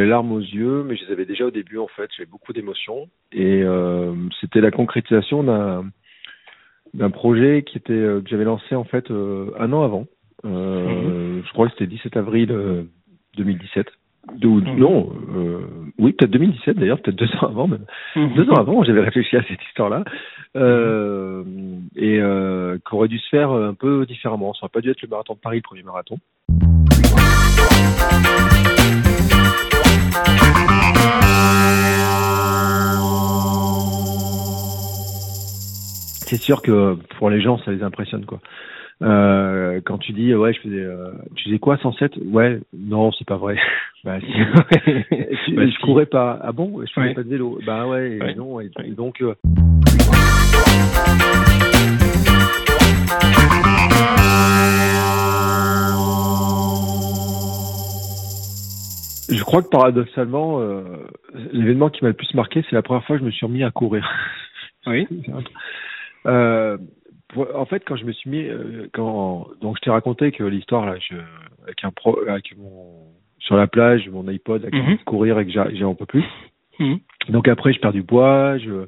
les larmes aux yeux, mais je les avais déjà au début en fait. J'avais beaucoup d'émotions et euh, c'était la concrétisation d'un d'un projet qui était euh, que j'avais lancé en fait euh, un an avant. Euh, Je crois que c'était 17 avril euh, 2017. De, Mhm. Non, oui, peut-être 2017 d'ailleurs, peut-être deux ans avant même. Deux ans avant, j'avais réfléchi à cette histoire-là et euh, qu'aurait dû se faire un peu différemment. Ça aurait pas dû être le marathon de Paris, le premier marathon. C'est sûr que pour les gens, ça les impressionne quoi. Euh, quand tu dis ouais, je faisais, euh, tu faisais quoi 107 Ouais, non, c'est pas vrai. bah tu- Bah, je si. courais pas. Ah bon? Je faisais Ouais. pas de vélo. Bah ouais, non. Et, donc. euh, Je crois que paradoxalement, euh, l'événement qui m'a le plus marqué, c'est la première fois que je me suis remis à courir. Oui. Euh, pour- en fait, quand je me suis mis, euh, quand donc je t'ai raconté que l'histoire là, je, avec un pro, avec mon sur la plage, mon iPod, avec Mhm. courir et que j'ai j'ai un peu plus. Mhm. Donc après, je perds du poids, je,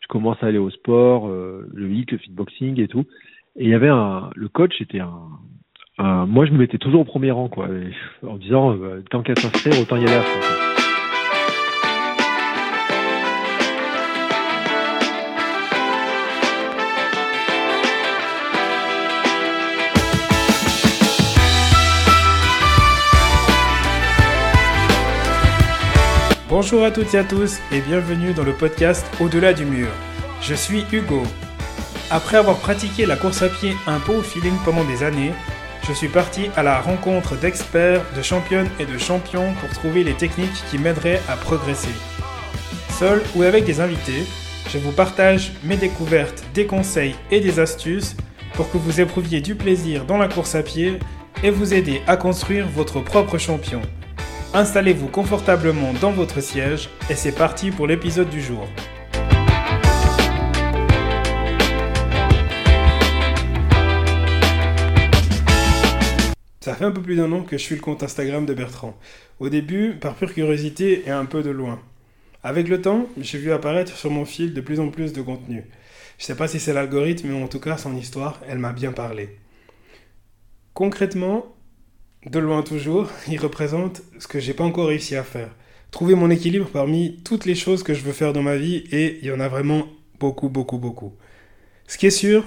je commence à aller au sport, le HIIT, le fitboxing et tout. Et il y avait un, le coach était un, moi je me mettais toujours au premier rang quoi, en disant euh, tant qu'à s'inscrire, autant y aller à fond. Bonjour à toutes et à tous et bienvenue dans le podcast Au-delà du mur. Je suis Hugo. Après avoir pratiqué la course à pied un peu au feeling pendant des années, je suis parti à la rencontre d'experts, de championnes et de champions pour trouver les techniques qui m'aideraient à progresser. Seul ou avec des invités, je vous partage mes découvertes, des conseils et des astuces pour que vous éprouviez du plaisir dans la course à pied et vous aider à construire votre propre champion. Installez-vous confortablement dans votre siège et c'est parti pour l'épisode du jour. Ça fait un peu plus d'un an que je suis le compte Instagram de Bertrand. Au début, par pure curiosité et un peu de loin. Avec le temps, j'ai vu apparaître sur mon fil de plus en plus de contenu. Je sais pas si c'est l'algorithme, mais en tout cas, son histoire, elle m'a bien parlé. Concrètement, de loin toujours, il représente ce que j'ai pas encore réussi à faire. Trouver mon équilibre parmi toutes les choses que je veux faire dans ma vie et il y en a vraiment beaucoup, beaucoup, beaucoup. Ce qui est sûr,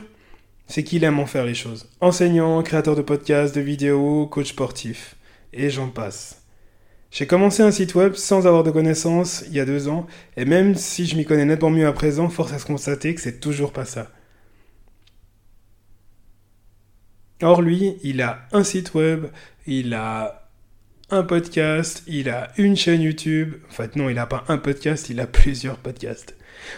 c'est qu'il aime en faire les choses. Enseignant, créateur de podcasts, de vidéos, coach sportif. Et j'en passe. J'ai commencé un site web sans avoir de connaissances il y a deux ans, et même si je m'y connais nettement mieux à présent, force à se constater que c'est toujours pas ça. Or, lui, il a un site web, il a un podcast, il a une chaîne YouTube. En fait, non, il n'a pas un podcast, il a plusieurs podcasts.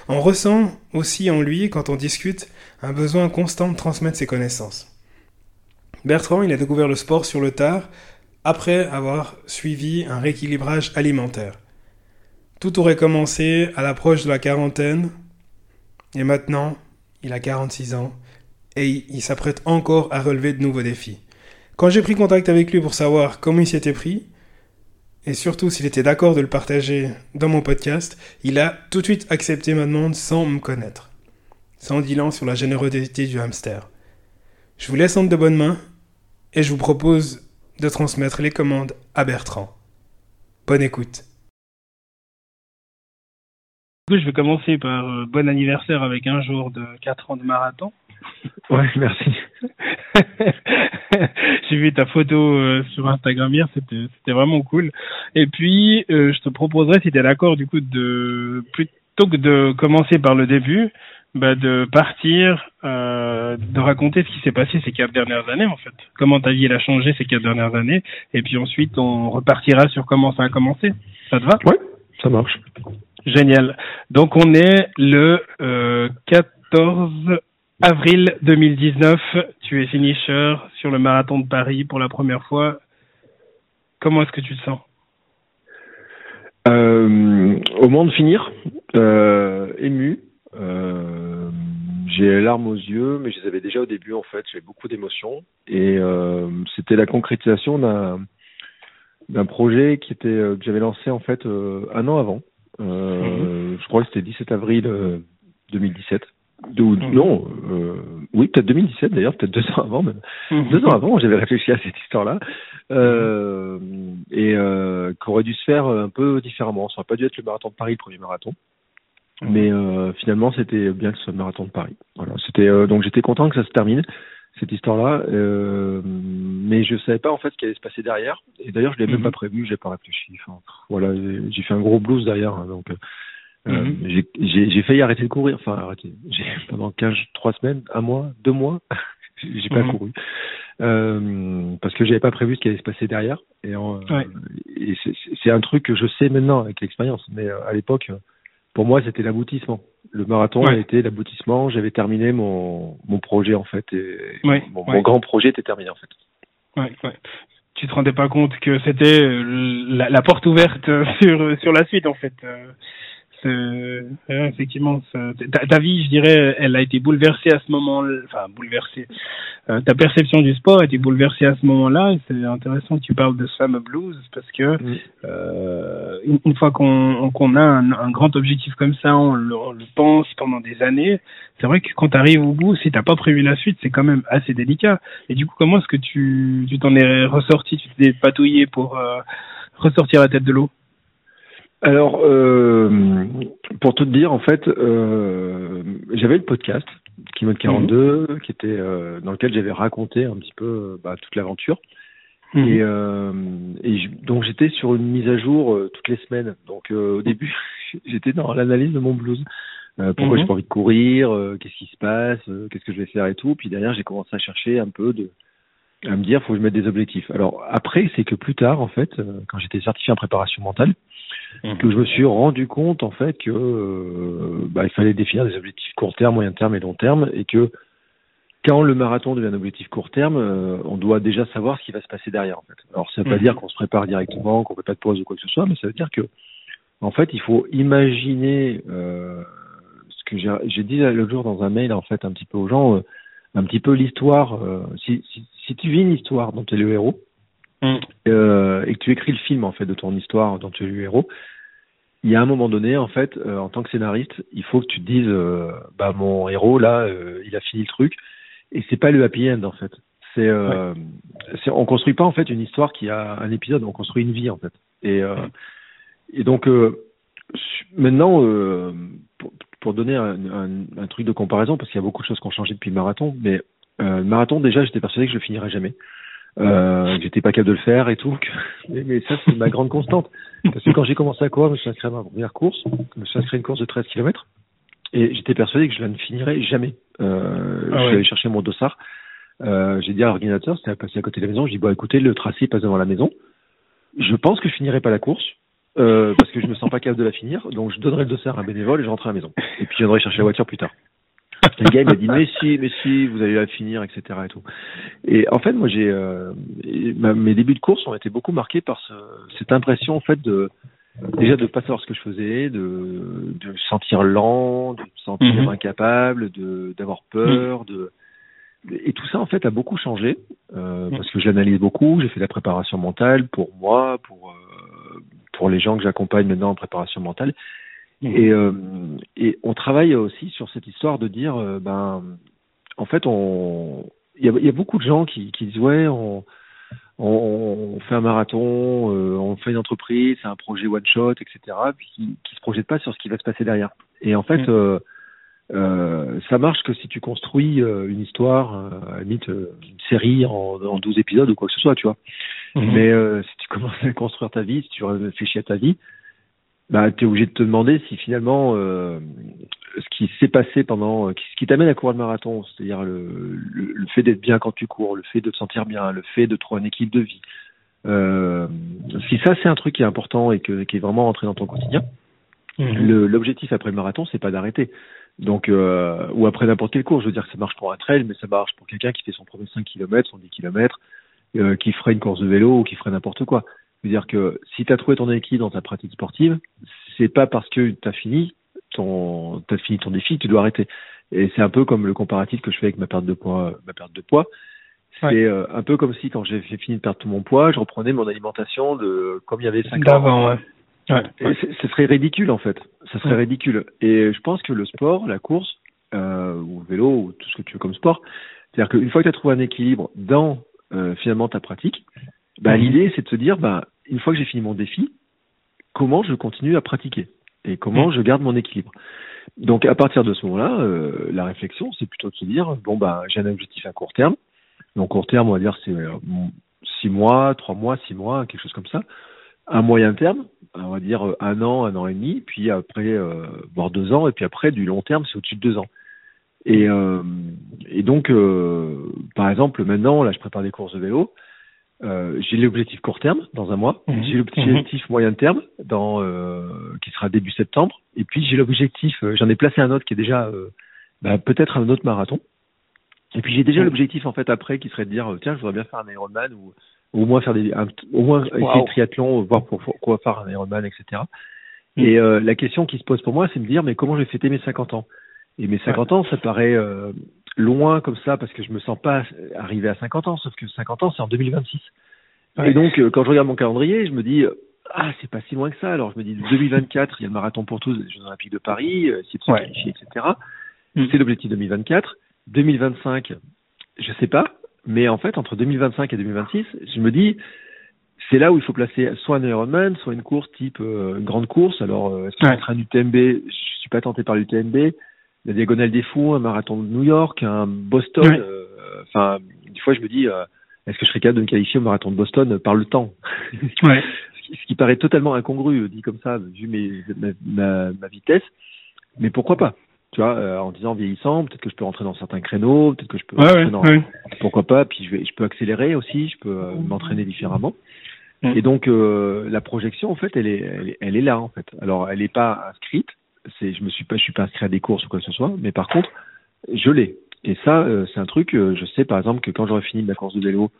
On ressent aussi en lui, quand on discute, un besoin constant de transmettre ses connaissances. Bertrand, il a découvert le sport sur le tard, après avoir suivi un rééquilibrage alimentaire. Tout aurait commencé à l'approche de la quarantaine, et maintenant, il a 46 ans, et il s'apprête encore à relever de nouveaux défis. Quand j'ai pris contact avec lui pour savoir comment il s'était pris, et surtout s'il était d'accord de le partager dans mon podcast, il a tout de suite accepté ma demande sans me connaître. Sans dilan sur la générosité du hamster. Je vous laisse entre de bonnes mains, et je vous propose de transmettre les commandes à Bertrand. Bonne écoute. Je vais commencer par euh, bon anniversaire avec un jour de 4 ans de marathon. Ouais, merci. J'ai vu ta photo euh, sur Instagram hier, c'était c'était vraiment cool. Et puis, euh, je te proposerais, si tu es d'accord, du coup, de plutôt que de commencer par le début, bah, de partir, euh, de raconter ce qui s'est passé ces quatre dernières années, en fait. Comment ta vie elle a changé ces quatre dernières années. Et puis ensuite, on repartira sur comment ça a commencé. Ça te va? Ouais, ça marche. Génial. Donc on est le euh, 14 avril 2019. Tu es finisher sur le marathon de Paris pour la première fois. Comment est-ce que tu te sens? Euh, au moment de finir, euh, ému. Euh, j'ai les larmes aux yeux, mais je les avais déjà au début en fait. J'avais beaucoup d'émotions et euh, c'était la concrétisation d'un d'un projet qui était que j'avais lancé en fait un an avant. Mhm. Je crois que c'était 17 avril 2017. Mhm. Non, oui, peut-être 2017 d'ailleurs, peut-être deux ans avant même. Mhm. Deux ans avant, j'avais réfléchi à cette histoire-là euh, et euh, qu'aurait dû se faire un peu différemment. Ça n'aurait pas dû être le marathon de Paris, le premier marathon. Mais euh, finalement, c'était bien que ce soit le marathon de Paris. Voilà, c'était euh, donc j'étais content que ça se termine cette histoire-là, euh, mais je savais pas en fait ce qui allait se passer derrière. Et d'ailleurs, je l'ai même mhm. pas prévu, j'ai pas réfléchi. Enfin, voilà, j'ai fait un gros blues derrière, hein, donc euh, mhm. j'ai failli arrêter de courir. Enfin, arrêter. J'ai pendant 15, trois semaines, un mois, deux mois, j'ai pas mhm. couru euh, parce que j'avais pas prévu ce qui allait se passer derrière. Et, et c'est un truc que je sais maintenant avec l'expérience, mais à l'époque pour moi, c'était l'aboutissement. Le marathon a été l'aboutissement. J'avais terminé mon, mon projet, en fait. Et mon, grand projet était terminé, en fait. Ouais, ouais. Tu te rendais pas compte que c'était euh, la, la, porte ouverte sur, sur la suite, en fait. Euh effectivement, ta, ta, vie, je dirais, elle a été bouleversée à ce moment, enfin bouleversée. Euh, ta perception du sport a été bouleversée à ce moment-là. C'est intéressant que tu parles de ce fameux blues parce que euh, une, fois qu'on qu'on a un, un, grand objectif comme ça, on le, on le pense pendant des années. C'est vrai que quand tu arrives au bout, si t'as pas prévu la suite, c'est quand même assez délicat. Et du coup, comment est-ce que tu tu t'en es ressorti, tu t'es patouillé pour euh, ressortir la tête de l'eau? Alors, euh, pour tout te dire, en fait, euh, j'avais le podcast Kimote 42, mhm. qui était euh, dans lequel j'avais raconté un petit peu bah, toute l'aventure. Mhm. Et, euh, et donc j'étais sur une mise à jour euh, toutes les semaines. Donc au début, j'étais dans l'analyse de mon blues. pourquoi j'ai mhm. pas envie de courir Qu'est-ce qui se passe Qu'est-ce que je vais faire et tout. Puis derrière, j'ai commencé à chercher un peu de à me dire, faut que je mette des objectifs. Alors après, c'est que plus tard, en fait, quand j'étais certifié en préparation mentale, Mhm. que je me suis rendu compte en fait que euh, bah, il fallait définir des objectifs court terme, moyen terme et long terme, et que quand le marathon devient un objectif court terme, euh, on doit déjà savoir ce qui va se passer derrière. En fait. Alors ça veut pas mhm. dire qu'on se prépare directement, qu'on fait pas de pause ou quoi que ce soit, mais ça veut dire que en fait il faut imaginer euh, ce que j'ai dit l'autre jour dans un mail en fait un petit peu aux gens, euh, un petit peu l'histoire. Si, si, si, tu vis une histoire dont tu es le héros, Mm. Euh, et que tu écris le film en fait de ton histoire dont tu es le héros, il y a un moment donné en fait, euh, en tant que scénariste, il faut que tu te dises, euh, bah mon héros là, il a fini le truc, et c'est pas le happy end en fait. C'est, euh, on construit pas en fait une histoire qui a un épisode, on construit une vie en fait. Et, et donc maintenant, pour, pour, donner un, un, un, truc de comparaison, parce qu'il y a beaucoup de choses qui ont changé depuis le marathon, mais le marathon déjà, j'étais persuadé que je le finirais jamais. Euh, j'étais pas capable de le faire et tout. Mais, ça, c'est ma grande constante. Parce que quand j'ai commencé à courir, je me suis inscrit à ma première course. Je me suis inscrit à une course de 13 km. Et j'étais persuadé que je ne finirais jamais. Euh, ah je suis allé chercher mon dossard. Euh, j'ai dit à l'ordinateur, c'était passé à côté de la maison. Je dis, bon, écoutez, le tracé passe devant la maison. Je pense que je finirai pas la course. Euh, parce que je me sens pas capable de la finir, donc je donnerai le dossard à un bénévole et je rentrerai à la maison. Et puis je viendrai chercher la voiture plus tard. Le gars il m'a dit mais si, mais si, vous allez la finir, etc. Et tout. Et en fait, moi j'ai euh, mes débuts de course ont été beaucoup marqués par ce, cette impression en fait de déjà de pas savoir ce que je faisais, de de me sentir lent, de me sentir mhm. incapable, de d'avoir peur, de et tout ça en fait a beaucoup changé euh, mhm. parce que j'analyse beaucoup, j'ai fait de la préparation mentale pour moi, pour euh, pour les gens que j'accompagne maintenant en préparation mentale Mmh. Et, euh, et on travaille aussi sur cette histoire de dire, euh, ben, en fait, on, il y a, y a, beaucoup de gens qui, qui disent ouais, on, on, fait un marathon, euh, on fait une entreprise, c'est un projet one shot, etc. Puis qui, qui se projettent pas sur ce qui va se passer derrière. Et en fait, mmh. Euh, euh, ça marche que si tu construis une histoire, à la limite une série en, en 12 épisodes ou quoi que ce soit, tu vois. Mmh. Mais si tu commences à construire ta vie, si tu réfléchis à ta vie, bah, tu es obligé de te demander si finalement euh, ce qui s'est passé pendant, ce qui t'amène à courir le marathon, c'est-à-dire le, le, fait d'être bien quand tu cours, le fait de te sentir bien, le fait de trouver un équilibre de vie, euh, si ça c'est un truc qui est important et que, qui est vraiment rentré dans ton quotidien, mhm. l'objectif après le marathon c'est pas d'arrêter. Donc, euh, ou après n'importe quelle course, je veux dire que ça marche pour un trail, mais ça marche pour quelqu'un qui fait son premier 5 km, son 10 km, euh, qui ferait une course de vélo ou qui ferait n'importe quoi. C'est-à-dire que si tu as trouvé ton équilibre dans ta pratique sportive, c'est pas parce que tu as fini ton as fini ton défi, tu dois arrêter. Et c'est un peu comme le comparatif que je fais avec ma perte de poids, ma perte de poids. C'est euh, un peu comme si quand j'ai fini de perdre tout mon poids, je reprenais mon alimentation de comme il y avait 5 ans. Ouais. Ce serait ridicule en fait. Ça serait Ouais. ridicule. Et je pense que le sport, la course, euh, ou le vélo, ou tout ce que tu veux comme sport, c'est-à-dire qu'une fois que tu as trouvé un équilibre dans euh, finalement ta pratique, bah, Mhm. l'idée c'est de se dire, bah, une fois que j'ai fini mon défi, comment je continue à pratiquer et comment Mhm. je garde mon équilibre. Donc à partir de ce moment-là, euh, la réflexion c'est plutôt de se dire, bon bah j'ai un objectif à court terme. Donc court terme, on va dire c'est six mois, trois mois, six mois, quelque chose comme ça. Un moyen terme, on va dire euh, un an, un an et demi, puis après euh, voire deux ans, et puis après du long terme, c'est au-dessus de deux ans. Et, euh, et donc, euh, par exemple, maintenant, là, je prépare des courses de vélo. J'ai l'objectif court terme dans un mois, Mhm. j'ai l'objectif moyen terme dans qui sera début septembre, et puis j'ai l'objectif, j'en ai placé un autre qui est déjà bah, peut-être un autre marathon. Et puis j'ai déjà Mhm. l'objectif en fait après qui serait de dire tiens je voudrais bien faire un Ironman ou au moins faire des un- au moins essayer le triathlon, voir pour, pour quoi faire un Ironman, etc. Mhm. Et euh, la question qui se pose pour moi c'est de me dire mais comment je vais fêter mes 50 ans? Et mes 50 ans ça paraît euh, loin comme ça parce que je me sens pas arrivé à 50 ans sauf que 50 ans c'est en 2026. Ouais. Et donc euh, quand je regarde mon calendrier je me dis ah c'est pas si loin que ça alors je me dis 2024 il y a le marathon pour tous les Jeux Olympiques de Paris euh, essayer de se Ouais. qualifier etc. Mhm. C'est l'objectif 2024. 2025, je sais pas, mais en fait, entre 2025 et 2026, je me dis, c'est là où il faut placer soit un Ironman, soit une course type euh, une grande course. Alors, euh, est-ce que Ouais. sera un UTMB Je suis pas tenté par l'UTMB. La Diagonale des Fous, un marathon de New York, un Boston. Ouais. euh, Enfin, des fois, je me dis, euh, est-ce que je serais capable de me qualifier au marathon de Boston par le temps? Ouais. ce qui, ce qui paraît totalement incongru, dit comme ça, vu mes, ma, ma, ma vitesse. Mais pourquoi pas? Tu vois, euh, en disant vieillissant, peut-être que je peux rentrer dans certains créneaux, peut-être que je peux Ouais, rentrer ouais, dans... ouais. Pourquoi pas Puis je, vais, je peux accélérer aussi, je peux euh, m'entraîner différemment. Mm. Et donc euh, la projection, en fait, elle est, elle est, elle est là, en fait. Alors, elle n'est pas inscrite. C'est, je me suis pas, je suis pas inscrit à des courses ou quoi que ce soit. Mais par contre, je l'ai. Et ça, c'est un truc. je sais, par exemple, que quand j'aurai fini ma course de vélo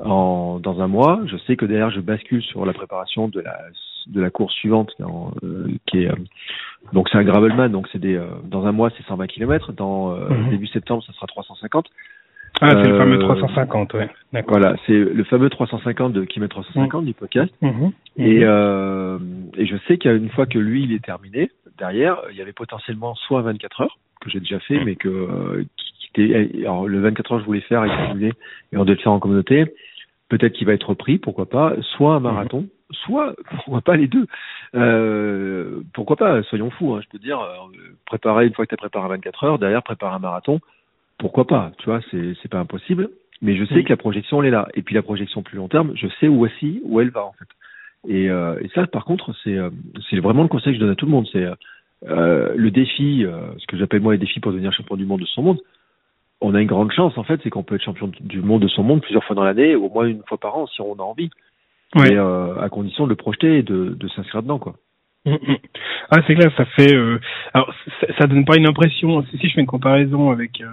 en, dans un mois, je sais que derrière, je bascule sur la préparation de la de la course suivante, euh, qui est euh, donc c'est un gravelman, donc c'est des euh, dans un mois c'est 120 km, dans Mhm. début septembre ça sera 350. Ah, c'est le fameux 350, ouais. D'accord. Voilà, c'est le fameux 350 de kilomètre 350 du podcast. Mhm. Et, Mhm. euh, et je sais qu'une fois que lui il est terminé, derrière il y avait potentiellement soit un 24 heures que j'ai déjà fait, mais que euh, qui, qui était alors le 24 heures je voulais faire voulais et on devait le faire en communauté. Peut-être qu'il va être repris, pourquoi pas, soit un marathon, soit pourquoi pas les deux. Euh, pourquoi pas, soyons fous. Hein, je peux dire, euh, préparer une fois que tu as préparé 24 heures, derrière préparer un marathon, pourquoi pas. Tu vois, c'est c'est pas impossible. Mais je sais Mhm. que la projection elle est là. Et puis la projection plus long terme, je sais où aussi où elle va en fait. Et, euh, et ça, par contre, c'est euh, c'est vraiment le conseil que je donne à tout le monde. C'est le défi, ce que j'appelle moi les défis pour devenir champion du monde de son monde. On a une grande chance en fait, c'est qu'on peut être champion du monde de son monde plusieurs fois dans l'année, au moins une fois par an si on a envie. Ouais. Mais euh, à condition de le projeter et de, de s'inscrire dedans quoi. Mm, mm. Ah, c'est clair, ça fait. euh, Alors, ça, donne pas une impression. Si si je fais une comparaison avec euh,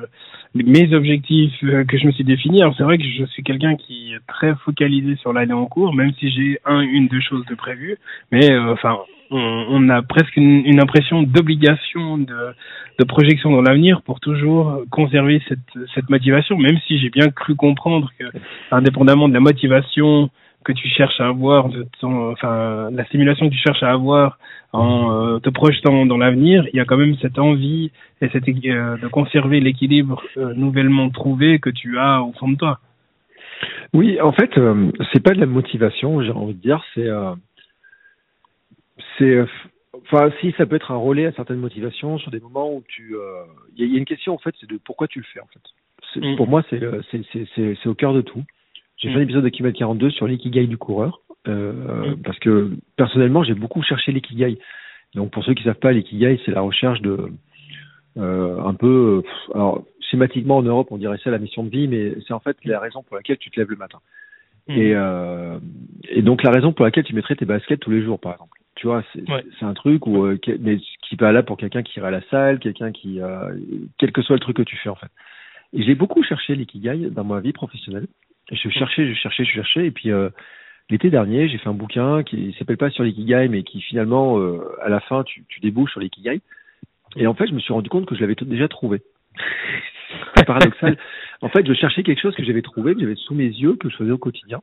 mes objectifs euh, que je me suis définis, alors c'est vrai que je suis quelqu'un qui est très focalisé sur l'année en cours, même si j'ai un, une, deux choses de prévues. Mais euh, enfin, on, on a presque une, une impression d'obligation, de, de projection dans l'avenir pour toujours conserver cette, cette motivation, même si j'ai bien cru comprendre que, indépendamment de la motivation que tu cherches à avoir, de ton, enfin, la stimulation que tu cherches à avoir en euh, te projetant dans l'avenir, il y a quand même cette envie et cette, euh, de conserver l'équilibre euh, nouvellement trouvé que tu as au fond de toi. Oui, en fait, c'est pas de la motivation, j'ai envie de dire, c'est c'est enfin si ça peut être un relais à certaines motivations sur des moments où tu il y, a- il y a une question en fait, c'est de pourquoi tu le fais en fait. Mm. Pour moi, c'est c'est c'est c'est c'est au cœur de tout. J'ai fait un Mm. épisode de Kilomètre 42 sur l'ikigai du coureur euh, Mm. parce que personnellement, j'ai beaucoup cherché l'ikigai. Donc pour ceux qui savent pas, l'ikigai, c'est la recherche de euh, un peu pff, alors schématiquement en Europe, on dirait ça la mission de vie, mais c'est en fait la raison pour laquelle tu te lèves le matin. Et, euh, et donc la raison pour laquelle tu mettrais tes baskets tous les jours, par exemple. Tu vois, c'est Ouais. un truc où, qui- mais qui va là pour quelqu'un qui irait à la salle, quelqu'un qui, quel que soit le truc que tu fais en fait. Et j'ai beaucoup cherché l'ikigai dans ma vie professionnelle. Je cherchais, je cherchais, je cherchais. Et puis euh, l'été dernier, j'ai fait un bouquin qui s'appelle pas sur l'ikigai, mais qui finalement, euh, à la fin, tu, tu débouches sur l'ikigai. Et en fait, je me suis rendu compte que je l'avais déjà trouvé. C'est paradoxal. en fait, je cherchais quelque chose que j'avais trouvé, que j'avais sous mes yeux, que je faisais au quotidien.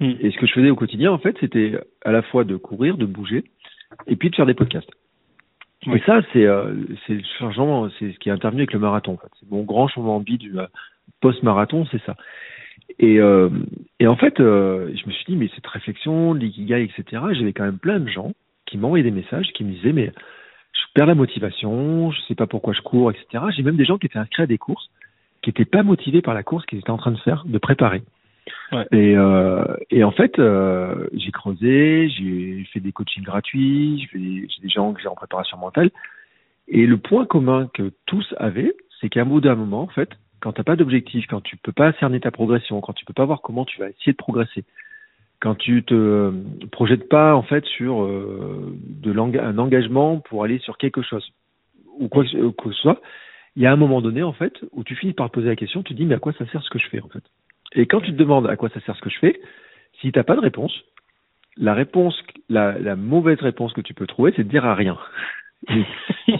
Mm. Et ce que je faisais au quotidien, en fait, c'était à la fois de courir, de bouger, et puis de faire des podcasts. Oui. Et ça, c'est euh, c'est le changement, c'est ce qui est intervenu avec le marathon. En fait. C'est mon grand changement de vie du euh, post-marathon, c'est ça. Et, euh, et en fait, euh, je me suis dit, mais cette réflexion, l'ikigai, etc., j'avais quand même plein de gens qui m'envoyaient des messages, qui me disaient, mais je perds la motivation, je sais pas pourquoi je cours, etc. J'ai même des gens qui étaient inscrits à des courses, qui n'étaient pas motivés par la course qu'ils étaient en train de faire, de préparer. Ouais. Et, euh, et en fait, euh, j'ai creusé, j'ai fait des coachings gratuits, j'ai des, j'ai des gens que j'ai en préparation mentale. Et le point commun que tous avaient, c'est qu'à un bout d'un moment, en fait, quand tu n'as pas d'objectif, quand tu peux pas cerner ta progression, quand tu peux pas voir comment tu vas essayer de progresser, quand tu te euh, projettes pas en fait sur euh, un engagement pour aller sur quelque chose ou quoi que, ce soit, il y a un moment donné en fait où tu finis par poser la question, tu te dis mais à quoi ça sert ce que je fais en fait? Et quand tu te demandes à quoi ça sert ce que je fais, si t'as pas de réponse, la réponse, la, la mauvaise réponse que tu peux trouver, c'est de dire à rien.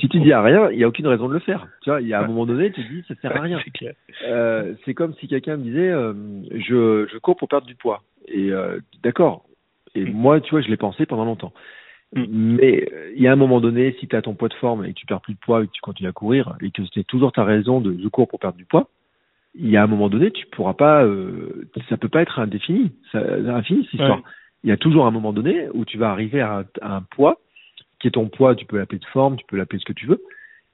Si tu dis à rien, il y a aucune raison de le faire. Tu vois, il y a un moment donné, tu te dis ça sert à rien. Euh, c'est comme si quelqu'un me disait euh, je, je cours pour perdre du poids. Et euh, d'accord. Et Mm. moi, tu vois, je l'ai pensé pendant longtemps. Mm. Mais il y a un moment donné, si tu as ton poids de forme et que tu perds plus de poids et que tu continues à courir et que c'est toujours ta raison de je cours pour perdre du poids, il y a un moment donné, tu pourras pas, ça peut pas être indéfini, ça, infini cette histoire. Ouais. Il y a toujours un moment donné où tu vas arriver à un poids qui est ton poids, tu peux l'appeler de forme, tu peux l'appeler ce que tu veux,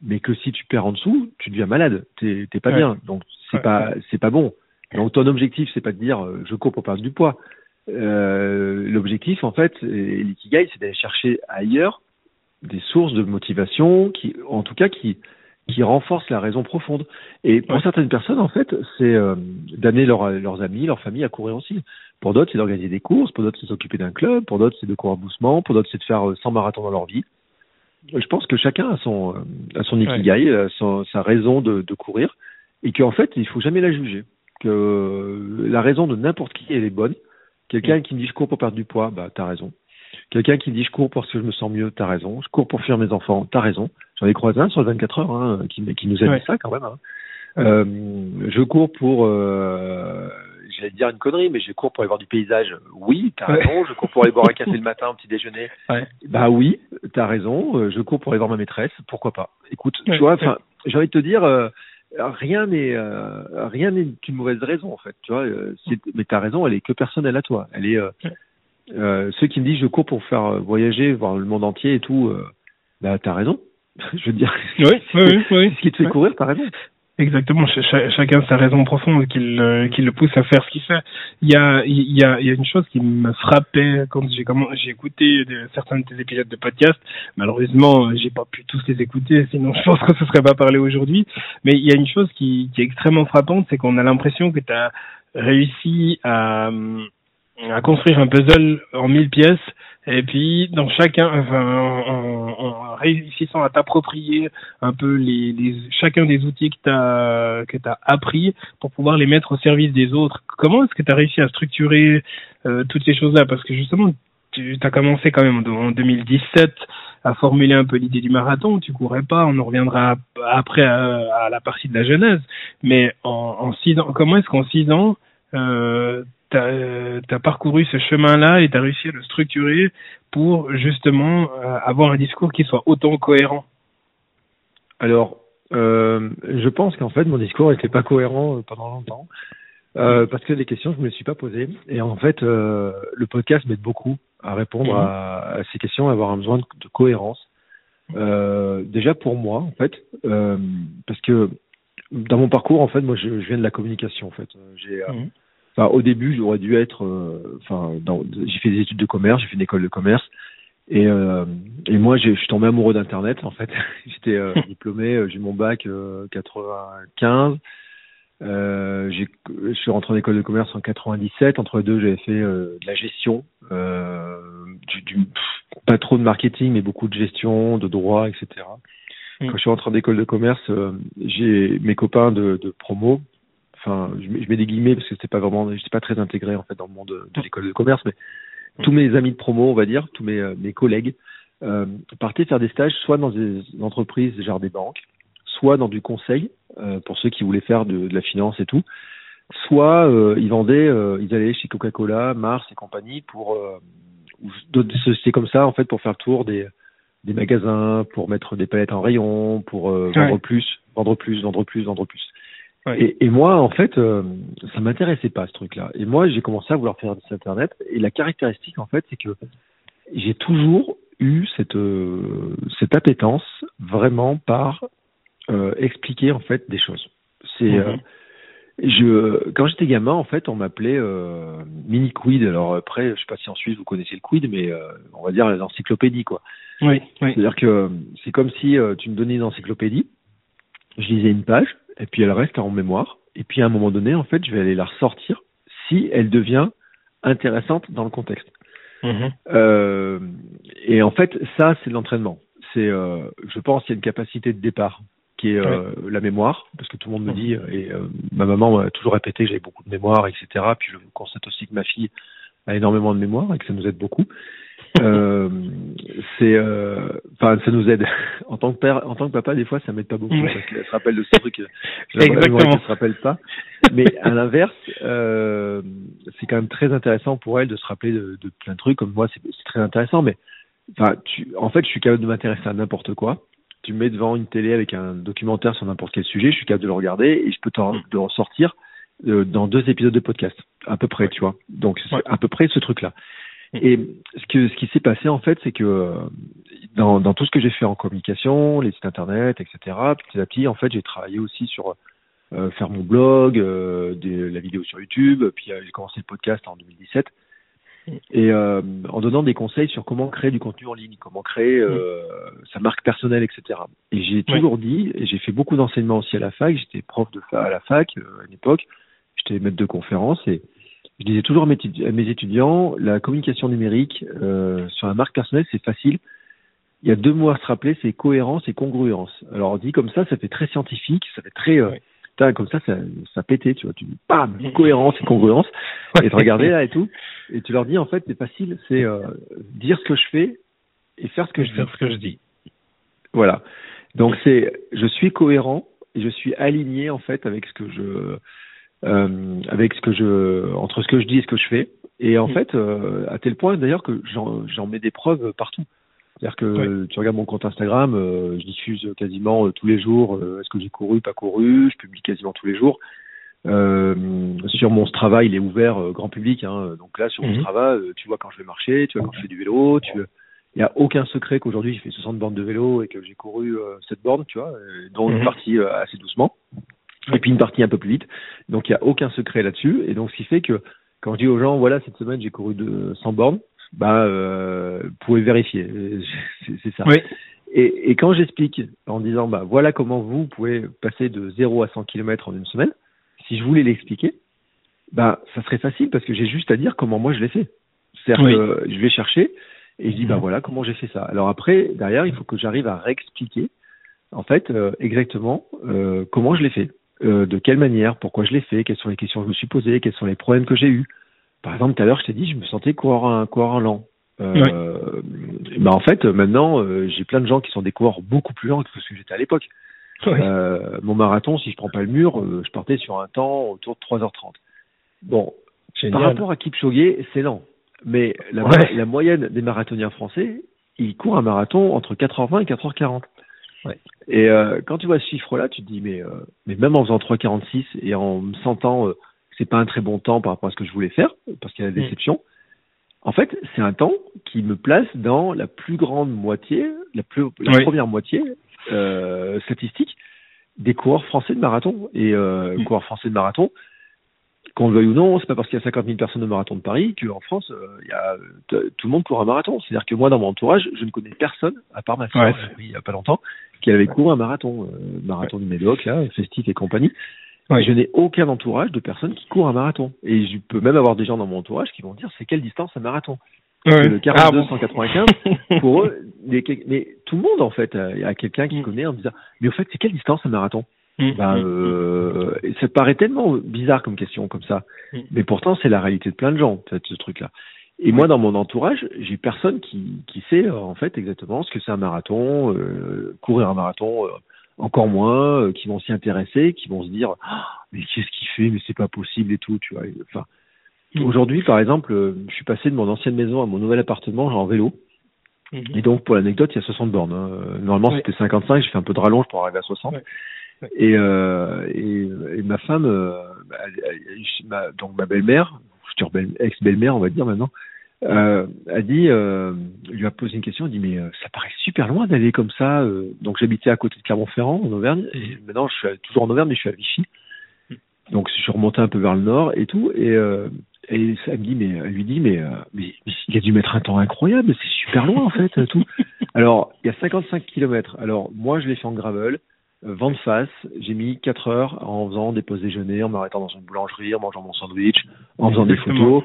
mais que si tu perds en dessous, tu deviens malade, t'es pas Ouais. bien, donc c'est Ouais, pas c'est pas bon. Donc ton objectif c'est pas de dire euh, je cours pour perdre du poids. Euh, L'objectif en fait, et l'ikigai, c'est d'aller chercher ailleurs des sources de motivation qui, en tout cas, qui qui renforcent la raison profonde. Et pour Ouais. certaines personnes, en fait, c'est euh, d'amener leurs amis, leur famille à courir aussi. Pour d'autres, c'est d'organiser des courses. Pour d'autres, c'est s'occuper d'un club. Pour d'autres, c'est de courir doucement. Pour d'autres, c'est de faire euh, 100 marathons dans leur vie. Je pense que chacun a son euh, a son ikigai, a son- sa raison de, de courir, et qu'en fait, il faut jamais la juger. Que euh, la raison de n'importe qui elle est bonne. Quelqu'un qui me dit je cours pour perdre du poids, bah t'as raison. Quelqu'un qui me dit je cours parce que je me sens mieux, t'as raison. Je cours pour fuir mes enfants, t'as raison. J'en ai croisé un sur le 24 heures hein, qui, qui nous a Ouais. dit ça quand même. hein. Euh, je cours pour, euh, j'allais dire une connerie, mais je cours pour aller voir du paysage. Oui, t'as Ouais. raison. Je cours pour aller boire un café le matin au petit déjeuner. Ouais. Bah oui, t'as raison. Euh, Je cours pour aller voir ma maîtresse. Pourquoi pas Écoute, Ouais, tu vois, j'ai envie de te dire, euh, rien n'est euh, rien n'est une mauvaise raison en fait. Tu vois, euh, c'est- mais t'as raison. Elle est que personnelle à toi. Elle est euh, Ouais. euh, ceux qui me disent je cours pour faire voyager, voir le monde entier et tout. Euh, bah t'as raison. je veux dire, Oui, oui, oui, oui. ce qui te fait Ouais. courir, t'as raison. Exactement, Ch- cha- chacun sa raison profonde qui le, qui le pousse à faire ce qu'il fait. Il y a, il y a, il y a une chose qui me frappait quand j'ai j'ai écouté de, certains de tes épisodes de podcast. Malheureusement, euh, j'ai pas pu tous les écouter, sinon je pense que ce serait pas parlé aujourd'hui. Mais il y a une chose qui, qui est extrêmement frappante, c'est qu'on a l'impression que tu as réussi à, à construire un puzzle en mille pièces et puis dans chacun, enfin, en, en- en réussissant à t'approprier un peu les, les chacun des outils que tu as que tu appris pour pouvoir les mettre au service des autres. Comment est-ce que tu as réussi à structurer euh, toutes ces choses-là? Parce que justement tu as commencé quand même en 2017 à formuler un peu l'idée du marathon, tu courais pas, on en reviendra après à, à la partie de la genèse, mais en, en six ans, comment est-ce qu'en six ans euh, tu as, parcouru ce chemin-là et tu as réussi à le structurer pour justement euh, avoir un discours qui soit autant cohérent Alors, euh, je pense qu'en fait, mon discours n'était pas cohérent euh, pendant longtemps. Euh, parce que les questions, je me les suis pas posées. Et en fait, euh, le podcast m'aide beaucoup à répondre Mhm. à, à ces questions, à avoir un besoin de, de cohérence. Euh, déjà pour moi, en fait, euh, parce que dans mon parcours, en fait, moi, je, je viens de la communication. En fait, Euh, j'ai, euh, Mhm. Enfin, au début, j'aurais dû être, euh, enfin, j'ai fait des études de commerce, j'ai fait une école de commerce. Et, euh, et moi, je suis tombé amoureux d'Internet, en fait. J'étais euh, diplômé, euh, j'ai mon bac euh, 95. Euh, j'ai- je suis rentré en école de commerce en 97. Entre les deux, j'avais fait de la gestion, euh, du, du- pff, pas trop de marketing, mais beaucoup de gestion, de droit, etc. Mm. Quand je suis rentré en école de commerce, j'ai mes copains de, de promo. Enfin, je mets, des guillemets parce que c'était pas vraiment, j'étais pas très intégré en fait dans le monde de, de l'école de commerce, mais tous mes amis de promo, on va dire, tous mes, euh, mes collègues, euh, partaient faire des stages soit dans des entreprises, genre des banques, soit dans du conseil pour ceux qui voulaient faire de, de, la finance et tout, soit ils vendaient, ils allaient chez Coca-Cola, Mars et compagnie pour d'autres sociétés comme ça en fait pour faire le tour des des magasins, pour mettre des palettes en rayon, pour vendre plus, vendre plus, vendre plus, vendre plus. Et, et, moi, en fait, euh, ça m'intéressait pas ce truc-là. Et moi, j'ai commencé à vouloir faire du internet. Et la caractéristique, en fait, c'est que j'ai toujours eu cette euh, cette appétence vraiment par euh, expliquer en fait des choses. C'est mhm. je quand j'étais gamin, en fait, on m'appelait mini quid. Alors après, je sais pas si en Suisse vous connaissez le quid, mais on va dire les encyclopédies, quoi. Oui. oui. C'est-à-dire que c'est comme si tu me donnais une encyclopédie, je lisais une page et puis elle reste en mémoire. Et puis à un moment donné, en fait, je vais aller la ressortir si elle devient intéressante dans le contexte. Mhm. Euh, et en fait, ça, c'est l'entraînement. C'est, euh, je pense, qu'il y a une capacité de départ qui est euh, la mémoire, parce que tout le monde me mhm. dit, et ma maman m'a toujours répété que j'avais beaucoup de mémoire, etc. Puis je constate aussi que ma fille a énormément de mémoire et que ça nous aide beaucoup. Euh, c'est, euh, enfin, ça nous aide. en tant que père, en tant que papa, des fois, ça m'aide pas beaucoup parce qu'elle se rappelle de ces trucs. Exactement. Elle se rappelle pas. Mais à l'inverse, euh, c'est quand même très intéressant pour elle de se rappeler de, de plein de trucs. Comme moi, c'est, très intéressant. Mais, enfin, tu, en fait, je suis capable de m'intéresser à n'importe quoi. Tu me mets devant une télé avec un documentaire sur n'importe quel sujet, je suis capable de le regarder et je peux t'en, de ressortir euh, dans deux épisodes de podcast, à peu près, tu vois. Donc, c'est à peu près ce truc-là. Et ce, que, ce qui s'est passé, en fait, c'est que euh, dans, dans tout ce que j'ai fait en communication, les sites internet, etc., petit à petit, en fait, j'ai travaillé aussi sur euh, faire mon blog, euh, des, la vidéo sur YouTube, puis j'ai commencé le podcast en 2017. Et en donnant des conseils sur comment créer du contenu en ligne, comment créer sa marque personnelle, etc. Et j'ai toujours dit, et j'ai fait beaucoup d'enseignements aussi à la fac, j'étais prof de à la fac à une époque, j'étais maître de conférence et je disais toujours à mes, étudiants, la communication numérique euh, sur la marque personnelle, c'est facile. Il y a deux mots à se rappeler, c'est cohérence et congruence. Alors on dit comme ça, ça fait très scientifique, ça fait très euh, comme ça, ça, ça pétait, tu vois. Tu dis bam, cohérence et congruence, et te regarder là et tout, et tu leur dis en fait c'est facile, c'est euh, dire ce que je fais et faire ce que je faire ce que je dis. Voilà. Donc c'est je suis cohérent et je suis aligné en fait avec ce que je euh, avec ce que je entre ce que je dis et ce que je fais. Et en mm. fait, euh, à tel point d'ailleurs que j'en mets des preuves partout. C'est-à-dire que tu regardes mon compte Instagram, euh, je diffuse quasiment tous les jours est-ce que j'ai couru, pas couru, je publie quasiment tous les jours. sur mon Strava, il est ouvert grand public. Hein, donc là, sur mon mm-hmm. Strava, tu vois quand je vais marcher, tu vois quand je fais du vélo, tu il n'y a aucun secret qu'aujourd'hui j'ai fait 60 bornes de vélo et que j'ai couru cette borne, tu vois, dont une mm-hmm. partie assez doucement et puis une partie un peu plus vite. Donc il n'y a aucun secret là-dessus. Et donc ce qui fait que quand je dis aux gens, voilà, cette semaine j'ai couru de 100 bornes, bah, euh, vous pouvez vérifier. C'est ça. Oui. Et, et, quand j'explique en disant, bah, voilà comment vous pouvez passer de 0 à 100 km en une semaine, si je voulais l'expliquer, bah, ça serait facile parce que j'ai juste à dire comment moi je l'ai fait. C'est-à-dire que je vais chercher et je dis, bah, mhm. voilà comment j'ai fait ça. Alors après, derrière, il faut que j'arrive à réexpliquer, en fait, euh, exactement euh, comment je l'ai fait. Euh, de quelle manière, pourquoi je l'ai fait, quelles sont les questions que je me suis posées, quels sont les problèmes que j'ai eus. Par exemple, tout à l'heure, je t'ai dit, je me sentais coureur un coureur lent. Euh, ben en fait, maintenant, euh, j'ai plein de gens qui sont des coureurs beaucoup plus lents que ce que j'étais à l'époque. Euh, mon marathon, si je prends pas le mur, je partais sur un temps autour de 3h30. Bon, par rapport à Kipchoge, c'est lent. Mais la, la moyenne des marathoniens français, ils courent un marathon entre 4h20 et 4h40. Ouais. Et euh, quand tu vois ce chiffre-là, tu te dis, mais, euh, mais même en faisant 3,46 et en me sentant euh, que c'est pas un très bon temps par rapport à ce que je voulais faire, parce qu'il y a la mm. déception, en fait, c'est un temps qui me place dans la plus grande moitié, la, plus, la première moitié euh, statistique des coureurs français de marathon. Et euh, mm. coureurs français de marathon, qu'on le veuille ou non, c'est pas parce qu'il y a 50 000 personnes au marathon de Paris qu'en France, euh, y a tout le monde court un marathon. C'est-à-dire que moi, dans mon entourage, je ne connais personne, à part ma soeur, il y a pas longtemps, qui avait couru un marathon, euh, marathon du Médoc, là, festif et compagnie. Je n'ai aucun entourage de personnes qui courent un marathon. Et je peux même avoir des gens dans mon entourage qui vont dire c'est quelle distance un marathon? Le 42 195, pour eux, mais, tout le monde en fait a, quelqu'un qui mm. connaît en disant mais au fait c'est quelle distance un marathon? Mm, ben, mm, euh, ça paraît tellement bizarre comme question comme ça, mais pourtant c'est la réalité de plein de gens, ce truc-là. Et moi, dans mon entourage, j'ai personne qui, qui sait euh, en fait exactement ce que c'est un marathon, euh, courir un marathon, euh, encore moins, qui vont s'y intéresser, qui vont se dire ah, mais qu'est-ce qu'il fait, mais c'est pas possible et tout, tu vois. Enfin, mm. aujourd'hui, par exemple, je suis passé de mon ancienne maison à mon nouvel appartement en vélo. Mm-hmm. Et donc, pour l'anecdote, il y a 60 bornes. Hein. Normalement, c'était 55. J'ai fait un peu de rallonge pour arriver à 60. Et, euh, et, et, ma femme, euh, ma, donc ma belle-mère, future ex-belle-mère, on va dire maintenant, euh, a dit, euh, lui a posé une question, elle dit mais euh, ça paraît super loin d'aller comme ça. Donc j'habitais à côté de Clermont-Ferrand en Auvergne, et maintenant je suis toujours en Auvergne, mais je suis à Vichy. Donc je suis remonté un peu vers le nord et tout, et, et elle me dit mais elle lui dit mais, mais, il a dû mettre un temps incroyable, c'est super loin en fait tout. Alors il y a 55 km. Alors moi je l'ai fait en gravel. Vent de face, j'ai mis 4 heures en faisant des pauses déjeuner, en m'arrêtant dans une boulangerie, en mangeant mon sandwich, en faisant des photos,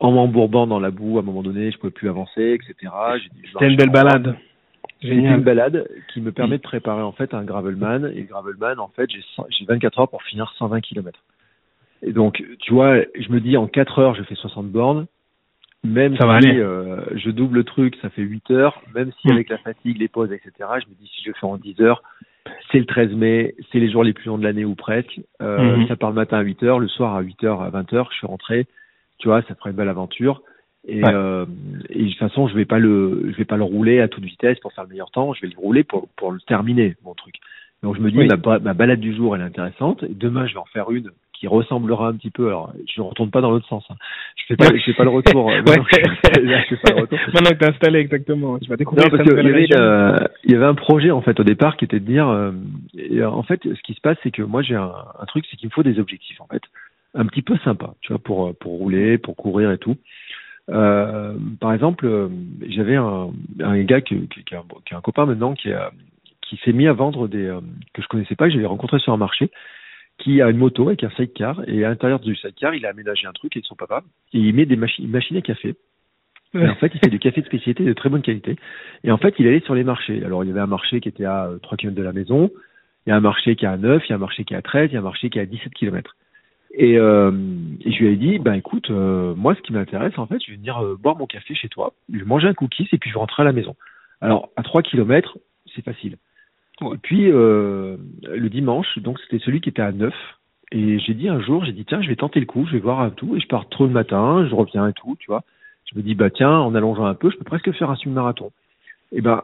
en m'embourbant dans la boue à un moment donné, je pouvais plus avancer, etc. C'était une belle balade. C'était une balade qui me permet de préparer en fait un gravelman. Et le gravelman, en fait, j'ai 24 heures pour finir 120 km. Et donc, tu vois, je me dis en 4 heures, je fais 60 bornes. Même ça si va aller. Euh, je double le truc, ça fait 8 heures. Même si avec la fatigue, les pauses, etc., je me dis si je fais en 10 heures, c'est le 13 mai, c'est les jours les plus longs de l'année ou presque. Euh, -hmm. Ça part le matin à 8 heures, le soir à 8 heures, à 20 heures, je suis rentré. Tu vois, ça ferait une belle aventure. Et, Ouais. euh, et de toute façon, je vais pas le, je vais pas le rouler à toute vitesse pour faire le meilleur temps. Je vais le rouler pour pour le terminer, mon truc. Donc je me dis, Oui. ma, ma balade du jour, elle est intéressante. Et demain, je vais en faire une qui ressemblera un petit peu. Alors, je ne retourne pas dans l'autre sens. hein. Je fais pas, je fais pas le retour. euh, Ouais. non, je, là, je fais pas le retour. Maintenant que t'es installé, exactement. Tu vas découvrir Non, parce cette qu'il y avait, euh, il y avait un projet en fait au départ qui était de dire, euh, et, euh, en fait, ce qui se passe, c'est que moi j'ai un, un truc, c'est qu'il me faut des objectifs en fait, un petit peu sympa, tu vois, pour euh, pour rouler, pour courir et tout. Euh, par exemple, euh, j'avais un, un gars qui, qui, qui, est un, qui est un copain maintenant qui a, qui s'est mis à vendre des euh, que je connaissais pas, que j'avais rencontré sur un marché, qui a une moto avec un sidecar et à l'intérieur du sidecar, il a aménagé un truc avec son papa et il met des machines, à café. Et en fait, il fait du café de spécialité de très bonne qualité. Et en fait, il allait sur les marchés. Alors, il y avait un marché qui était à euh, 3 km de la maison, il y a un marché qui est à 9, il y a un marché qui est à 13, il y a un marché qui est à 17 km. Et, euh, et je lui ai dit, ben écoute, euh, moi, ce qui m'intéresse, en fait, je vais venir euh, boire mon café chez toi, je vais manger un cookies et puis je vais rentrer à la maison. Alors, à 3 km, c'est facile. Et puis, euh, le dimanche, donc c'était celui qui était à 9. Et j'ai dit un jour, j'ai dit, tiens, je vais tenter le coup, je vais voir un tout. Et je pars trop le matin, je reviens et tout, tu vois. Je me dis, bah tiens, en allongeant un peu, je peux presque faire un semi-marathon. Et ben,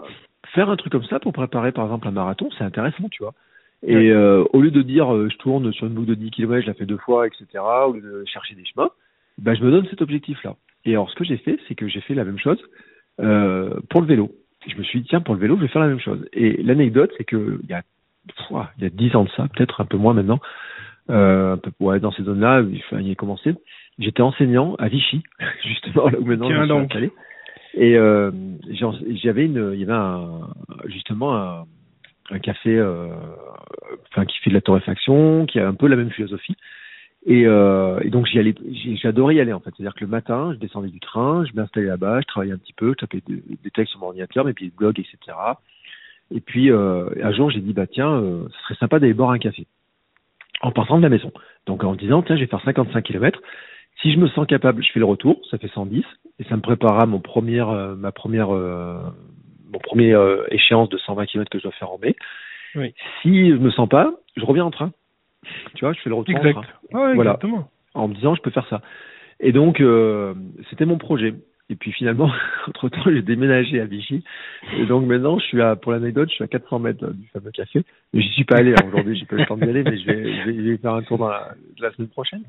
faire un truc comme ça pour préparer, par exemple, un marathon, c'est intéressant, tu vois. Et Ouais. euh, au lieu de dire, euh, je tourne sur une boucle de 10 km, je la fais deux fois, etc., au lieu de chercher des chemins, ben, je me donne cet objectif-là. Et alors, ce que j'ai fait, c'est que j'ai fait la même chose pour le vélo. Je me suis dit, tiens, pour le vélo, je vais faire la même chose. Et l'anecdote, c'est que il y a, ouah, il y a 10 ans de ça, peut-être un peu moins maintenant, euh, un peu, ouais, dans ces zones-là, il y commencer. J'étais enseignant à Vichy, justement, là où maintenant Tiens je suis donc. installé. Et euh, j'avais une, il y avait un, justement un, un café, euh, enfin qui fait de la torréfaction, qui a un peu la même philosophie. Et, euh, et donc j'y allais, j'adorais y aller en fait. C'est-à-dire que le matin, je descendais du train, je m'installais là-bas, je travaillais un petit peu, je tapais des, des textes sur mon ordinateur, mes pieds de blog, etc. Et puis euh, un jour, j'ai dit bah tiens, euh, ce serait sympa d'aller boire un café en partant de la maison. Donc en me disant tiens, je vais faire 55 km. Si je me sens capable, je fais le retour, ça fait 110 et ça me préparera mon première, euh, ma première, euh, mon premier euh, échéance de 120 km que je dois faire en mai. Oui. Si je me sens pas, je reviens en train. Tu vois, je fais le retour Exact. Ouais, Voilà. exactement. en me disant je peux faire ça. Et donc euh, c'était mon projet. Et puis finalement, entre temps, j'ai déménagé à Vichy. Et donc maintenant, je suis à, pour l'anecdote, je suis à 400 mètres là, du fameux café. Mais j'y suis pas allé aujourd'hui, j'ai pas eu le temps d'y aller, mais je vais, je vais, je vais faire un tour dans la, la semaine prochaine.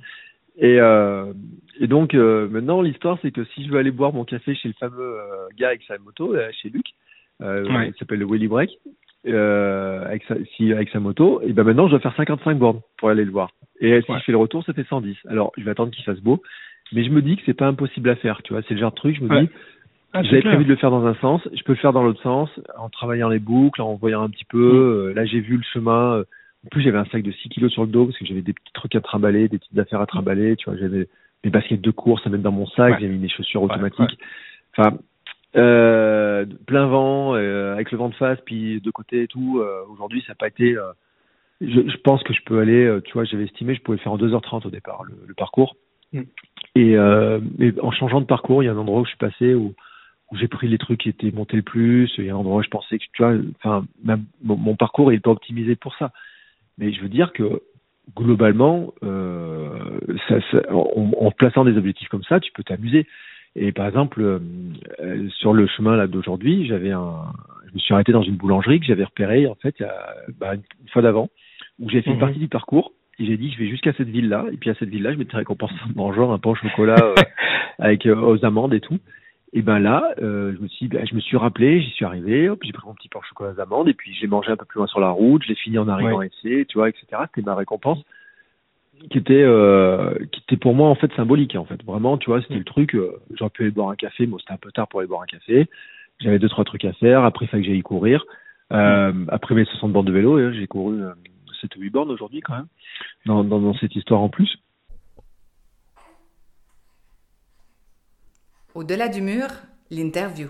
Et, euh, et donc euh, maintenant, l'histoire, c'est que si je veux aller boire mon café chez le fameux euh, gars avec sa moto, chez Luc, Ouais. il s'appelle le Willy Break, euh, avec, sa, si, avec sa moto, et ben maintenant, je dois faire 55 bornes pour aller le voir. Et si Ouais. je fais le retour, ça fait 110. Alors, je vais attendre qu'il fasse beau. Mais je me dis que c'est pas impossible à faire, tu vois. C'est le genre de truc, je me Ouais. dis, Ah, j'avais prévu de le faire dans un sens, je peux le faire dans l'autre sens, en travaillant les boucles, en voyant un petit peu. Mm. Euh, là, j'ai vu le chemin. euh, En plus, j'avais un sac de 6 kilos sur le dos parce que j'avais des petits trucs à trimballer, des petites affaires à trimballer, tu vois. J'avais mes baskets de course à mettre dans mon sac, Ouais. j'ai mis mes chaussures automatiques. Enfin, euh, plein vent, euh, avec le vent de face, puis de côté et tout. euh, Aujourd'hui, ça n'a pas été. euh, je, je pense que je peux aller, euh, tu vois, j'avais estimé, je pouvais faire en 2h30 au départ, le, le parcours. Mm. Et euh, mais en changeant de parcours, il y a un endroit où je suis passé où, où j'ai pris les trucs qui étaient montés le plus. Il y a un endroit où je pensais que, tu vois, enfin, mon, parcours est pas optimisé pour ça. Mais je veux dire que globalement, euh, ça, en, plaçant des objectifs comme ça, tu peux t'amuser. Et par exemple, euh, sur le chemin là d'aujourd'hui, j'avais un, je me suis arrêté dans une boulangerie que j'avais repérée en fait il y a, bah, une fois d'avant, où j'ai fait une mhm. partie du parcours. Et j'ai dit, je vais jusqu'à cette ville-là. Et puis à cette ville-là, je m'étais récompensé en mangeant un pain au chocolat euh, avec aux amandes et tout. Et ben là, euh, je me suis, ben, je me suis rappelé, j'y suis arrivé, hop, j'ai pris mon petit pain au chocolat d'amandes, et puis j'ai mangé un peu plus loin sur la route, je l'ai fini en arrivant ici, tu vois, etc. C'était ma récompense, qui était, euh, qui était pour moi en fait symbolique, en fait. Vraiment, tu vois, c'était le truc. Euh, J'aurais pu aller boire un café, mais c'était un peu tard pour aller boire un café. J'avais deux trois trucs à faire. Après, il fallait que j'aille courir. Euh, après mes 60 bornes de vélo, j'ai couru 7 ou 8 bornes aujourd'hui quand même, dans, dans, dans cette histoire en plus. Au-delà du mur, l'interview.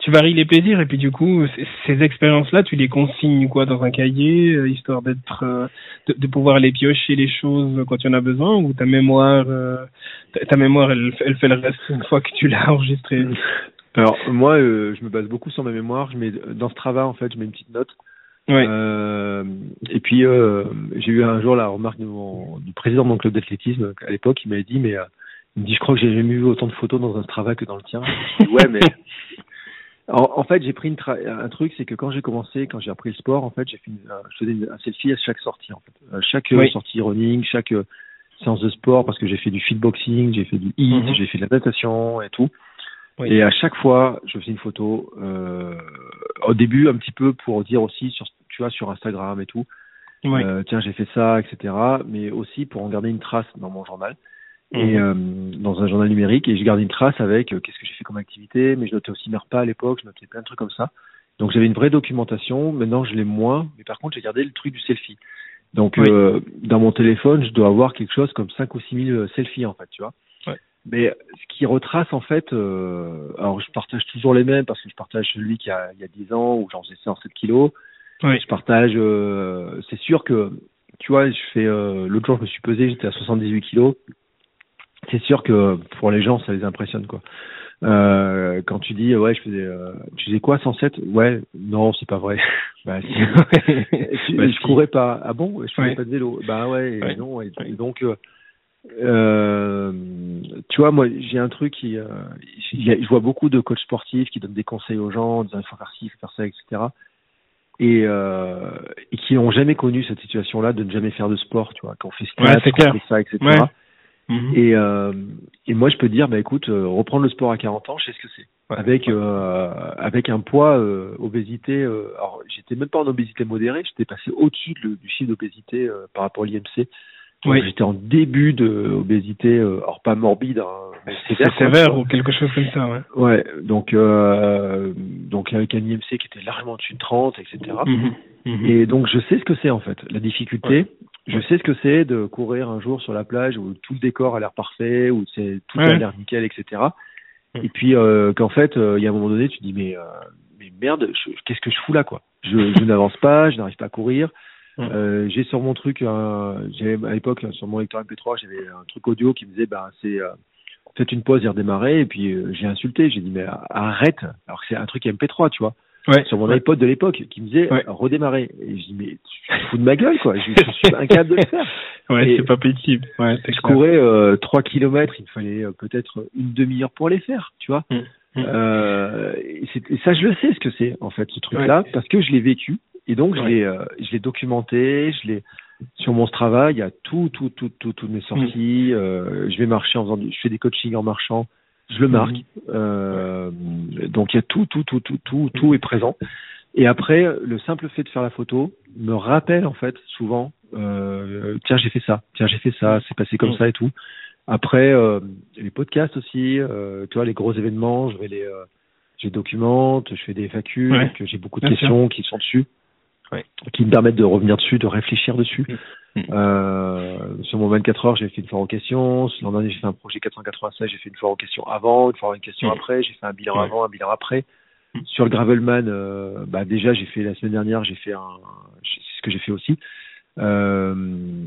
Tu varies les plaisirs et puis du coup, ces expériences-là, tu les consignes quoi dans un cahier, euh, histoire d'être, euh, de, pouvoir les piocher les choses quand tu en as besoin, ou ta mémoire, euh, ta, mémoire, elle, elle, fait le reste une fois que tu l'as enregistré? Alors moi, je me base beaucoup sur ma mémoire. Je mets dans ce travail en fait, je mets une petite note. Ouais. et puis j'ai eu un jour la remarque du président de mon club d'athlétisme à l'époque, il m'avait dit mais il me dit, je crois que j'ai jamais vu autant de photos dans un travail que dans le tien. ouais, mais en, fait, j'ai pris une un truc, c'est que quand j'ai commencé, quand j'ai appris le sport, en fait, j'ai fait euh, je faisais un selfie à chaque sortie, en fait. Euh, chaque euh, sortie running, chaque séance de sport, parce que j'ai fait du fitboxing, j'ai fait du hit, mhm. j'ai fait de la natation et tout. Et à chaque fois, je faisais une photo. Euh, au début, un petit peu pour dire aussi sur, tu vois, sur Instagram et tout. Euh, tiens, j'ai fait ça, etc. Mais aussi pour en garder une trace dans mon journal et mhm. euh, dans un journal numérique et je gardais une trace avec euh, qu'est-ce que j'ai fait comme activité mais je notais aussi mes repas à l'époque je notais plein de trucs comme ça donc j'avais une vraie documentation maintenant je l'ai moins mais par contre j'ai gardé le truc du selfie donc euh, dans mon téléphone je dois avoir quelque chose comme 5 ou 6 000 selfies en fait tu vois ouais. mais ce qui retrace en fait alors je partage toujours les mêmes parce que je partage celui qui a il y a 10 ans où j'en faisais 107 kilos ouais. je partage c'est sûr que tu vois, je fais l'autre jour je me suis pesé, j'étais à 78 kilos c'est sûr que pour les gens, ça les impressionne quoi. Euh, quand tu dis ouais, je faisais, euh, tu faisais quoi 107 Ouais, non, c'est pas vrai. bah, bah, je courais pas. Ah bon? Je faisais pas de vélo. Bah ouais, non. Et, donc, euh, tu vois, moi, j'ai un truc qui, je vois beaucoup de coachs sportifs qui donnent des conseils aux gens, en disant il faut faire ci, il faut faire ça, etc. Et, et qui n'ont jamais connu cette situation-là de ne jamais faire de sport, tu vois, quand on fait, fait ça, etc. Mhm. Et, euh, et moi, je peux dire, bah écoute, euh, reprendre le sport à 40 ans, je sais ce que c'est. Avec euh, avec un poids, euh, obésité. Euh, alors, j'étais même pas en obésité modérée, j'étais passé au-dessus du chiffre d'obésité par rapport à l'IMC. Oui. J'étais en début de obésité, alors pas morbide, hein, mais sévère, sévère ou quelque chose comme ça. Ouais. Ouais. Donc donc avec un IMC qui était largement au-dessus de 30, etc. Mhm. Mhm. Et donc je sais ce que c'est en fait, la difficulté. Je sais ce que c'est de courir un jour sur la plage où tout le décor a l'air parfait, où c'est tout a l'air nickel, etc. Et puis euh, qu'en fait, euh, il y a un moment donné, tu te dis mais euh, mais merde, qu'est-ce que je fous là quoi? Je, je n'avance pas, je n'arrive pas à courir. Euh, j'ai sur mon truc, j'avais à l'époque sur mon lecteur MP3, j'avais un truc audio qui me disait bah c'est faites une pause et redémarrer. Et puis j'ai insulté, j'ai dit mais arrête. Alors que c'est un truc MP3, tu vois ouais, sur mon iPod de l'époque qui me disait redémarrer. Et je dis mais tu te fous de ma gueule quoi, je, suis incapable de le faire. Ouais, c'est pas possible. Ouais, je courais euh, 3 kilomètres, il me fallait euh, peut-être une demi-heure pour les faire, tu vois. Mmh, mmh. Euh, et, ça je le sais ce que c'est en fait ce truc-là parce que je l'ai vécu et donc je l'ai euh, je l'ai documenté, je l'ai sur mon travail, il y a tout tout tout tout toutes mes sorties. Mmh. Euh, je vais marcher en faisant, du, je fais des coachings en marchant je le marque. Mhm. Euh, donc il y a tout, tout, tout, tout, tout, tout est présent. Et après, le simple fait de faire la photo me rappelle en fait souvent, euh, tiens j'ai fait ça, tiens j'ai fait ça, c'est passé comme mhm. ça et tout. Après, euh, les podcasts aussi, euh, tu vois, les gros événements, je vais les, euh, je documente, je fais des FAQ, que j'ai beaucoup de questions qui sont dessus, qui me permettent de revenir dessus, de réfléchir dessus. Euh, sur mon 24 heures, j'ai fait une foire aux questions. L'an dernier, j'ai fait un projet 496, j'ai fait une foire aux questions avant, une foire aux questions après. J'ai fait un bilan avant, un bilan après. Sur le Gravelman, euh, bah déjà, j'ai fait la semaine dernière, j'ai fait un, c'est ce que j'ai fait aussi. Euh,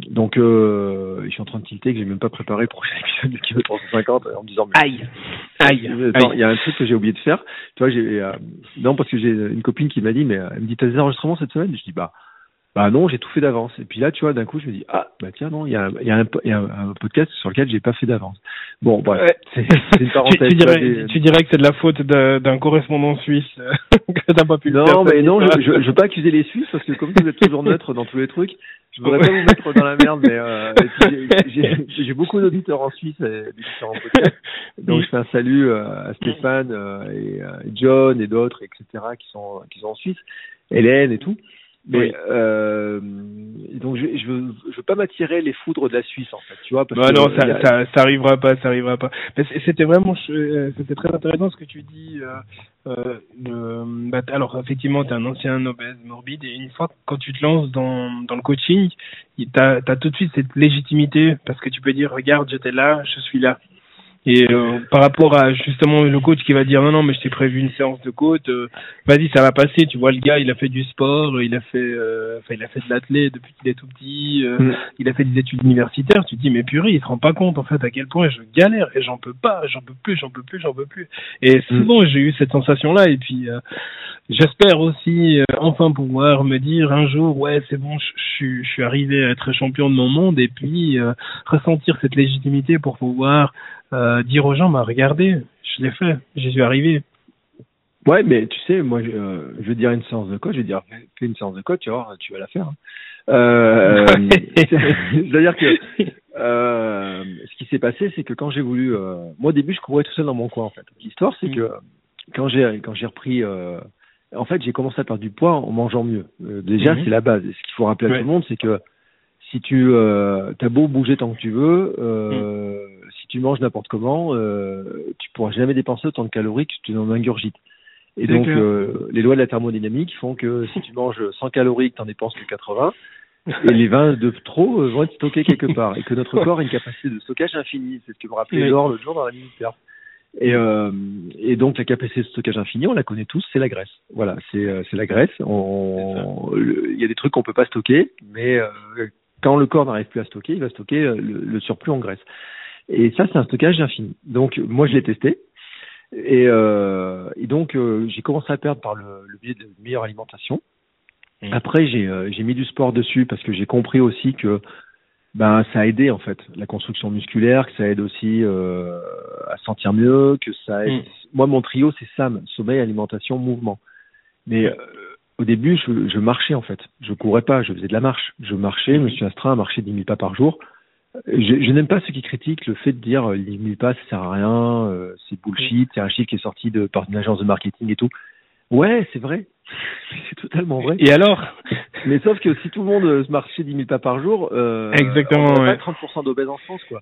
donc, euh, je suis en train de tilter que j'ai même pas préparé pour l'épisode de Kilo 350 en me disant mais Aïe, aïe. Il y a un truc que j'ai oublié de faire. Tu vois, j'ai euh, non parce que j'ai une copine qui m'a dit mais euh, elle me dit t'as des enregistrements cette semaine? Je dis bah bah non, j'ai tout fait d'avance. Et puis là, tu vois, d'un coup, je me dis ah bah tiens non, il y a, y a, un, y a un, podcast sur lequel j'ai pas fait d'avance. Bon, bref, Ouais. c'est c'est une parenthèse. tu dirais, des- tu dirais que c'est de la faute d'un d'un correspondant suisse euh, que t'as pas pu le faire. Non, mais non, je, je, je veux pas accuser les Suisses parce que comme vous êtes toujours neutre dans tous les trucs, je voudrais pas vous mettre dans la merde, mais euh, puis j'ai- j'ai j'ai beaucoup d'auditeurs en Suisse et des différents podcasts. Donc je fais un salut euh, à Stéphane euh, et John et d'autres, etc. qui sont qui sont en Suisse, Hélène et tout. Mais Oui. euh, donc je, je veux je veux pas m'attirer les foudres de la Suisse en fait, tu vois parce Bah que non, ça, a- ça, ça arrivera pas, ça arrivera pas. Mais c'était vraiment, euh, c'était très intéressant ce que tu dis. Euh, euh, bah, alors effectivement, t'es un ancien obèse morbide et une fois quand tu te lances dans, dans le coaching, t'as as tout de suite cette légitimité parce que tu peux dire, regarde, j'étais là, je suis là. Et euh, par rapport à justement le coach qui va dire non non mais je t'ai prévu une séance de côte, euh, vas-y ça va passer. Tu vois le gars il a fait du sport, il a fait, euh, enfin il a fait de l'athlète depuis qu'il est tout petit. euh, Mm. il a fait des études universitaires, tu te dis mais purée, il se rend pas compte en fait à quel point je galère et j'en peux pas, j'en peux plus, j'en peux plus, j'en peux plus. Et souvent j'ai eu cette sensation là et puis euh, j'espère aussi euh, enfin pouvoir me dire un jour ouais c'est bon, je suis je suis arrivé à être champion de mon monde et puis euh, ressentir cette légitimité pour pouvoir euh, dire aux gens bah regardez, je l'ai fait, j'y suis arrivé. Ouais, mais tu sais, moi, je, euh, je veux dire une séance de coach, je veux dire, fais une séance de coach, tu vas tu vas la faire. hein. Euh, C'est-à-dire que euh, ce qui s'est passé, c'est que quand j'ai voulu, moi au début, je courais tout seul dans mon coin en fait. L'histoire, c'est Mm. que quand j'ai quand j'ai repris, en fait, j'ai commencé à perdre du poids en mangeant mieux. Déjà, Mhm. c'est la base. Et ce qu'il faut rappeler à Ouais. tout le monde, c'est que si tu as beau bouger tant que tu veux, si tu manges n'importe comment, euh, tu pourras jamais dépenser autant de calories que tu n'en ingurgites. Et donc, euh, les lois de la thermodynamique font que si tu manges 100 calories, que tu n'en dépenses que 80, et les 20 de trop euh, vont être stockés quelque part. Et que notre corps a une capacité de stockage infinie. C'est ce que me rappelait. Laure l'autre jour dans la militaire. Et, euh, et donc, la capacité de stockage infini, on la connaît tous, c'est la graisse. Voilà, c'est la graisse. On- Il y a des trucs qu'on peut pas stocker, mais euh, quand le corps n'arrive plus à stocker, il va stocker le, le surplus en graisse. Et ça, c'est un stockage infini. Donc, moi, je l'ai testé. Et, euh, et donc, euh, j'ai commencé à perdre par le, le biais de meilleure alimentation. Mm. Après, j'ai euh, j'ai mis du sport dessus parce que j'ai compris aussi que ben ça a aidé en fait la construction musculaire, que ça aide aussi à se sentir mieux, que ça aide. Mm. Moi, mon trio, c'est SAM sommeil, alimentation, mouvement. Mais au début, je, je marchais en fait. Je courais pas, je faisais de la marche. Je marchais, je me suis astreint à marcher 10 000 pas par jour. Je, je n'aime pas ceux qui critiquent le fait de dire euh, 10 000 pas, ça sert à rien, euh, c'est bullshit, c'est un chiffre qui est sorti de, par une agence de marketing et tout. Ouais, c'est vrai. c'est totalement vrai. Et alors? Mais sauf que si tout le monde euh, se marchait 10 000 pas par jour, euh, Exactement, on ouais. pas 30% d'obèses en France, quoi.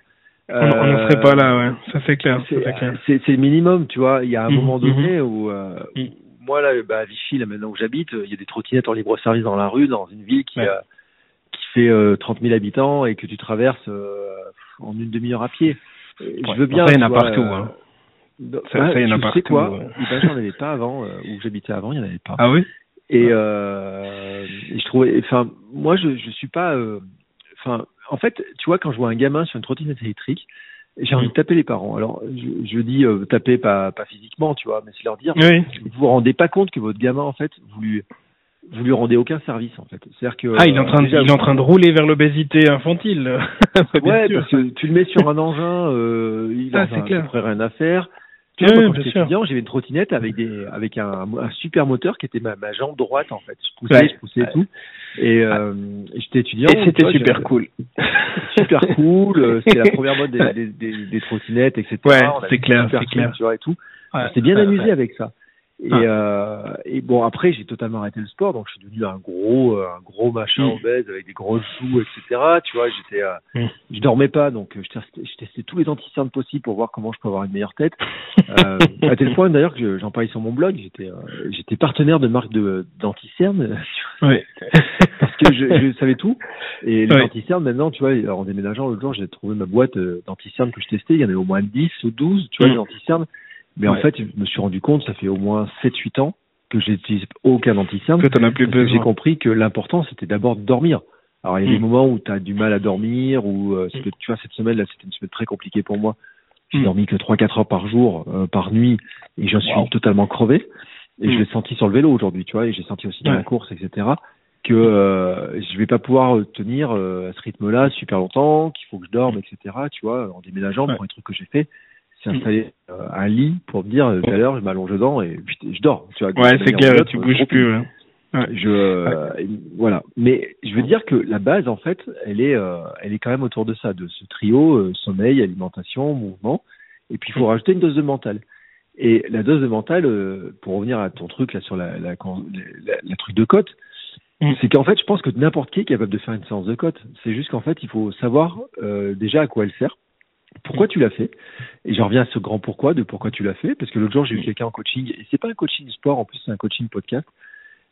on on n'en serait pas là, ouais. Ça c'est clair, C'est le minimum, tu vois. Il y a un Mhm, moment donné où, euh, Mhm. où moi, là, bah, à Vichy, là, maintenant où j'habite, il y a des trottinettes en libre-service dans la rue, dans une ville qui, Ouais. a- qui fait euh, 30 000 habitants et que tu traverses euh, en une demi-heure à pied. Euh. Je veux bien. Ça, il y en a partout, hein. Ça- il y en a tu sais partout, quoi ouais. Ben, J'en avais pas avant, où j'habitais avant, il y en avait pas. Ah oui? Et, euh, et je trouvais, enfin, moi, je, je suis pas, euh, enfin, en fait, tu vois, quand je vois un gamin sur une trottinette électrique, j'ai envie de taper les parents. Alors, je, je dis euh, taper pas, pas physiquement, tu vois, mais c'est leur dire, Oui. vous vous rendez pas compte que votre gamin, en fait, vous lui, vous lui rendez aucun service, en fait. C'est-à-dire que Ah, il est en train de, déjà, il est en train de rouler vers l'obésité infantile. Ouais, sûr. parce que tu le mets sur un engin, euh, il Ah, a à peu près rien à faire. Tu vois, moi, quand j'étais étudiant, j'avais une trottinette avec des, avec un, un super moteur qui était ma, ma jambe droite en fait. Je poussais, Ouais. je poussais et tout. Et euh, j'étais étudiant. Et c'était super cool. super cool. euh, C'était la première mode des, des, des, des trottinettes, etc. Ouais, c'est clair, c'est clair. Tu vois et tout. Ouais. On bien amusé avec ça. Et, Ouais. euh, et bon après j'ai totalement arrêté le sport donc je suis devenu un gros euh, un gros machin Mm. obèse avec des grosses joues etc tu vois j'étais euh, Mm. je dormais pas donc je testais, je testais tous les anticernes possibles pour voir comment je peux avoir une meilleure tête euh, à tel point d'ailleurs que je- j'en parlais sur mon blog j'étais euh, j'étais partenaire de marque de d'anticernes Ouais. parce que je, je savais tout et les Ouais. anticernes maintenant tu vois alors, en déménageant l'autre jour j'ai trouvé ma boîte d'anticernes que je testais il y en avait au moins 10 ou 12 tu vois Mm. les anticernes mais en fait je me suis rendu compte ça fait au moins 7 8 ans que j'utilise aucun anticerne Que as plus parce que j'ai compris que l'important c'était d'abord de dormir Alors il y a des Mm. moments où tu as du mal à dormir, ou euh, que, tu vois, cette semaine là, c'était une semaine très compliquée pour moi. J'ai Mm. dormi que 3-4 heures par jour, euh, par nuit, et je suis Wow. totalement crevé. Et je Mm. l'ai senti sur le vélo aujourd'hui, tu vois, et j'ai senti aussi dans Ouais. la course, etc. que euh, je vais pas pouvoir euh, tenir euh, à ce rythme-là super longtemps, qu'il faut que je dorme, etc. Tu vois, en déménageant, Ouais. pour les trucs que j'ai fait, c'est Mm. installer euh, un lit pour me dire euh, tout à l'heure, je m'allonge dedans et je dors. Tu vois, Ouais, c'est d'autre, tu bouges plus. ouais. je euh, voilà mais je veux dire que la base en fait elle est euh, elle est quand même autour de ça de ce trio sommeil alimentation mouvement et puis il faut rajouter une dose de mental et la dose de mental pour revenir à ton truc là sur la la, la, la truc de cote Mm. c'est qu'en fait je pense que n'importe qui est capable de faire une séance de cote c'est juste qu'en fait il faut savoir euh, déjà à quoi elle sert pourquoi tu l'as fait? Et je reviens à ce grand pourquoi de pourquoi tu l'as fait, parce que l'autre jour j'ai eu quelqu'un en coaching, et c'est pas un coaching sport, en plus c'est un coaching podcast,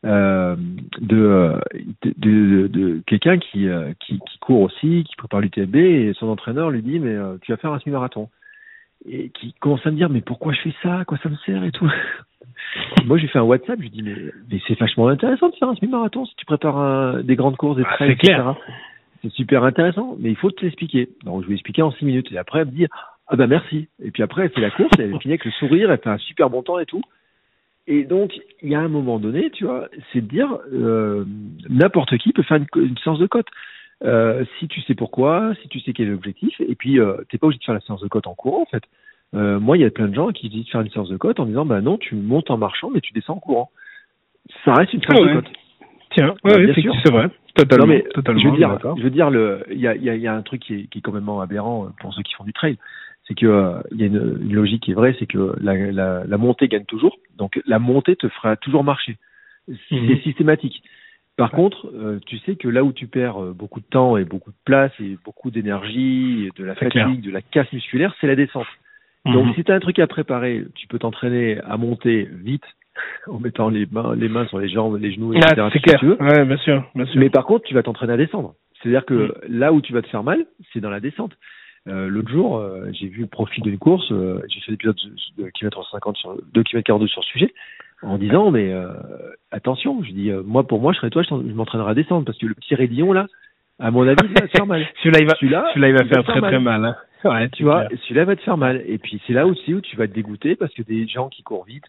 euh, de, euh, de, de, de quelqu'un qui, euh, qui, qui court aussi, qui prépare l'UTMB, et son entraîneur lui dit mais euh, tu vas faire un semi-marathon. Et qui commence à me dire mais pourquoi je fais ça, à quoi ça me sert et tout? Moi j'ai fait un WhatsApp, je lui dis mais, mais c'est vachement intéressant de faire un semi-marathon si tu prépares un- des grandes courses, des Ah, trails, c'est clair. C'est super intéressant, mais il faut te l'expliquer. Donc je vais expliquer en six minutes et après elle me dit ah bah merci. Et puis après elle fait la course, elle finit avec le sourire, elle fait un super bon temps et tout. Et donc il y a un moment donné, tu vois, c'est de dire euh, n'importe qui peut faire une, séance de cote. Euh, si tu sais pourquoi, si tu sais quel est l'objectif, et puis euh, t'es pas obligé de faire la séance de cote en courant en fait. Euh, moi, il y a plein de gens qui disent de faire une séance de cote en disant bah non, tu montes en marchant, mais tu descends en courant. Ça reste une séance Ah ouais. de cote. Tiens, Bah, ouais, sûr. c'est vrai. Totalement. Non, mais totalement. je veux dire, je veux dire le, il y a, y, a, y a un truc qui est, qui est complètement aberrant euh, pour ceux qui font du trail, c'est que euh, il y a une, une logique qui est vraie, c'est que la, la, la montée gagne toujours, donc la montée te fera toujours marcher. C'est Mhm. systématique. Par contre, euh, tu sais que là où tu perds euh, beaucoup de temps et beaucoup de place et beaucoup d'énergie, de la fatigue, clair. de la casse musculaire, c'est la descente. Donc Mhm. si tu as un truc à préparer, tu peux t'entraîner à monter vite en mettant les mains, les mains sur les jambes, les genoux, etc. Ah, c'est clair. tu veux. Ouais, bien sûr, bien sûr. Mais par contre, tu vas t'entraîner à descendre. C'est-à-dire que Mm. là où tu vas te faire mal, c'est dans la descente. Euh, L'autre jour, euh, j'ai vu le profil d'une course, euh, j'ai fait l'épisode de, de 50 sur 2 km 42 sur ce sujet, en disant mais euh, attention, je dis euh, moi pour moi je serais toi, je m'entraînerai à descendre parce que le petit raidillon là, à mon avis, il va te faire mal. Celui-là, il va, Celui-là, celui-là, il va faire très très mal. hein. Ouais, tu vois, celui-là va te faire mal. Et puis c'est là aussi où tu vas te dégoûter parce que des gens qui courent vite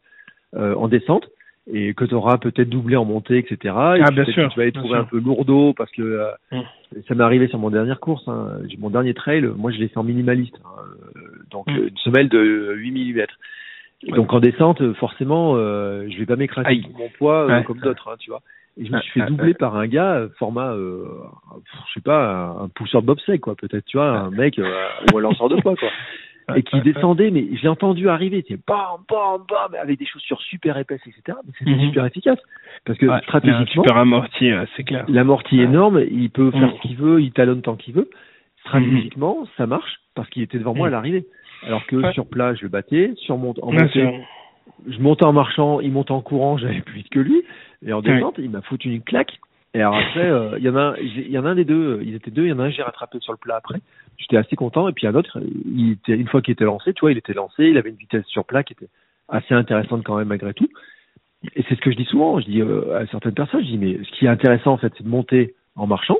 en descente et que tu auras peut-être doublé en montée, etc. Et Ah, bien sûr, tu vas les trouver un peu lourdeaux parce que euh, Mm. ça m'est arrivé sur mon dernière course. Hein. J'ai- Mon dernier trail, moi je l'ai fait en minimaliste, hein. Euh, donc Mm. euh, une semelle de 8 mm. Ouais. Donc en descente, euh, forcément, euh, je vais pas m'écraser mon poids euh, Ouais. comme d'autres, hein, tu vois. Et je me suis fait doubler par un gars euh, format, euh, je sais pas, un, pousseur de bobsleigh quoi, peut-être, tu vois, un mec euh, ou un lanceur de poids quoi et qui descendait, mais je l'ai entendu arriver, c'est bam, bam, bam, avec des chaussures super épaisses, etc. Mais c'était Mhm. super efficace. Parce que Ouais, il a un stratégiquement, super amorti, c'est clair. l'amorti est Ouais. énorme, il peut faire Mhm. ce qu'il veut, il talonne tant qu'il veut. Stratégiquement, ça marche parce qu'il était devant moi à Mhm. l'arrivée. Alors que Ouais. sur plat, je le battais, sur mont en montée, je montais en marchant, il montait en courant, j'avais plus vite que lui. Et en descente, il m'a foutu une claque. Et alors après, euh, il y en a, il y en a un des deux, euh, ils étaient deux, il y en a un j'ai rattrapé sur le plat après. J'étais assez content. Et puis un autre, il était, une fois qu'il était lancé, tu vois, il était lancé, il avait une vitesse sur plat qui était assez intéressante quand même malgré tout. Et c'est ce que je dis souvent, je dis euh, à certaines personnes, je dis mais ce qui est intéressant en fait, c'est de monter en marchant.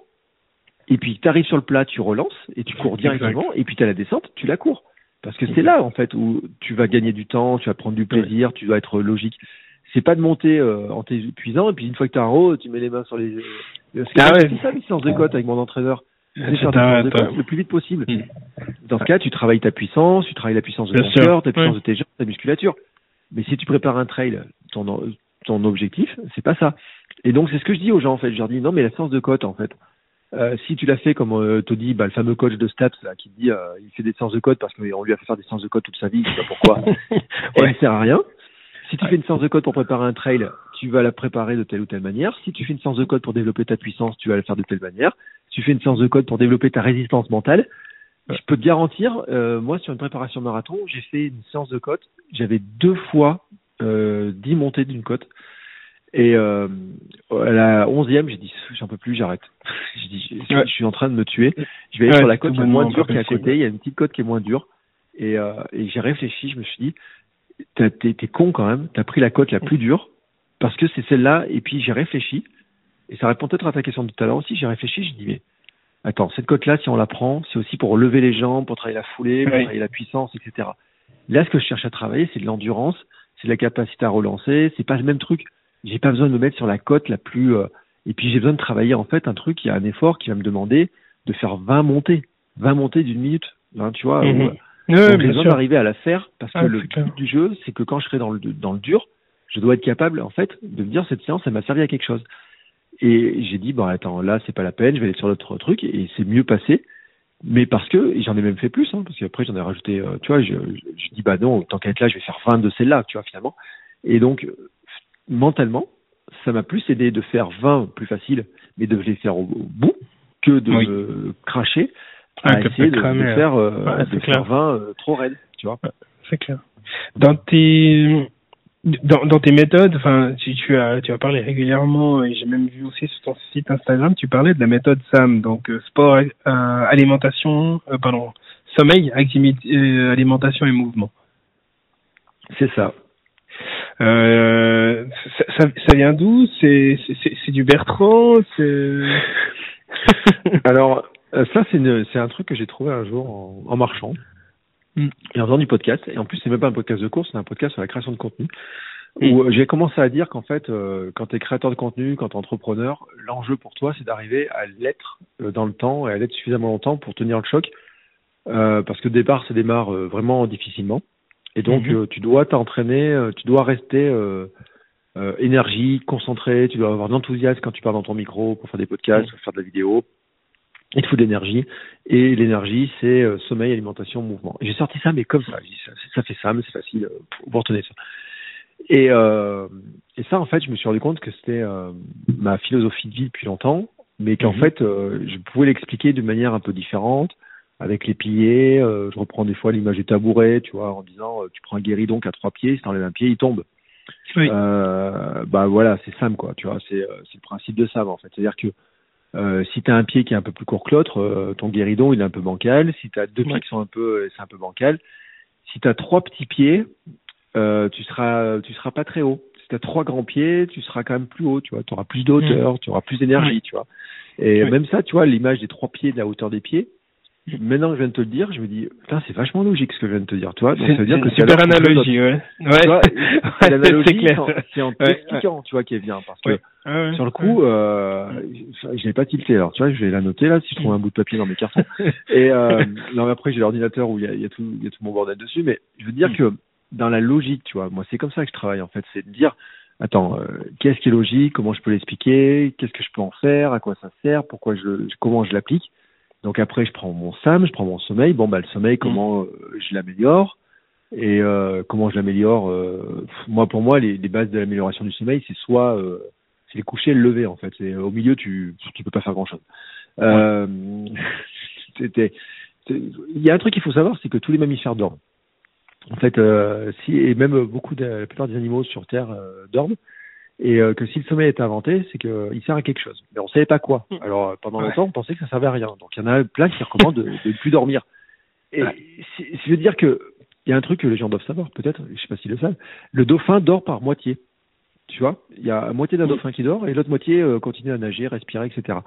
Et puis tu arrives sur le plat, tu relances et tu cours directement. Et puis tu as la descente, tu la cours. Parce que c'est là en fait où tu vas gagner du temps, tu vas prendre du plaisir, tu vas être logique. C'est pas de monter euh, en t'épuisant et puis une fois que tu es en haut, tu mets les mains sur les. Que Ah ouais. Ça mes séances de côte avec mon entraîneur. Un- le plus vite possible. Mm. Dans ce cas, tu travailles ta puissance, tu travailles la puissance de Bien ton sûr. cœur, ta puissance de tes jambes, ta musculature. Mais si tu prépares un trail, ton, ton objectif, c'est pas ça. Et donc, c'est ce que je dis aux gens, en fait. Je leur dis, non, mais la séance de côte, en fait, euh, si tu l'as fait comme euh, te dit bah, le fameux coach de stats là, qui dit euh, il fait des séances de côte parce qu'on lui a fait faire des séances de côte toute sa vie, je sais pas pourquoi, elle ne sert à rien. Si tu fais une séance de côte pour préparer un trail, tu vas la préparer de telle ou telle manière. Si tu fais une séance de côte pour développer ta puissance, tu vas la faire de telle manière. Tu fais une séance de côte pour développer ta résistance mentale, je peux te garantir, euh, moi sur une préparation marathon, j'ai fait une séance de côte, j'avais deux fois euh, 10 montées d'une côte. Et euh, à la onzième, j'ai dit, j'en peux plus, j'arrête. j'ai dit, je, Ouais. je suis en train de me tuer. Je vais aller Ouais, sur la côte tout qui est moins dure qui est à côté. Il y a une petite côte qui est moins dure. Et, euh, et j'ai réfléchi, je me suis dit, t'es con quand même. T'as pris la côte la plus dure parce que c'est celle-là. Et puis j'ai réfléchi. Et ça répond peut-être à ta question de tout à l'heure aussi. J'ai réfléchi, je dis mais attends, cette côte-là, si on la prend, c'est aussi pour lever les jambes, pour travailler la foulée, pour Oui. travailler la puissance, etc. Là, ce que je cherche à travailler, c'est de l'endurance, c'est de la capacité à relancer. C'est pas le même truc. J'ai pas besoin de me mettre sur la côte la plus. euh, Et puis j'ai besoin de travailler en fait un truc qui a un effort qui va me demander de faire 20 montées, 20 montées d'une minute. Hein, tu vois. Mhm. où, ouais, j'ai besoin d'arriver à la faire parce que Ah, le clair. but du jeu, c'est que quand je serai dans le, dans le dur, je dois être capable, en fait, de me dire cette séance, elle m'a servi à quelque chose. Et j'ai dit, bon, attends, là, c'est pas la peine, je vais aller sur d'autres trucs, et c'est mieux passé. Mais parce que, et j'en ai même fait plus, hein, parce qu'après, j'en ai rajouté, euh, tu vois, je, je, je dis, bah non, tant qu'à être là, je vais faire 20 de celles-là, tu vois, finalement. Et donc, mentalement, ça m'a plus aidé de faire 20 plus facile, mais de les faire au, au bout, que de Oui. me cracher Ah, à essayer de de, cramer, de faire, euh, Ouais, de faire clair. 20 euh, trop raide, tu vois. C'est clair. Dans tes dans, dans tes méthodes, enfin, tu, tu as tu as parlé régulièrement et j'ai même vu aussi sur ton site Instagram, tu parlais de la méthode SAM, donc euh, sport, euh, alimentation, euh, pardon, sommeil, activité, alimentation et mouvement. C'est ça. Euh, ça, ça, ça vient d'où? C'est du Bertrand? Alors, ça, c'est un truc que j'ai trouvé un jour en, en marchant Mm. et en faisant du podcast. Et en plus, c'est même pas un podcast de course, c'est un podcast sur la création de contenu. Mm. Où euh, j'ai commencé à dire qu'en fait, euh, quand tu es créateur de contenu, quand tu es entrepreneur, l'enjeu pour toi, c'est d'arriver à l'être euh, dans le temps et à l'être suffisamment longtemps pour tenir le choc. Euh, parce que au départ, ça démarre vraiment difficilement. Et donc, Mhm. euh, tu dois t'entraîner, tu dois rester énergie, concentré, tu dois avoir de l'enthousiasme quand tu parles dans ton micro pour faire des podcasts, pour faire de la vidéo. Il te faut de l'énergie. Et l'énergie, c'est euh, sommeil, alimentation, mouvement. J'ai sorti ça, mais comme ça. Ça, ça fait ça, mais c'est facile. euh, Vous retenez ça. Et, euh, et ça, en fait, je me suis rendu compte que c'était euh, ma philosophie de vie depuis longtemps, mais qu'en Mhm. fait, je pouvais l'expliquer d'une manière un peu différente, avec les piliers. je reprends des fois l'image du tabouret, tu vois, en disant, tu prends un guéridon qui a trois pieds, si t'enlèves un pied, il tombe. Oui. Bah voilà, c'est Sam, quoi, tu vois, c'est c'est le principe de Sam, en fait. C'est-à-dire que euh, si tu as un pied qui est un peu plus court que l'autre, euh, ton guéridon il est un peu bancal. Si tu as deux pieds qui sont un peu, c'est un peu bancal. Si tu as trois petits pieds, euh, tu seras, tu seras pas très haut. Si tu as trois grands pieds, tu seras quand même plus haut. Tu vois, tu auras plus de hauteur, tu auras plus d'énergie, Ouais. tu vois. Et Ouais. même ça, tu vois, l'image des trois pieds, de la hauteur des pieds. Maintenant que je viens de te le dire, je me dis, putain, c'est vachement logique ce que je viens de te dire, tu vois. Donc ça veut dire que c'est super analogie, ouais. Ouais. c'est Ouais, l'analogie, c'est clair. c'est en- en Ouais, t'expliquant, tu vois, qui est bien, parce que Ouais. Sur le coup, euh, je, l'ai pas tilté. Alors, tu vois, je vais la noter là si je trouve un bout de papier dans mes cartons. Et euh, non, mais après j'ai l'ordinateur où il y a, il y a tout, il y a tout mon bordel dessus. Mais je veux dire Mm. que dans la logique, tu vois, moi c'est comme ça que je travaille en fait, c'est de dire, attends, euh, qu'est-ce qui est logique, comment je peux l'expliquer, qu'est-ce que je peux en faire, à quoi ça sert, pourquoi je, comment je l'applique. Donc après, je prends mon SAM, je prends mon sommeil. Bon, bah le sommeil, comment euh, je l'améliore et euh, comment je l'améliore. euh, moi, pour moi, les, les bases de l'amélioration du sommeil, c'est soit euh, c'est le coucher et le lever en fait. C'est au milieu, tu tu peux pas faire grand chose. Euh, c'était il y a un truc qu'il faut savoir, c'est que tous les mammifères dorment. En fait, euh, si et même beaucoup de la plupart des animaux sur Terre euh, dorment. Et euh, que si le sommeil est inventé, c'est qu'il sert à quelque chose. Mais on savait pas quoi. Alors euh, pendant Ouais. longtemps, on pensait que ça servait à rien. Donc il y en a plein qui recommandent de, ne plus dormir. Et Ouais. je veux dire que il y a un truc que les gens doivent savoir, peut-être, je sais pas s'ils le savent. Le dauphin dort par moitié. Tu vois, il y a la moitié d'un dauphin qui dort et l'autre moitié euh, continue à nager, respirer, etc.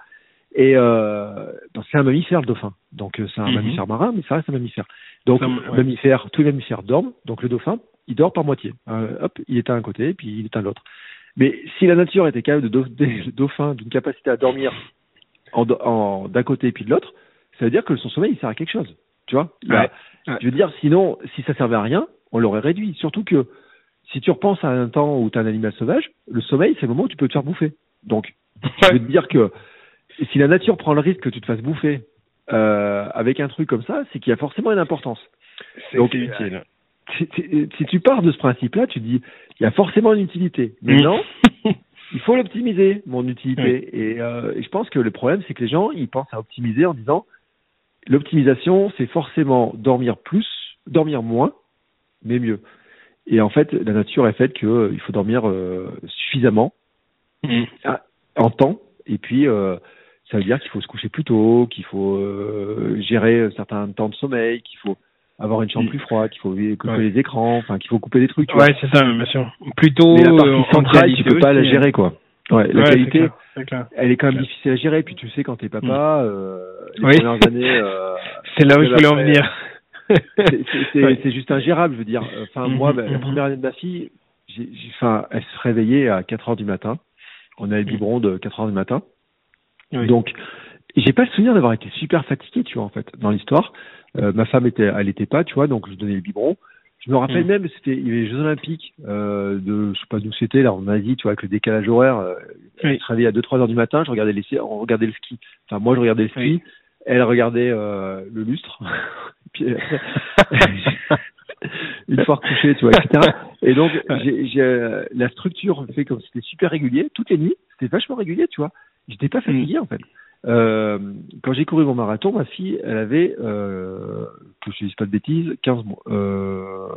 Et euh, parce que c'est un mammifère le dauphin, donc euh, c'est un Mhm. mammifère marin, mais ça reste un mammifère. Donc Ça, ouais. mammifère, tous les mammifères dorment, donc le dauphin, il dort par moitié. Euh, hop, il éteint un côté, puis il éteint l'autre. Mais si la nature était capable de doter le dauphin d'une capacité à dormir en, en- d'un côté puis de l'autre, ça veut dire que son sommeil il sert à quelque chose. Tu vois? Y a- Ouais. Ouais. Je veux dire, sinon, si ça servait à rien, on l'aurait réduit. Surtout que si tu repenses à un temps où tu as un animal sauvage, le sommeil, c'est le moment où tu peux te faire bouffer. Donc, je veux te dire que si la nature prend le risque que tu te fasses bouffer euh, avec un truc comme ça, c'est qu'il y a forcément une importance. C'est Donc, c'est utile. Si, tu pars de ce principe-là, tu dis, il y a forcément une utilité. Mais Mm. non, il faut l'optimiser, mon utilité. Et, euh, et je pense que le problème, c'est que les gens, ils pensent à optimiser en disant, l'optimisation, c'est forcément dormir plus, dormir moins, mais mieux. Et en fait, la nature est faite qu'il faut dormir euh, suffisamment Mm. en temps, et puis euh, ça veut dire qu'il faut se coucher plus tôt, qu'il faut euh, gérer certains temps de sommeil, qu'il faut avoir une chambre Mm. plus froide, qu'il faut couper Ouais. les écrans, enfin qu'il faut couper des trucs. tu vois. Ouais, c'est ça, bien sûr. Plutôt Mais la euh, partie en centrale, tu peux pas la aussi, gérer quoi. Ouais, la Ouais, qualité, clair, c'est clair. elle est quand même difficile à gérer. Puis tu sais, quand t'es papa, euh, les Oui. premières années, euh, C'est là où je voulais en venir. c'est- Ouais. juste ingérable, je veux dire. Enfin, Mhm, moi, bah, la mhm. première année de ma fille, j'ai- enfin, elle se réveillait à 4 heures du matin. On avait le biberon de 4 heures du matin. Oui. Donc, j'ai pas le souvenir d'avoir été super fatigué, tu vois, en fait, dans l'histoire. Euh, ma femme était, elle était pas, tu vois, donc je donnais le biberon. Je me rappelle Mhm. même, c'était, il y avait les Jeux Olympiques, euh, de, je sais pas d'où c'était, là, en Asie, tu vois, avec le décalage horaire. Euh, Oui. Elle se réveillait à 2-3 heures du matin, je regardais les, on regardait le ski. Enfin, moi, je regardais le ski. Oui. Elle regardait euh, le lustre. Puis une fois recouchée, tu vois, etc. Et donc, j'ai, j'ai, euh, la structure fait comme c'était super régulier, toutes les nuits, c'était vachement régulier, tu vois. J'étais pas fatigué, en fait. Euh, quand j'ai couru mon marathon, ma fille, elle avait, euh, que je dise pas de bêtises, 15 mois. Euh,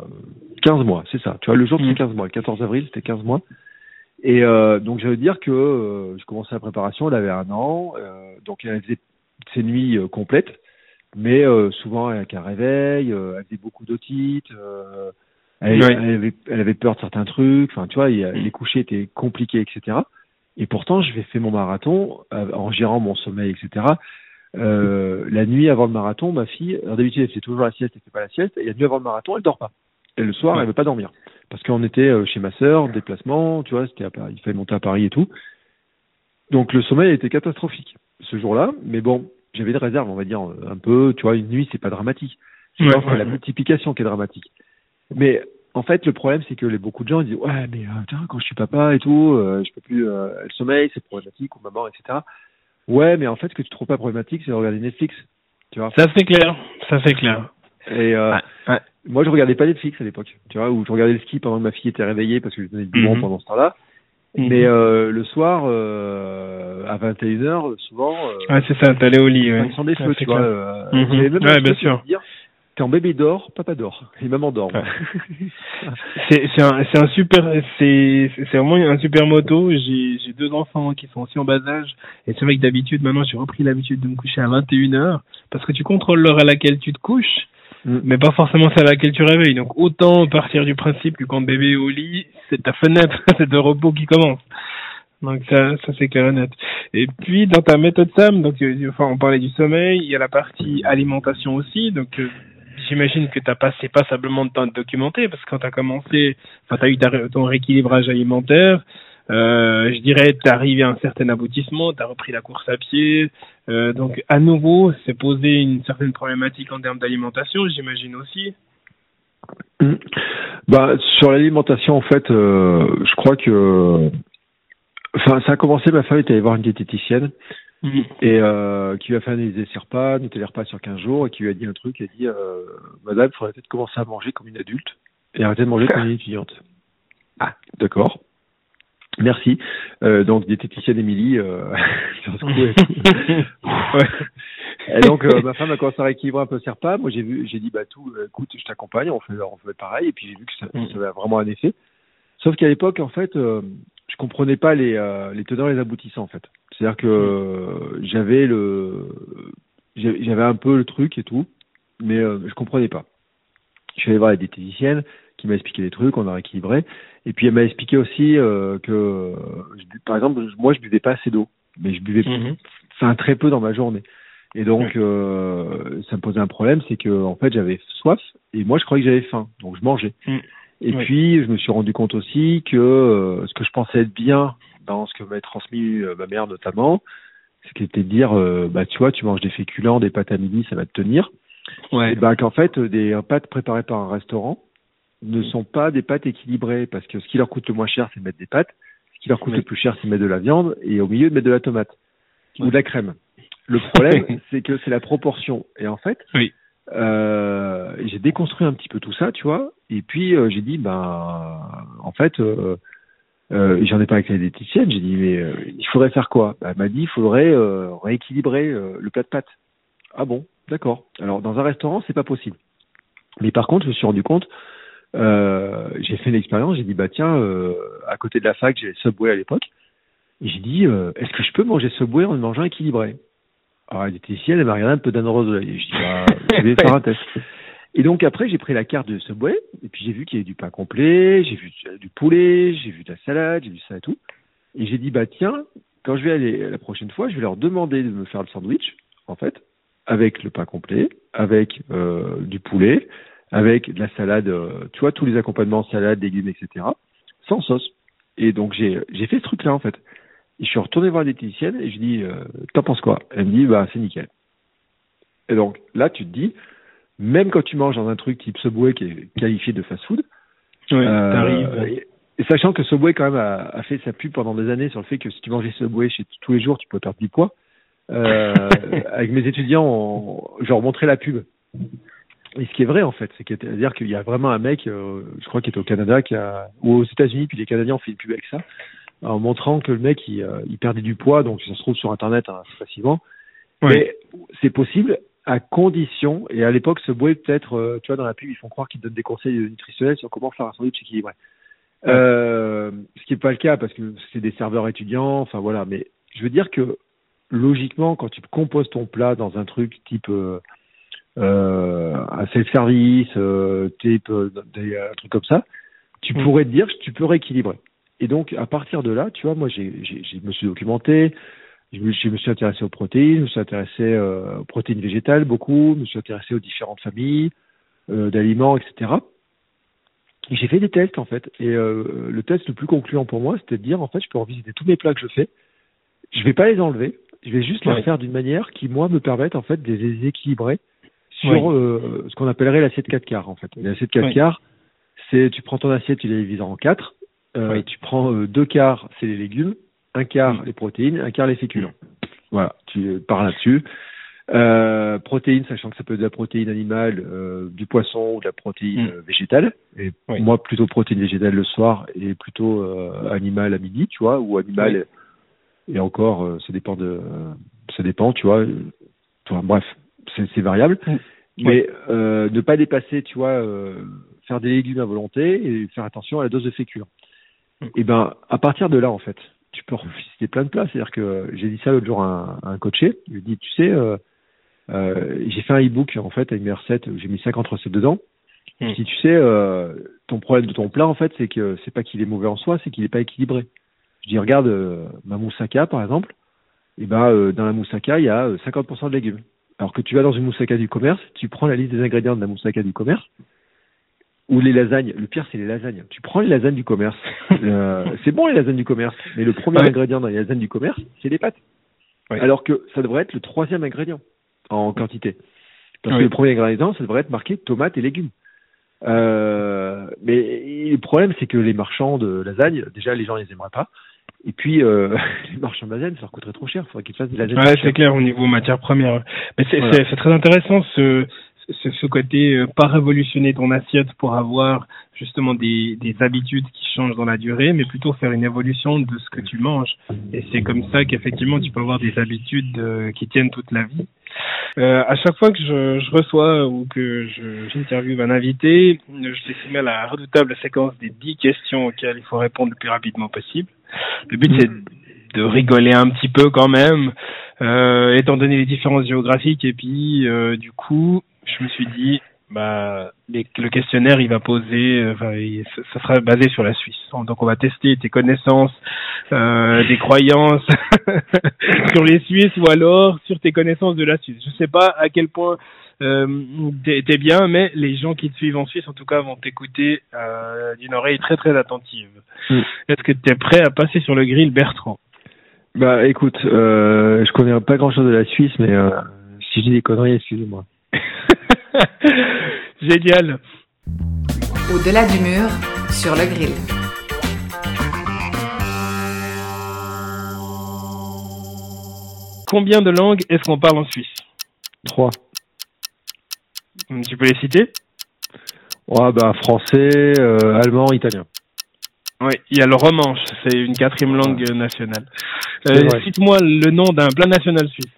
15 mois, c'est ça. Tu vois, le jour Mhm. 15 mois, le 14 avril, c'était 15 mois. Et euh, donc, je veux dire que euh, je commençais la préparation, elle avait un an, euh, donc elle faisait ses nuits complètes, mais euh, souvent avec un réveil, elle faisait beaucoup d'otites, euh, elle, avait, elle avait peur de certains trucs, enfin, tu vois, les couchers étaient compliqués, etc. Et pourtant, je vais faire mon marathon euh, en gérant mon sommeil, etc. Euh, la nuit avant le marathon, ma fille, d'habitude elle fait toujours la sieste, elle fait pas la sieste, et la nuit avant le marathon, elle dort pas. Et le soir, elle veut pas dormir. Parce qu'on était euh, chez ma sœur, en déplacement, tu vois, c'était à Paris, il fallait monter à Paris et tout. Donc le sommeil était catastrophique ce jour-là, mais bon, j'avais des réserves, on va dire, un peu, tu vois, une nuit, c'est pas dramatique. Je Ouais, ouais, la multiplication qui est dramatique. Mais en fait, le problème, c'est que les, beaucoup de gens ils disent ouais, mais euh, tiens, quand je suis papa et tout, euh, je peux plus euh, le sommeil, c'est problématique ou maman, etc. Ouais, mais en fait, ce que tu trouves pas problématique, c'est de regarder Netflix, tu vois. Ça c'est clair, ça c'est clair. Et euh, Ouais, ouais. moi, je regardais pas Netflix à l'époque, tu vois, ou je regardais le ski pendant que ma fille était réveillée parce que je donnais du Mhm. pendant ce temps-là. Mhm. Mais euh, le soir, euh, à 21h, souvent, euh, Ouais, c'est ça, t'allais au lit. Ouais. sont des feux, Ouais, tu vois. clair. euh, Mhm. j'avais même Ouais, un bien sûr. dire, quand bébé dort, papa dort, et maman dort. C'est c'est un, c'est un super, c'est c'est vraiment un super moto. J'ai j'ai deux enfants qui sont aussi en bas âge. Et c'est vrai que d'habitude, maintenant, j'ai repris l'habitude de me coucher à 21h. Parce que tu contrôles l'heure à laquelle tu te couches, Mm. mais pas forcément celle à laquelle tu réveilles. Donc autant partir du principe que quand bébé est au lit, c'est ta fenêtre c'est de repos qui commence. Donc ça, ça c'est clair et net. Et puis dans ta méthode Sam, donc euh, enfin on parlait du sommeil, il y a la partie alimentation aussi. Donc euh, j'imagine que t'as passé passablement de temps à te documenter parce que quand t'as commencé, enfin t'as eu ta ré- ton rééquilibrage alimentaire. Euh, je dirais t'es arrivé à un certain aboutissement, t'as repris la course à pied. Euh, donc à nouveau, c'est posé une certaine problématique en termes d'alimentation, j'imagine aussi. Mm. Bah, sur l'alimentation, en fait, euh, je crois que. Enfin, ça a commencé, ma femme est allée voir une diététicienne et euh, qui lui a fait analyser ses repas, noter les repas sur 15 jours et qui lui a dit un truc, elle a dit euh, Madame, il faudrait peut-être commencer à manger comme une adulte et arrêter de manger comme une étudiante. Ah, d'accord. Merci. Euh, donc, diététicienne Émilie, euh, sur ce coup, elle- Ouais. et donc, euh, ma femme a commencé à rééquilibrer un peu ses repas. Moi, j'ai vu, j'ai dit, bah, tout, écoute, je t'accompagne, on fait, on fait pareil. Et puis, j'ai vu que ça, Mm. ça avait vraiment un effet. Sauf qu'à l'époque, en fait, je comprenais pas les, les tenants et les aboutissants, en fait. C'est-à-dire que j'avais le, j'avais un peu le truc et tout, mais euh, je comprenais pas. Je suis allé voir la diététicienne qui m'a expliqué les trucs, on a rééquilibré. Et puis, elle m'a expliqué aussi euh, que, par exemple, moi, je buvais pas assez d'eau, mais je buvais Mhm. enfin très peu dans ma journée. Et donc euh, ça me posait un problème, c'est que en fait j'avais soif et moi je croyais que j'avais faim, donc je mangeais. Mm. Et puis je me suis rendu compte aussi que euh, ce que je pensais être bien dans ce que m'avait transmis euh, ma mère notamment, c'était de dire euh, bah tu vois tu manges des féculents, des pâtes à midi, ça va te tenir. Ouais. Et bah qu'en fait des pâtes préparées par un restaurant ne sont pas des pâtes équilibrées parce que ce qui leur coûte le moins cher c'est de mettre des pâtes, ce qui leur coûte Oui. le plus cher c'est de mettre de la viande et au milieu de mettre de la tomate ou de la crème. Le problème, c'est que c'est la proportion. Et en fait, Oui. euh, j'ai déconstruit un petit peu tout ça, tu vois. Et puis euh, j'ai dit, ben, en fait, euh, euh, j'en ai parlé avec la diététicienne. J'ai dit, mais euh, il faudrait faire quoi? Ben, Elle m'a dit, il faudrait euh, rééquilibrer euh, le plat de pâtes. Ah bon, d'accord. Alors dans un restaurant, c'est pas possible. Mais par contre, je me suis rendu compte. Euh, j'ai fait une expérience. J'ai dit, bah tiens, euh, à côté de la fac, j'ai Subway à l'époque. Et j'ai dit, euh, est-ce que je peux manger Subway en mangeant équilibré? Alors était ici, elle m'a regardé un peu d'un rose de l'œil. Et Je dis, bah, je vais faire un test. Et donc après, j'ai pris la carte de Subway, et puis j'ai vu qu'il y avait du pain complet, j'ai vu du poulet, j'ai vu de la salade, j'ai vu ça et tout. Et j'ai dit, bah tiens, quand je vais aller la prochaine fois, je vais leur demander de me faire le sandwich, en fait, avec le pain complet, avec euh, du poulet, avec de la salade, euh, tu vois, tous les accompagnements, salade, légumes, etc., sans sauce. Et donc j'ai fait ce truc-là, en fait. Et je suis retourné voir la diététicienne et je dis, euh, t'en penses quoi? Elle me dit, bah c'est nickel. Et donc là, tu te dis, même quand tu manges dans un truc type Subway qui est qualifié de fast-food, Ouais, euh, et, et sachant que Subway quand même a, a fait sa pub pendant des années sur le fait que si tu mangeais Subway chez tous les jours, tu peux perdre du poids. Euh, avec mes étudiants, on, je leur montrais la pub. Et ce qui est vrai en fait, c'est qu'il y a vraiment un mec, euh, je crois qu'il est au Canada, qui a, ou aux États-Unis, puis les Canadiens ont fait une pub avec ça, en montrant que le mec il, euh, il perdait du poids, donc ça se trouve sur internet hein, facilement. Ouais. Mais c'est possible à condition, et à l'époque, ce boy peut-être, euh, tu vois, dans la pub, ils font croire qu'ils donnent des conseils nutritionnels sur comment faire un sandwich équilibré. Euh, ce qui n'est pas le cas parce que c'est des serveurs étudiants, enfin voilà. Mais je veux dire que logiquement, quand tu composes ton plat dans un truc type euh, euh, un self-service, euh, type euh, des un truc comme ça, tu Mm. pourrais te dire que tu peux rééquilibrer. Et donc à partir de là, tu vois, moi j'ai, j'ai, je me suis documenté, je me, je me suis intéressé aux protéines, je me suis intéressé euh, aux protéines végétales beaucoup, je me suis intéressé aux différentes familles euh, d'aliments, etc. Et j'ai fait des tests en fait. Et euh, le test le plus concluant pour moi, c'était de dire en fait, je peux revisiter tous mes plats que je fais. Je vais pas les enlever. Je vais juste les faire d'une manière qui moi me permette en fait de les équilibrer sur ce qu'on appellerait l'assiette 4 quarts en fait. L'assiette 4 Ouais. quarts, c'est tu prends ton assiette, tu les divises en quatre. Euh, Ouais. Tu prends deux quarts, c'est les légumes, un quart les protéines, un quart les féculents. Voilà, tu pars là-dessus. Euh, protéines, sachant que ça peut être de la protéine animale, euh, du poisson ou de la protéine Mm. euh, végétale. Et Oui. moi, plutôt protéine végétale le soir et plutôt euh, animal à midi, tu vois, ou animal. Et encore, euh, ça dépend de, euh, ça dépend, tu vois. euh, Enfin, bref, c'est variable. Mm. Mais euh, ne pas dépasser, tu vois, euh, faire des légumes à volonté et faire attention à la dose de féculents. Mm. Et ben, à partir de là, en fait, tu peux revisiter plein de plats. C'est-à-dire que j'ai dit ça l'autre jour à un, à un coaché. Je lui ai dit, tu sais, euh, euh, j'ai fait un e-book en fait avec mes recettes. J'ai mis 50 recettes dedans. Mm. Si tu sais, euh, ton problème de ton plat, en fait, c'est que c'est pas qu'il est mauvais en soi, c'est qu'il est pas équilibré. Je dis, regarde ma moussaka, par exemple. Et ben, euh, dans la moussaka, il y a euh, 50% de légumes. Alors que tu vas dans une moussaka du commerce, tu prends la liste des ingrédients de la moussaka du commerce, ou les lasagnes. Le pire, c'est les lasagnes. Tu prends les lasagnes du commerce. Euh, c'est bon les lasagnes du commerce, mais le premier Ouais. ingrédient dans les lasagnes du commerce, c'est les pâtes. Ouais. Alors que ça devrait être le troisième ingrédient en quantité. Parce que le premier ingrédient, ça devrait être marqué tomates et légumes. Euh, mais le problème, c'est que les marchands de lasagne, déjà, les gens les aimeraient pas. Et puis, euh, les marchands de lasagne, ça leur coûterait trop cher. Il faudrait qu'ils fassent des lasagnes. Ouais, c'est clair au niveau matière première. Mais c'est Voilà. très intéressant ce, ce, ce côté euh, pas révolutionner ton assiette pour avoir justement des, des habitudes qui changent dans la durée, mais plutôt faire une évolution de ce que tu manges. Et c'est comme ça qu'effectivement tu peux avoir des habitudes euh, qui tiennent toute la vie. Euh, à chaque fois que je, je reçois ou que j'interviewe un invité, je les soumets à la redoutable séquence des 10 questions auxquelles il faut répondre le plus rapidement possible. Le but c'est de rigoler un petit peu quand même, euh, étant donné les différences géographiques. Et puis, euh, du coup, je me suis dit, bah, les- le questionnaire, il va poser, euh, enfin, il- ça ça sera basé sur la Suisse. Donc, on va tester tes connaissances, euh, des croyances sur les Suisses ou alors sur tes connaissances de la Suisse. Je sais pas à quel point euh, t'es bien, mais les gens qui te suivent en Suisse, en tout cas, vont t'écouter euh, d'une oreille très très attentive. Mm. Est-ce que tu es prêt à passer sur le grill Bertrand? Bah, écoute, euh, je connais pas grand chose de la Suisse, mais euh, si je dis des conneries, excusez-moi. Génial. Au-delà du mur, sur le grill. Combien de langues est-ce qu'on parle en Suisse? Trois. Tu peux les citer? Ouais, bah, français, euh, allemand, italien. Oui, il y a le romanche, c'est une quatrième langue nationale. Euh. Cite-moi le nom d'un plat national suisse.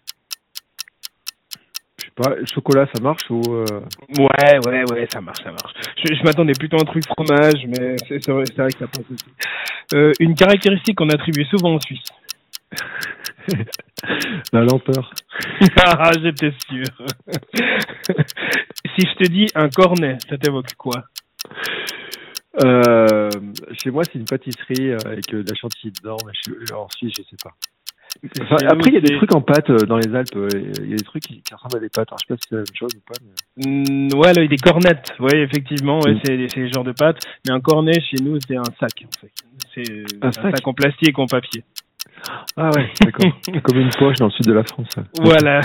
Chocolat, ça marche ou euh... Ouais, ouais, ouais, ça marche, ça marche. Je, je m'attendais plutôt à un truc fromage, mais c'est vrai, c'est vrai que ça passe aussi. Euh, une caractéristique qu'on attribue souvent en Suisse. la lenteur. ah, j'étais sûr. si je te dis un cornet, ça t'évoque quoi? Euh, chez moi, c'est une pâtisserie euh, avec euh, de la chantilly dedans, mais je, en Suisse, je sais pas. Après, il y a des trucs en pâte euh, dans les Alpes. euh, Il y a des trucs qui, qui ressemblent à des pâtes. Alors, je sais pas si c'est la même chose ou pas. Mais... Mm, ouais, là, des cornettes. Oui, effectivement, ouais, Mm. c'est c'est le genre de pâte. Mais un cornet, chez nous, c'est un sac. En fait. C'est Un un sac sac en plastique en papier. Ah ouais, d'accord. Comme une poche dans le sud de la France. Voilà.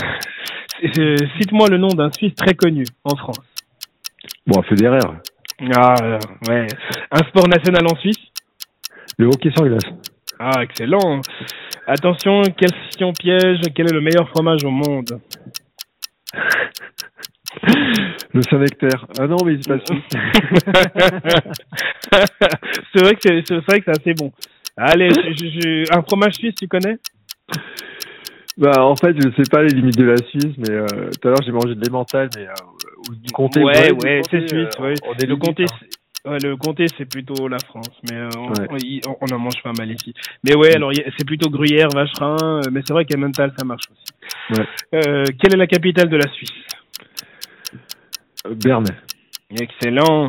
Euh, Cite-moi le nom d'un Suisse très connu en France. Bon, Federer, Ah, ouais. Un sport national en Suisse? Le hockey sur glace. Ah, excellent. Attention, question piège. Quel est le meilleur fromage au monde Le Saint-Nectaire. Ah non, mais c'est pas suisse. c'est vrai que c'est c'est vrai que c'est assez bon. Allez, je- je- je- un fromage suisse, tu connais? Bah, en fait, je sais pas les limites de la Suisse, mais euh, tout à l'heure, j'ai mangé de l'emmental, mais euh, ou du comté. Ouais, ouais, c'est suisse. euh, ouais. on est Le limite, comté, hein. Ouais, le comté, c'est plutôt la France, mais euh, on, Ouais. on, y- on en mange pas mal ici. Mais ouais, alors c'est plutôt Gruyère, Vacherin, euh, mais c'est vrai qu'Emmental, ça marche aussi. Ouais. Euh, quelle est la capitale de la Suisse? Berne. Excellent.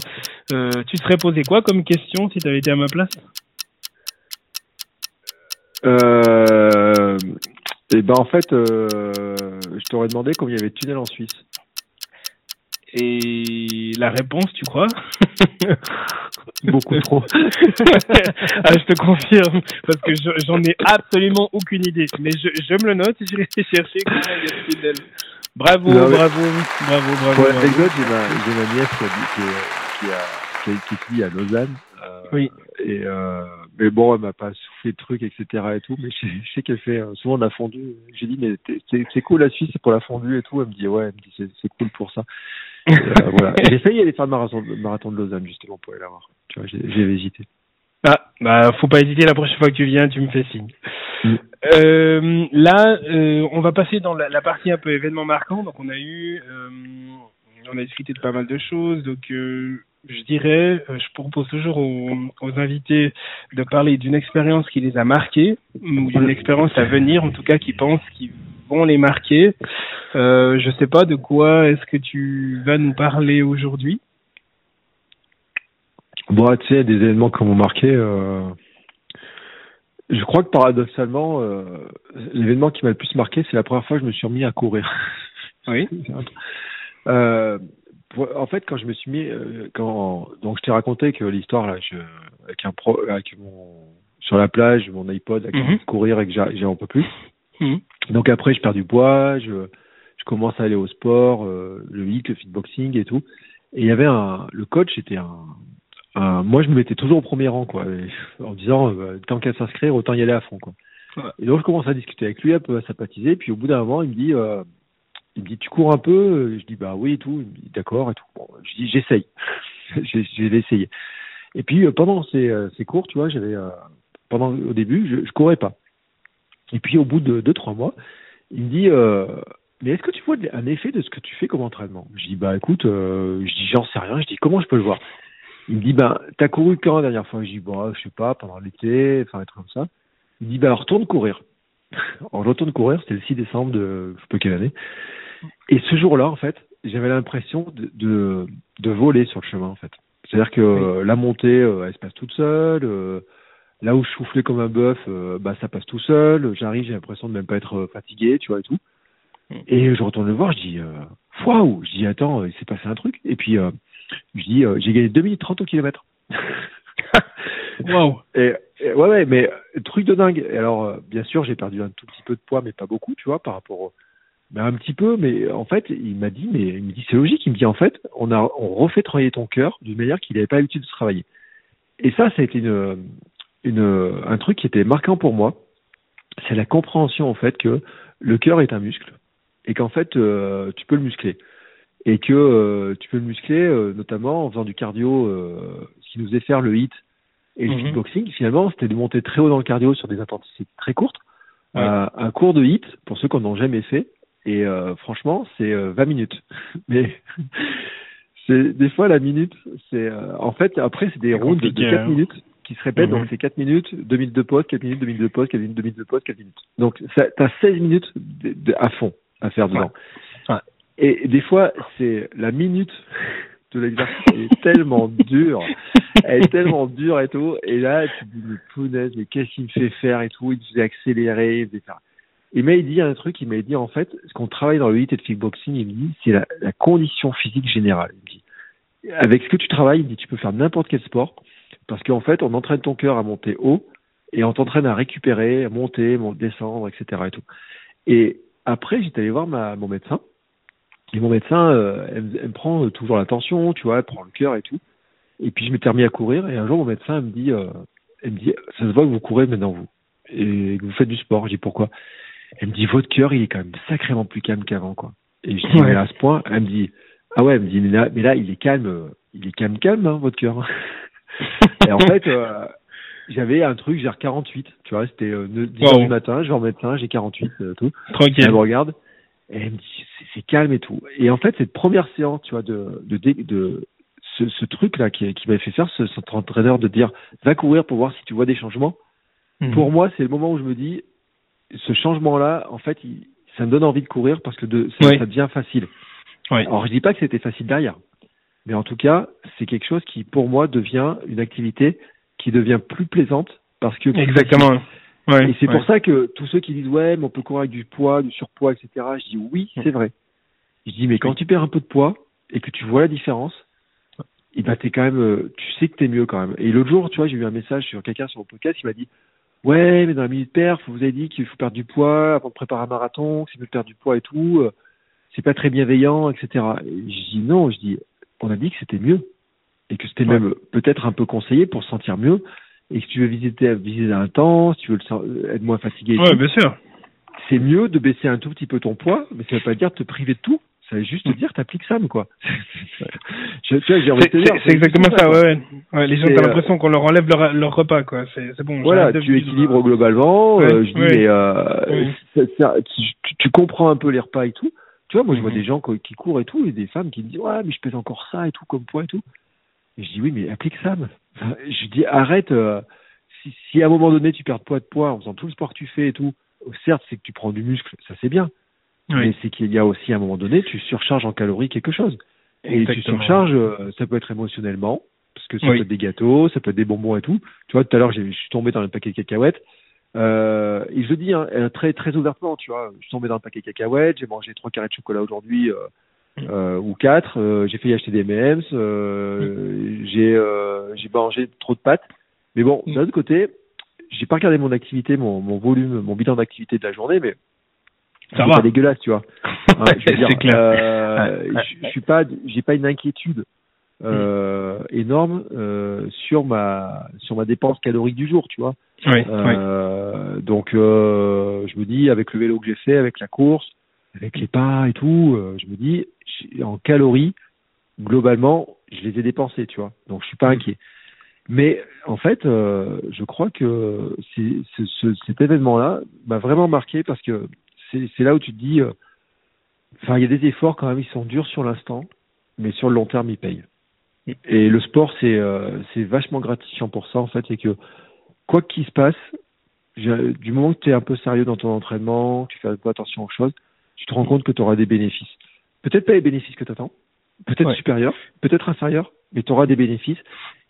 Euh, tu serais posé quoi comme question si tu avais été à ma place? Euh, et ben en fait, je t'aurais demandé combien il y avait de tunnels en Suisse. Et la réponse, tu crois Beaucoup trop. ah, je te confirme, parce que je- j'en ai absolument aucune idée. Mais je, je me le note et je vais chercher. Bravo, Non, mais- bravo, bravo, bravo. Pour l'anecdote, j'ai ma, ma nièce qui, qui, qui, a, qui, étudie à Lausanne. euh, Oui. Et euh, mais bon, elle m'a pas soufflé de trucs, etc. et tout. Mais je, je sais qu'elle fait euh, souvent de la fondue. J'ai dit, mais c'est cool la Suisse, c'est pour la fondue et tout. Elle me dit, ouais, elle me dit, c'est c'est cool pour ça. Euh, voilà. J'ai failli aller faire le marathon, le marathon de Lausanne justement pour aller la voir. Tu vois, j'ai hésité. Ah, bah, faut pas hésiter, la prochaine fois que tu viens, tu me fais signe. Mm. Euh, là, euh, on va passer dans la, la partie un peu événement marquant. Donc, on a eu, euh, on a discuté de pas mal de choses. Donc, je dirais, je propose toujours aux, aux invités de parler d'une expérience qui les a marqués, ou d'une expérience à venir, en tout cas, qui pensent qu'ils vont les marquer. Euh, je sais pas de quoi est-ce que tu vas nous parler aujourd'hui. Bon, tu sais, des événements qui m'ont marqué. Euh... Je crois que paradoxalement, euh, l'événement qui m'a le plus marqué, c'est la première fois que je me suis remis à courir. Oui. Euh, en fait, quand je me suis mis, quand donc je t'ai raconté que l'histoire là, je, avec un pro, avec mon sur la plage, mon iPod, avec Mhm. courir et que j'ai un peu plus. Mhm. Donc après, je perds du poids, je, je commence à aller au sport, euh, le hit, le fitboxing et tout. Et il y avait un, le coach était un, un- moi je me mettais toujours au premier rang quoi, en disant euh, tant qu'à s'inscrire, autant y aller à fond quoi. Ouais. Et donc je commence à discuter avec lui, un peu à sympathiser, puis au bout d'un moment, il me dit, euh, il me dit tu cours un peu, je dis bah oui et tout, il me dit d'accord et tout. Bon, je dis j'essaye, je vais essayer. Et puis pendant ces, ces cours, tu vois, j'avais pendant au début, je, je courais pas. Et puis au bout de deux trois mois, il me dit euh, mais est-ce que tu vois un effet de ce que tu fais comme entraînement? Je dis bah écoute, euh, je dis j'en sais rien. Je dis comment je peux le voir? Il me dit ben t'as couru quand la dernière fois? Je dis bah je sais pas pendant l'été, enfin un truc comme ça. Il me dit bah retourne courir. Alors je retourne courir, c'était le 6 décembre de je sais pas quelle année. Et ce jour-là en fait, j'avais l'impression de, de de voler sur le chemin en fait. C'est-à-dire que la montée, euh, elle se passe toute seule. Là où je soufflais comme un bœuf, euh, bah ça passe tout seul. J'arrive, j'ai l'impression de même pas être euh, fatigué, tu vois et tout. Mm. Et je retourne le voir, je dis, euh, waouh, je dis, attends, il s'est passé un truc. Et puis, euh, je dis, euh, j'ai gagné 2 minutes 30 au kilomètre. Waouh. Et, et ouais, ouais, mais truc de dingue. Et alors, euh, bien sûr, j'ai perdu un tout petit peu de poids, mais pas beaucoup, tu vois, par rapport au... Mais un petit peu, mais en fait, il m'a dit, mais il me dit, c'est logique. Il me dit, en fait, on a, on refait travailler ton cœur d'une manière qu'il n'avait pas l'habitude de travailler. Et ça, ça a été une, une, un truc qui était marquant pour moi. C'est la compréhension, en fait, que le cœur est un muscle et qu'en fait, euh, tu peux le muscler. Et que euh, tu peux le muscler, euh, notamment en faisant du cardio, euh, ce qui nous faisait faire le hit et le kickboxing, finalement, c'était de monter très haut dans le cardio sur des intensités très courtes. Ouais. Euh, un cours de hit, pour ceux qui n'en ont jamais fait, et euh, franchement, c'est euh, 20 minutes. Mais c'est des fois la minute, c'est euh, en fait après c'est des rounds de, de compliqué, 4 hein. minutes qui se répètent, Mhm. donc c'est 4 minutes, 2 minutes de pause, 4 minutes, 2 minutes de pause, 4 minutes, 2 minutes de pause, 4 minutes. Donc ça- t'as 16 minutes de, de- à fond à faire dedans. Ouais. Et des fois, c'est la minute de l'exercice est tellement dure. Elle est tellement dure et tout. Et là, tu te dis, mais punaise, mais qu'est-ce qu'il me fait faire et tout? Il me faisait accélérer, il faisait faire. Il m'a dit un truc, il m'a dit en fait, ce qu'on travaille dans le hit et le kickboxing, il me dit, c'est la, la, condition physique générale. Il me dit, avec ce que tu travailles, il me dit, tu peux faire n'importe quel sport, parce qu'en fait, on entraîne ton cœur à monter haut, et on t'entraîne à récupérer, à monter, descendre, etc. Et tout. Et après, j'étais allé voir ma, mon médecin, et mon médecin, euh, elle, elle, me prend toujours l'attention, tu vois, elle prend le cœur et tout. Et puis je m'étais remis à courir, et un jour, mon médecin elle me dit, euh, elle me dit, ça se voit que vous courez maintenant vous, et que vous faites du sport. Je dis pourquoi? Elle me dit votre cœur il est quand même sacrément plus calme qu'avant quoi. Et je dis ouais. mais à ce point, elle me dit ah ouais, elle me dit mais là, mais là il est calme, il est calme calme hein, votre cœur. Et en fait euh, j'avais un truc genre 48, tu vois, c'était euh, 10 heures du matin, je vais en médecin, j'ai 48 euh, tout. Tranquille. Elle me regarde et elle me dit c'est calme et tout. Et en fait cette première séance, tu vois de de de, de ce, ce truc là qui, qui m'avait fait faire ce, cet entraîneur de dire va courir pour voir si tu vois des changements. Mmh. Pour moi, c'est le moment où je me dis ce changement-là, en fait, il, ça me donne envie de courir parce que de, ça, Oui. ça devient facile. Oui. Alors, je dis pas que c'était facile derrière, mais en tout cas, c'est quelque chose qui, pour moi, devient une activité qui devient plus plaisante parce que Exactement. Ouais, et c'est ouais. pour ça que tous ceux qui disent ouais, mais on peut courir avec du poids, du surpoids, etc. Je dis oui, c'est vrai. Je dis mais quand tu perds un peu de poids et que tu vois la différence, et ben t'es quand même, euh, tu sais que t'es mieux quand même. Et l'autre jour, tu vois, j'ai eu un message sur quelqu'un sur mon podcast, il m'a dit ouais, mais dans la minute perf, vous avez dit qu'il faut perdre du poids avant de préparer un marathon, que c'est mieux de perdre du poids et tout, euh, c'est pas très bienveillant, etc. Et je dis non, je dis, on a dit que c'était mieux et que c'était Ouais. même peut-être un peu conseillé pour se sentir mieux. Et que si tu veux visiter, viser intense, si tu veux être moins fatigué, et Ouais, tout, bien sûr. c'est mieux de baisser un tout petit peu ton poids, mais ça veut pas dire te priver de tout. Ça veut juste te Mm. dire t'appliques Sam, quoi. C'est exactement ça, ouais, ouais. Ouais, les gens, t'as euh, l'impression qu'on leur enlève leur, leur repas, quoi. C'est bon. Voilà, tu équilibres globalement. Ouais, euh, je dis, ouais. mais euh, Ouais. ça- ça- tu, tu- tu comprends un peu les repas et tout. Tu vois, moi, je vois Mhm. des gens qui courent et tout, et des femmes qui me disent, ouais, mais je pèse encore ça et tout, comme poids et tout. Et je dis, oui, mais applique ça. je dis, arrête. euh, si, si à un moment donné, tu perds poids de poids en faisant tout le sport que tu fais et tout, euh, certes, c'est que tu prends du muscle, ça c'est bien. Oui. Mais c'est qu'il y a aussi à un moment donné, tu surcharges en calories quelque chose. Et tu surcharges, euh, ça peut être émotionnellement, parce que ça Oui. peut être des gâteaux, ça peut être des bonbons et tout. Tu vois, tout à l'heure, je suis tombé dans le paquet de cacahuètes. Euh, et je le dis hein, euh, très très ouvertement, tu vois, je suis tombé dans le paquet de cacahuètes, j'ai mangé trois carrés de chocolat aujourd'hui euh, Mm. euh, ou quatre, euh, j'ai failli acheter des M&M's, euh, j'ai euh, j'ai mangé trop de pâtes. Mais bon, Mm. d'un autre côté, j'ai pas regardé mon activité, mon, mon volume, mon bilan d'activité de la journée, mais Ça c'est va. pas dégueulasse, tu vois. Hein, je veux dire, clair. euh, je, suis pas, j'ai pas une inquiétude euh, énorme euh, sur ma sur ma dépense calorique du jour, tu vois. Oui, oui. Euh, Donc euh, je me dis avec le vélo que j'ai fait, avec la course, avec les pas et tout, euh, je me dis en calories globalement je les ai dépensées, tu vois. Donc je suis pas Mm. inquiet. Mais en fait, je crois que ce- cet événement-là m'a vraiment marqué parce que c'est là où tu te dis, enfin, il y a des efforts quand même, ils sont durs sur l'instant, mais sur le long terme, ils payent. Mm. Et le sport, c'est c'est vachement gratifiant pour ça, en fait, c'est que quoi qu'il se passe, du moment que tu es un peu sérieux dans ton entraînement, que tu fais un peu attention aux choses, tu te rends compte que tu auras des bénéfices. Peut-être pas les bénéfices que tu attends, peut-être Ouais. supérieurs, peut-être inférieurs, mais tu auras des bénéfices.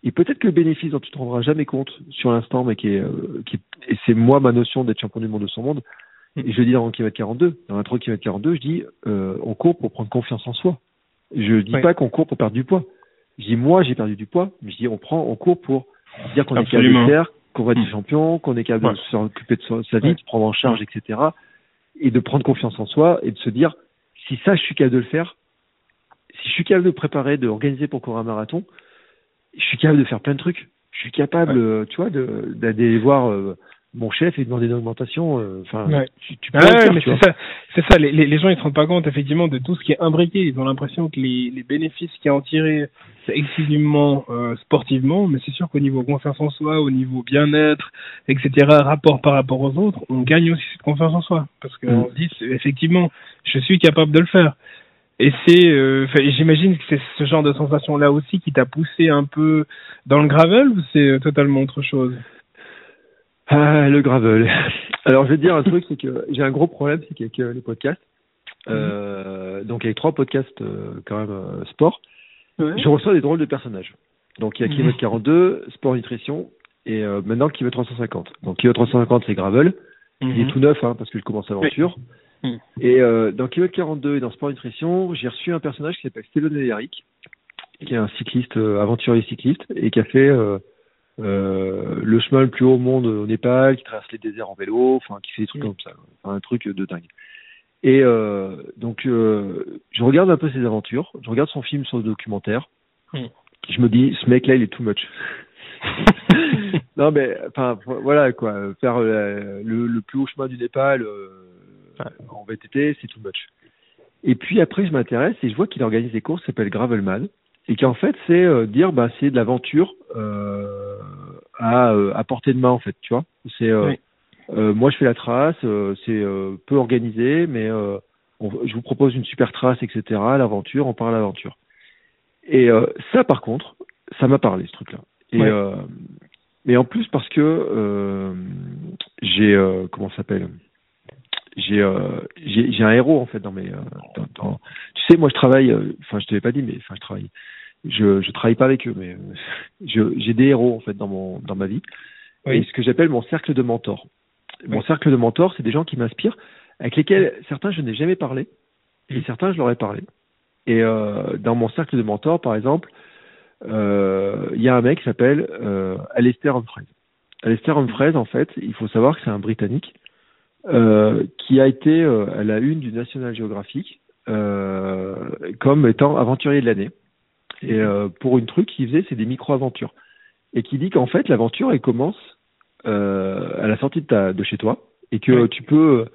Et peut-être que le bénéfice dont tu te rendras jamais compte sur l'instant, mais qui est, euh, qui est- et c'est moi ma notion d'être champion du monde de son monde. Mm. Et je le dis dans le kilomètre 42. Dans l'intro kilomètre 42, je dis, euh, on court pour prendre confiance en soi. Je dis Ouais. pas qu'on court pour perdre du poids. Je dis, moi, j'ai perdu du poids, mais je dis, on prend, on court pour dire qu'on est capable de faire, qu'on va être Mm. champion, qu'on est capable Ouais. de s'occuper de sa, vie, de prendre en charge, etc. Et de prendre confiance en soi et de se dire, si ça, je suis capable de le faire, si je suis capable de préparer, de organiser pour courir un marathon, je suis capable de faire plein de trucs. Je suis capable, Ouais. euh, tu vois, d'aller voir euh, mon chef et demander une augmentation. euh, Enfin, Ouais. tu, tu peux Ah le ouais, faire, mais tu c'est ça, c'est ça. Les, gens ils se rendent pas compte effectivement de tout ce qui est imbriqué. Ils ont l'impression que les, les bénéfices qu'il y a en tiré, c'est exclusivement euh, sportivement, mais c'est sûr qu'au niveau confiance en soi, au niveau bien-être, etc., rapport par rapport aux autres, on gagne aussi cette confiance en soi parce qu'on Mm. se dit c'est- effectivement, je suis capable de le faire. Et c'est, euh, j'imagine que c'est ce genre de sensation là aussi qui t'a poussé un peu dans le gravel ou c'est euh, totalement autre chose? Ah, le gravel. Alors, je vais te dire un truc, c'est que j'ai un gros problème, c'est qu'avec euh, les podcasts, euh, donc avec trois podcasts euh, quand même euh, sport, je reçois des drôles de personnages. Donc il y a Mhm. kilomètre 42, sport nutrition, et maintenant kilomètre 350. Donc kilomètre 350 c'est gravel, il est Mhm. tout neuf hein, parce que je commence l'aventure. Mhm. Et dans kilomètre 42 et dans sport nutrition, j'ai reçu un personnage qui s'appelle Stéphane Eric, qui est un cycliste, aventurier cycliste, et qui a fait euh, le chemin le plus haut au monde au Népal, qui traverse les déserts en vélo, enfin qui fait des trucs Mhm. comme ça, enfin, un truc de dingue. Et euh, donc euh, je regarde un peu ses aventures, je regarde son film le documentaire, Mhm. je me dis ce mec là il est too much. non mais enfin voilà quoi, faire le, le plus haut chemin du Népal en VTT c'est too much. Et puis après je m'intéresse et je vois qu'il organise des courses qui s'appellent Gravelman et qu'en fait c'est dire bah c'est de l'aventure euh, à, euh, à portée de main en fait tu vois c'est euh, Oui. euh, moi je fais la trace euh, c'est euh, peu organisé mais euh, on- je vous propose une super trace etc l'aventure on part à l'aventure et euh, ça par contre ça m'a parlé ce truc là et Ouais. euh, mais en plus parce que euh, j'ai euh, comment ça s'appelle? J'ai euh, j'ai un héros en fait dans mes euh, dans, dans- tu sais moi je travaille enfin je te l'ai pas dit mais enfin je travaille je je travaille pas avec eux mais euh, je j'ai des héros en fait dans mon dans ma vie. Oui. et ce que j'appelle mon cercle de mentors. Mon cercle de mentors c'est des gens qui m'inspirent avec lesquels certains je n'ai jamais parlé et certains je leur ai parlé. Et euh, dans mon cercle de mentors par exemple euh, il y a un mec qui s'appelle euh, Alistair Humphreys. Alistair Humphreys en fait il faut savoir que c'est un britannique qui a été à la une du National Geographic comme étant aventurier de l'année. Et euh, pour une truc qu'il faisait, c'est des micro-aventures. Et qui dit qu'en fait, l'aventure, elle commence euh, à la sortie de, ta, de chez toi et que tu peux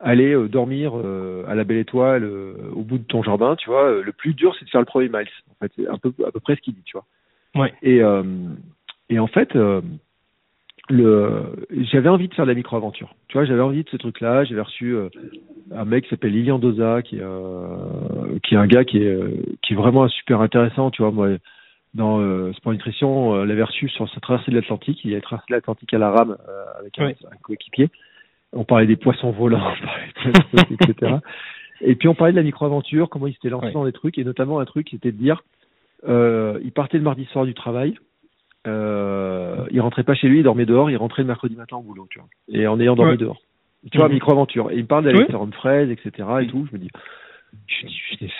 aller euh, dormir euh, à la belle étoile au bout de ton jardin, tu vois. Le plus dur, c'est de faire le premier miles. En fait, c'est un peu, à peu près ce qu'il dit, tu vois. Ouais. Et, et en fait, le, j'avais envie de faire de la micro-aventure. Tu vois, j'avais envie de ce truc-là. J'avais reçu euh, un mec qui s'appelle Lilian Doza, qui est, euh, qui est un gars qui est, qui est vraiment super intéressant. Tu vois, moi, dans euh, Sport Nutrition, euh, l'avait reçu sur sa traversée de l'Atlantique. Il a traversé l'Atlantique à la rame avec un, Oui. un coéquipier. On parlait des poissons volants, on parlait de etc. Et puis on parlait de la micro-aventure, comment il s'était lancé Oui. dans des trucs, et notamment un truc, c'était de dire, il partait le mardi soir du travail, euh, il rentrait pas chez lui, il dormait dehors, il rentrait le mercredi matin au boulot, tu vois, et en ayant dormi Ouais. dehors. Tu vois, micro-aventure. Et il me parle d'Alexander Humphreys, etc. et tout. Je me dis, je je dis,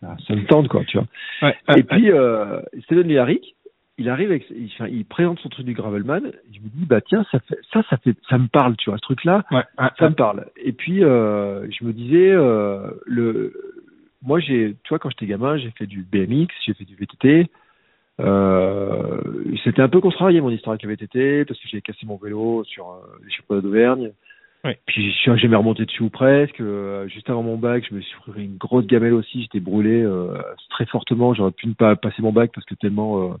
ça, me tente, quoi, tu vois. Ouais. Et puis, euh, Steven Lillaric, il arrive avec, il, présente son truc du Gravelman. et Je me dis, bah tiens, ça fait, ça, ça fait, ça me parle, tu vois, ce truc-là, Ouais. Ça me parle. Et puis, euh, je me disais, euh, le, moi, j'ai, tu vois, quand j'étais gamin, j'ai fait du BMX, j'ai fait du VTT. Euh, c'était un peu contrarié mon histoire avec le VTT parce que j'ai cassé mon vélo sur euh, les championnats d'Auvergne. Ouais. Puis je suis jamais remonté dessus ou presque. Euh, juste avant mon bac, je me suis pris une grosse gamelle aussi. J'étais brûlé euh, très fortement. J'aurais pu ne pas passer mon bac parce que tellement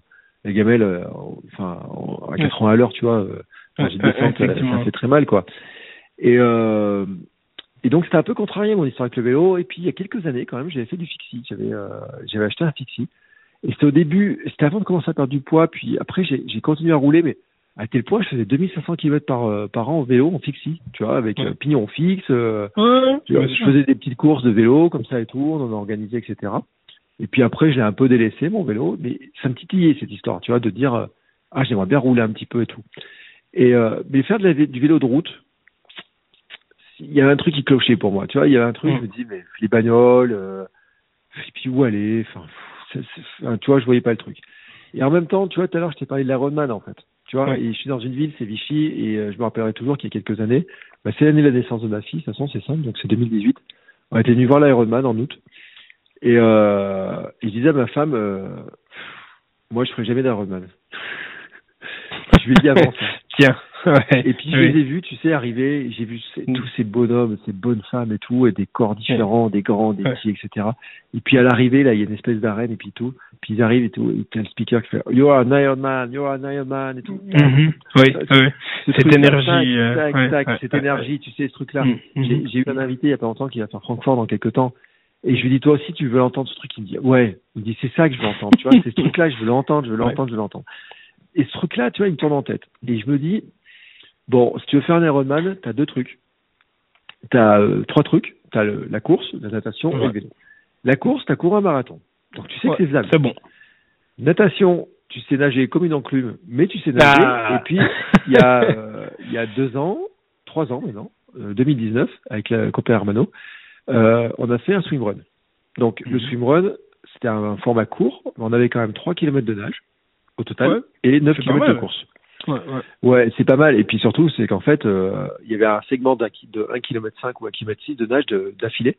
la gamelle, enfin en- à 80 à l'heure, tu vois, Ouais, descente, ça, fait très mal, quoi. Et et donc c'était un peu contrarié mon histoire avec le vélo. Et puis il y a quelques années quand même, j'avais fait du fixie. J'avais j'avais acheté un fixie. Et c'était au début, c'était avant de commencer à perdre du poids. Puis après j'ai continué à rouler, mais à tel point je faisais 2500 km par euh, par an en vélo en fixie, tu vois, avec Ouais. euh, pignon fixe. euh, Ouais, tu vois, bien je faisais des petites courses de vélo comme ça et tout, on en a organisé, etc. Et puis après, je l'ai un peu délaissé mon vélo, mais ça me titillait cette histoire, tu vois, de dire euh, ah j'aimerais bien rouler un petit peu et tout. Et mais faire de la vé- du vélo de route, il y avait un truc qui clochait pour moi, tu vois, il y avait un truc, Mm. je me dis mais les bagnoles, et puis où aller, enfin, tu vois, je voyais pas le truc. Et en même temps, tu vois, tout à l'heure, je t'ai parlé de l'Ironman en fait. Tu vois, Ouais. et je suis dans une ville, c'est Vichy, et euh, je me rappellerai toujours qu'il y a quelques années, bah, c'est l'année de la naissance de ma fille, de toute façon, c'est simple, donc c'est 2018. On était venu voir l'Ironman en août. Et, euh, et je disais à ma femme, euh, moi, je ferai jamais d'Ironman. je lui ai dit avant ça. Tiens. Ouais. Et puis je Oui. les ai vus, tu sais, arriver, j'ai vu Mm. tous ces bonhommes, ces bonnes femmes et tout, et des corps différents, des grands, des Ouais. petits, etc. Et puis à l'arrivée, là, il y a une espèce d'arène et puis tout. Puis ils arrivent et tout, et t'as le speaker qui fait You are an Iron Man, you are an Iron Man et tout. Mhm. Oui, oui. Ce Cette énergie, tac, euh, tac, cette énergie, tu sais, ce truc-là. Mhm. J'ai j'ai eu un invité il y a pas longtemps qui va faire Francfort dans quelques temps. Et je lui dis, toi aussi, tu veux l'entendre, ce truc? Il me dit, ouais. Il me dit, c'est ça que je veux entendre. Tu vois, c'est ce truc-là, je veux l'entendre, je veux l'entendre, je veux l'entendre. Et ce truc-là, tu vois, il me tourne en tête. Et je me dis, bon, si tu veux faire un Ironman, t'as deux trucs. T'as euh, trois trucs. T'as le- la course, la natation et le vélo. La course, t'as couru un marathon. Donc tu sais Ouais, que c'est faisable. C'est bon. Natation, tu sais nager comme une enclume, mais tu sais nager. Ah. Et puis, il y, a, euh, il y a deux ans, trois ans maintenant, euh, 2019, avec la copain Hermano, euh, on a fait un swimrun. Donc, le Mhm. swimrun, c'était un format court, mais on avait quand même 3 km de nage au total Ouais. et 9 C'est pas km de course. Ouais, ouais. Ouais, c'est pas mal. Et puis surtout, c'est qu'en fait, euh, il y avait un segment d'un de 1 km 5 ou 1 km 6 de nage de- d'affilée.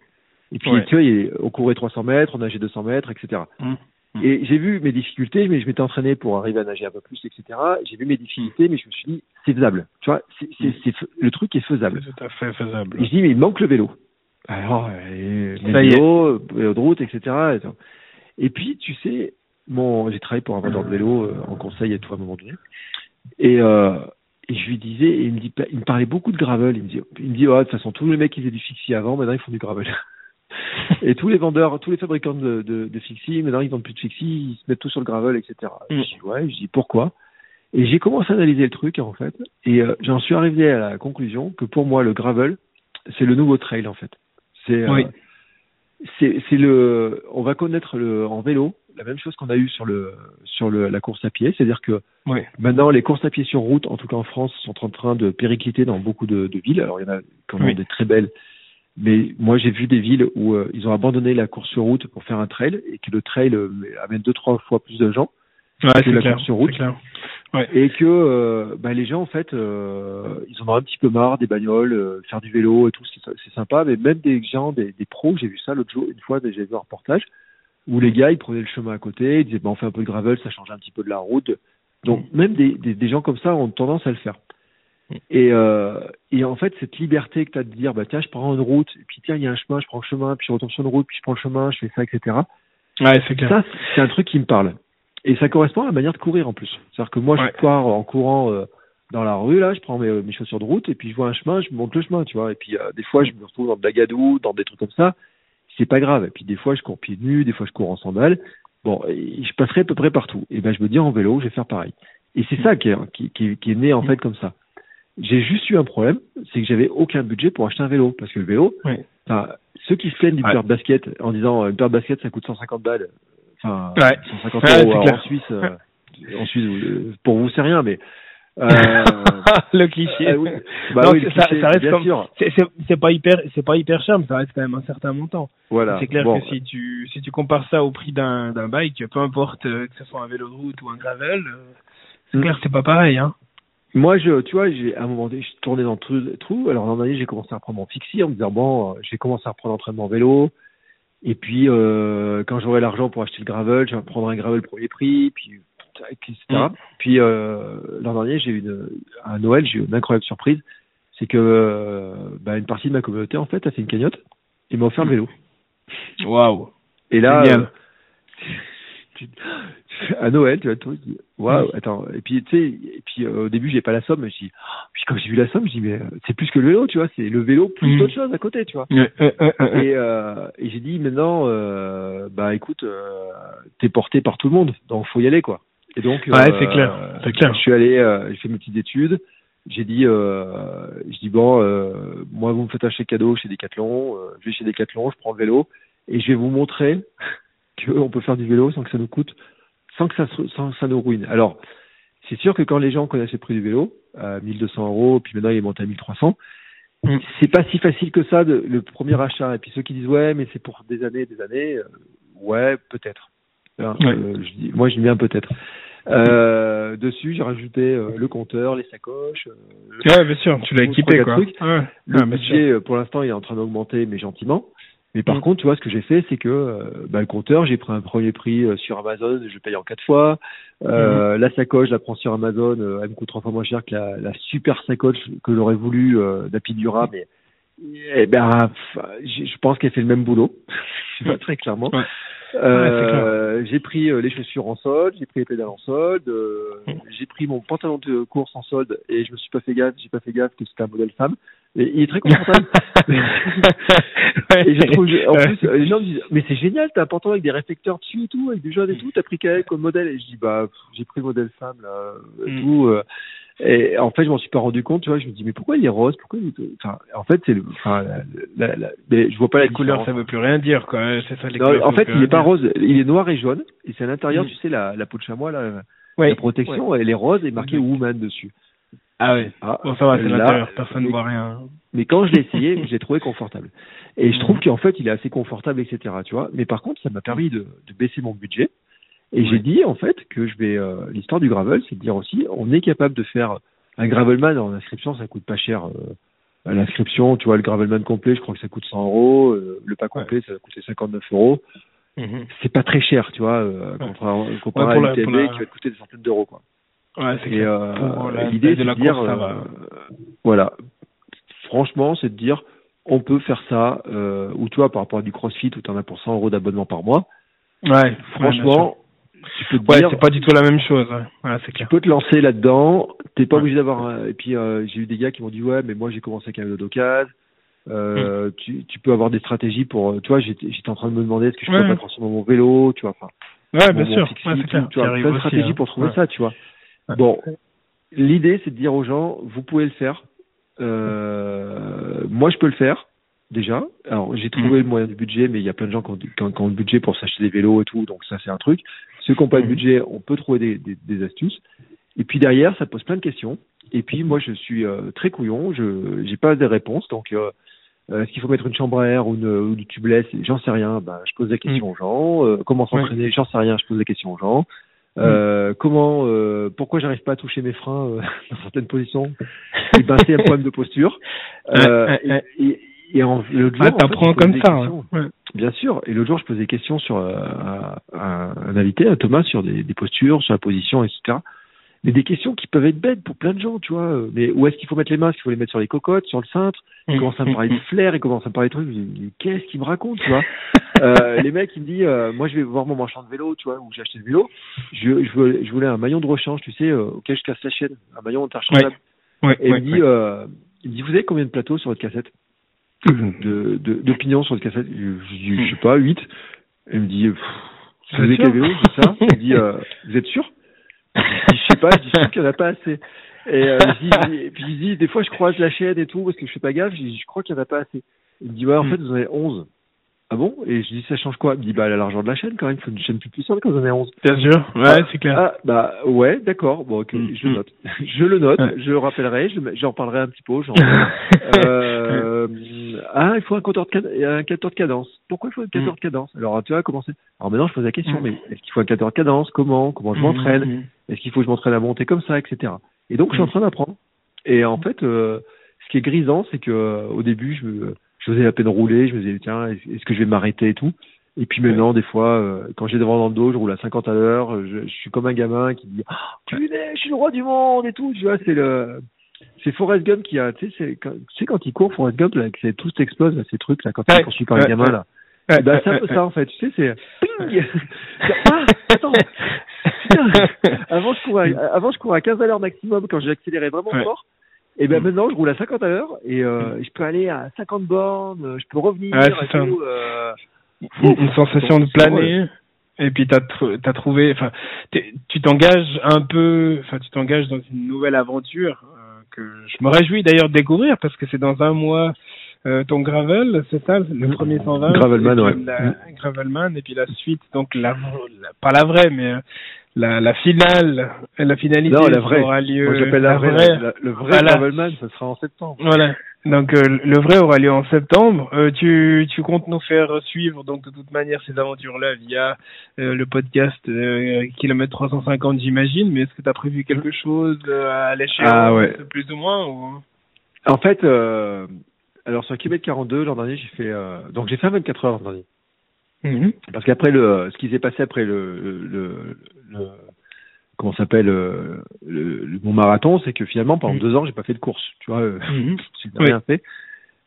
Et puis, Ouais. tu vois, il- on courait 300 mètres, on nageait 200 mètres, etc. Mhm. Mhm. Et j'ai vu mes difficultés, mais je m'étais entraîné pour arriver à nager un peu plus, etc. J'ai vu mes difficultés, mais je me suis dit, c'est faisable. Tu vois, c'est, c'est, c'est f- le truc est faisable. C'est tout à fait faisable. Et je dis, mais il manque le vélo. Alors, euh, le vélo, vélo de route, etc. Et puis, tu sais, mon, j'ai travaillé pour un vendeur de vélo euh, en conseil et tout à un moment donné. Et, euh, et je lui disais, et il me, dit, il me parlait beaucoup de gravel. Il me dit, il me dit, oh, de toute façon, tous les mecs qui faisaient du fixie avant, maintenant ils font du gravel. et tous les vendeurs, tous les fabricants de, de, de fixie, maintenant ils vendent plus de fixie, ils se mettent tout sur le gravel, etc. Mm. Je dis, ouais, je dis, pourquoi? Et j'ai commencé à analyser le truc, en fait, et euh, j'en suis arrivé à la conclusion que pour moi, le gravel, c'est le nouveau trail, en fait. C'est, euh, Oui. c'est, c'est le, on va connaître le, en vélo la même chose qu'on a eu sur le, sur le, la course à pied, c'est-à-dire que. Maintenant, les courses à pied sur route, en tout cas en France, sont en train de péricliter dans beaucoup de, de villes. Alors, il y en a quand même Oui. des très belles. Mais moi, j'ai vu des villes où euh, ils ont abandonné la course sur route pour faire un trail et que le trail euh, amène deux, trois fois plus de gens Ouais, que la clair. course sur route. et que euh, bah, les gens, en fait, ils en ont un petit peu marre des bagnoles, faire du vélo et tout, c'est c'est sympa. Mais même des gens, des, des pros, j'ai vu ça l'autre jour, une fois, j'ai vu un reportage où les gars, ils prenaient le chemin à côté, ils disaient, bah, on fait un peu de gravel, ça change un petit peu de la route. Donc, même des, des, des gens comme ça ont tendance à le faire. Et, euh, et en fait, cette liberté que tu as de dire, bah, tiens, je prends une route, et puis tiens, il y a un chemin, je prends le chemin, puis je retombe sur une route, puis je prends le chemin, je fais ça, etc. Ouais, c'est clair. Ça, c'est un truc qui me parle. Et ça correspond à la manière de courir en plus. C'est-à-dire que moi, Ouais. je pars en courant euh, dans la rue, là, je prends mes, mes chaussures de route, et puis je vois un chemin, je monte le chemin, tu vois. Et puis, euh, des fois, je me retrouve dans de la gadoue, dans des trucs comme ça. C'est pas grave. Et puis, des fois, je cours pieds nus, des fois, je cours en sandales. Bon, je passerai à peu près partout. Et ben, je me dis, en vélo, je vais faire pareil. Et c'est ça qui est, qui, qui, qui est né, en fait, comme ça. J'ai juste eu un problème, c'est que j'avais aucun budget pour acheter un vélo. Parce que le vélo, Oui. enfin, ceux qui se plaignent d'une Ouais. paire de baskets en disant, euh, une paire de baskets, ça coûte 150 balles. Enfin, Ouais. 150 Ouais, euros en Suisse. euh, en Suisse, euh, pour vous, c'est rien, mais. Euh, le cliché. ah oui. Bah Non, oui, le ça- cliché, ça reste comme-. C'est- pas hyper, c'est pas hyper cher, mais ça reste quand même un certain montant. Voilà. C'est clair Bon, que si tu, si tu compares ça au prix d'un, d'un bike, peu importe euh, que ce soit un vélo de route ou un gravel, euh, c'est Mm. clair que c'est pas pareil, hein. Moi, je, tu vois, j'ai à un moment donné, je tournais dans tout le trou. Alors l'an dernier, j'ai commencé à reprendre mon fixie en me disant bon, euh, je vais commencer à reprendre l'entraînement vélo. Et puis euh, quand j'aurai l'argent pour acheter le gravel, je vais prendre un gravel premier prix, puis etc. Mm. Puis euh, l'an dernier, j'ai eu une, à Noël, j'ai eu une incroyable surprise, c'est que euh, bah, une partie de ma communauté en fait a fait une cagnotte et m'a offert le vélo. Waouh. Et là, euh, tu- à Noël, tu te dire, waouh, attends. Et puis, tu sais, et puis euh, au début, j'ai pas la somme. Je dis, oh. puis quand j'ai vu la somme, je dis, mais c'est plus que le vélo, tu vois, c'est le vélo plus Mhm. d'autres choses à côté, tu vois. Et, euh, et j'ai dit, maintenant, euh, bah écoute, t'es porté par tout le monde, donc faut y aller, quoi. Et donc, Ouais, euh, c'est clair, c'est clair. Je suis allé, euh, j'ai fait mes petites études. J'ai dit, euh, je dis bon, euh, moi vous me faites un chèque cadeau chez Decathlon, euh, je vais chez Decathlon, je prends le vélo et je vais vous montrer qu'on peut faire du vélo sans que ça nous coûte, sans que ça, sans que ça nous ruine. Alors, c'est sûr que quand les gens connaissent le prix du vélo, à 1200 euros, puis maintenant il est monté à 1300, Mm. c'est pas si facile que ça de, le premier achat. Et puis ceux qui disent ouais, mais c'est pour des années, et des années, euh, ouais, peut-être. Hein, Ouais. je dis, moi je dis bien peut-être. Euh, dessus, j'ai rajouté euh, le compteur, les sacoches. euh, Ouais, bien sûr, tu l'as équipé, quoi. quatre trucs. Ouais, le ouais, budget, euh, pour l'instant, il est en train d'augmenter, mais gentiment. Mais par Mm. contre, tu vois, ce que j'ai fait, c'est que bah, le compteur, j'ai pris un premier prix sur Amazon, je paye en quatre fois. Euh, La sacoche, je la prends sur Amazon, elle me coûte trois fois moins cher que la, la super sacoche que j'aurais voulu d'Apidura, mais eh ben, je pense qu'elle fait le même boulot, pas très clairement. Ouais. Euh, j'ai pris euh, les chaussures en solde, j'ai pris les pédales en solde, euh, Mm. j'ai pris mon pantalon de course en solde et je me suis pas fait gaffe, j'ai pas fait gaffe que c'était un modèle femme. Et il est très confortable. et je trouve, en plus, euh, les gens me disent, mais c'est génial, t'as un pantalon avec des réflecteurs dessus et tout, avec des jaunes et tout, t'as pris quel comme modèle? Et je dis, bah, j'ai pris le modèle femme, là, Mm. tout. euh. Et en fait, je m'en suis pas rendu compte, tu vois. Je me dis, mais pourquoi il est rose? Pourquoi il est... enfin, En fait, c'est le. Enfin, la, la, la... mais je vois pas la les couleurs, ça veut plus rien dire, quoi. C'est ça. Les non, en fait, il est pas rose. Il est noir et jaune. Et c'est à l'intérieur, mm. tu sais, la, la peau de chamois, là, la protection, elle est rose et marqué mm-hmm. Woman dessus. Ah ouais. Ah, bon, ça va, c'est l'intérieur. Personne ne voit rien. Mais quand je l'ai essayé, j'ai trouvé confortable. Et je trouve mm. qu'en fait, il est assez confortable, etc. Tu vois. Mais par contre, ça m'a permis de, de baisser mon budget. Et j'ai dit en fait que je vais euh, l'histoire du gravel, c'est de dire aussi on est capable de faire un gravelman en inscription, ça coûte pas cher. Euh, l'inscription, tu vois, le gravelman complet, je crois que ça coûte 100 euros. Euh, le pas complet, ça va coûter 59 euros. Mhm. C'est pas très cher, tu vois, euh, comparé, comparé à l'UTMB la... qui va te coûter des centaines d'euros, quoi. Ouais, c'est et euh, l'idée, c'est de, dire, course, euh, voilà, franchement, c'est de dire, on peut faire ça, euh, ou tu vois, par rapport à du CrossFit où tu en as pour 100 euros d'abonnement par mois. Ouais, franchement, ouais, c'est pas du tout la même chose. Voilà, c'est clair. Tu peux te lancer là-dedans. T'es pas obligé d'avoir. Un... Et puis euh, j'ai eu des gars qui m'ont dit ouais, mais moi j'ai commencé avec un vélo d'occasion. Euh, mm. tu, tu peux avoir des stratégies pour. Tu vois, j'étais, j'étais en train de me demander est-ce que je peux pas transformer mon vélo, tu vois. Enfin, ouais, bien sûr. Ouais, c'est clair. Tu vois, plein de stratégies hein. pour trouver ça, tu vois. Bon, l'idée c'est de dire aux gens vous pouvez le faire. Euh, moi je peux le faire déjà. Alors j'ai trouvé mm. le moyen du budget, mais il y a plein de gens qui ont, qui ont, qui ont le budget pour s'acheter des vélos et tout, donc ça c'est un truc. Ceux qui n'ont pas de mhm. budget, on peut trouver des, des, des, astuces. Et puis derrière, ça pose plein de questions. Et puis moi, je suis euh, très couillon, je n'ai pas des réponses. Donc, euh, euh, est-ce qu'il faut mettre une chambre à air ou, une, ou du tubeless? J'en sais rien. Bah, je pose des questions mhm. aux gens. Euh, comment s'entraîner? J'en sais rien. Je pose des questions aux gens. Euh, comment, euh, pourquoi j'arrive pas à toucher mes freins euh, dans certaines positions? Et ben c'est un problème de posture. Euh, et, et, et en, l'autre jour, ah, t'apprends comme ça. Ouais. Bien sûr. Et l'autre jour, je posais des questions sur euh, un, un, invité, à Thomas, sur des, des, postures, sur la position, etc. Mais des questions qui peuvent être bêtes pour plein de gens, tu vois. Mais où est-ce qu'il faut mettre les mains Est-ce qu'il faut les mettre sur les cocottes, sur le cintre? Il mmh. commence à me parler de flair, il commence à me parler de trucs. Qu'est-ce qu'il me raconte, tu vois? Euh, Les mecs, ils me disent, euh, moi, je vais voir mon marchand de vélo, tu vois, où j'ai acheté le vélo. Je, je, voulais, je voulais un maillon de rechange, tu sais, auquel je casse la chaîne, un maillon interchangeable. Ouais. Ouais, Et il me dit, il me dit, vous avez combien de plateaux sur votre cassette? De, d'opinion sur le cassette. Je, dis, je sais pas, 8. Elle me dit, vous avez vélo C'est ça Elle me dit, euh, vous êtes sûr? Je dis, je sais pas, je dis, je qu'il n'y en a pas assez. Et, euh, je dis, et puis je dis, des fois je croise la chaîne et tout parce que je fais pas gaffe, je dis, je crois qu'il n'y en a pas assez. Il me dit, ouais, en fait, vous en avez 11. Ah bon? Et je dis, ça change quoi? Il me dit, bah, la largeur de la chaîne, quand même, il faut une chaîne plus puissante quand on est 11. Bien sûr, ouais, ah, c'est clair. Ah, bah, ouais, d'accord, bon, ok, mm, je le note. je le note, ouais. je le rappellerai, je, j'en parlerai un petit peu, genre, euh, ah, il faut un compteur de, un capteur de cadence. Pourquoi il faut un capteur mm. de cadence? Alors, tu vas commencer. Alors maintenant, je pose la question, mais est-ce qu'il faut un capteur de cadence? Comment? Comment je m'entraîne? Est-ce qu'il faut que je m'entraîne à monter comme ça, etc. Et donc, je suis en train d'apprendre. Et en fait, euh, ce qui est grisant, c'est que euh, au début, je me je faisais la peine rouler, je me disais tiens, est-ce que je vais m'arrêter et tout? Et puis maintenant, des fois, euh, quand j'ai devant dans le dos, je roule à 50 à l'heure, je, je, suis comme un gamin qui dit es, je suis le roi du monde et tout. Tu vois, c'est le c'est Forrest Gump qui a, tu sais, c'est quand, il court, Forrest Gump, là, c'est tout explose, là, ces trucs, là, quand il poursuit comme un gamin, là. Ouais, ben, c'est un peu ça, en fait, tu sais, c'est, ping! ah, attends! Putain! Avant, je courais, avant, je courais à 15 à l'heure maximum quand j'ai accéléré vraiment ouais. fort. Et ben mmh. maintenant, je roule à 50 à l'heure et euh, mmh. je peux aller à 50 bornes, je peux revenir. Ouais, c'est ça. Tout, euh... une, une sensation de planer. Et puis t'as as trouvé, enfin, tu t'engages un peu, enfin, tu t'engages dans une nouvelle aventure que je me réjouis d'ailleurs de découvrir parce que c'est dans un mois euh, ton gravel, c'est ça, le premier 120. Gravelman, ouais. La, Gravelman et puis la suite, donc la, la pas la vraie, mais euh, la, la finale, la finalité non, la vraie. aura lieu. Moi, j'appelle la, la vraie. La, le vrai voilà. Gravelman, ça sera en septembre. Voilà. Donc euh, le vrai aura lieu en septembre. Euh, tu, tu comptes nous faire suivre donc de toute manière ces aventures-là via euh, le podcast euh, kilomètre 350 j'imagine. Mais est-ce que tu as prévu quelque chose euh, à l'échelle ah, ouais. plus ou moins ou... En fait, euh, alors sur kilomètre 42 l'an dernier j'ai fait donc j'ai fait 24 heures l'an dernier. Mmh. Parce qu'après le, ce qui s'est passé après le, le, le comment s'appelle le, le, mon marathon, c'est que finalement pendant mmh. deux ans j'ai pas fait de course, tu vois, mmh. j'ai rien oui. fait.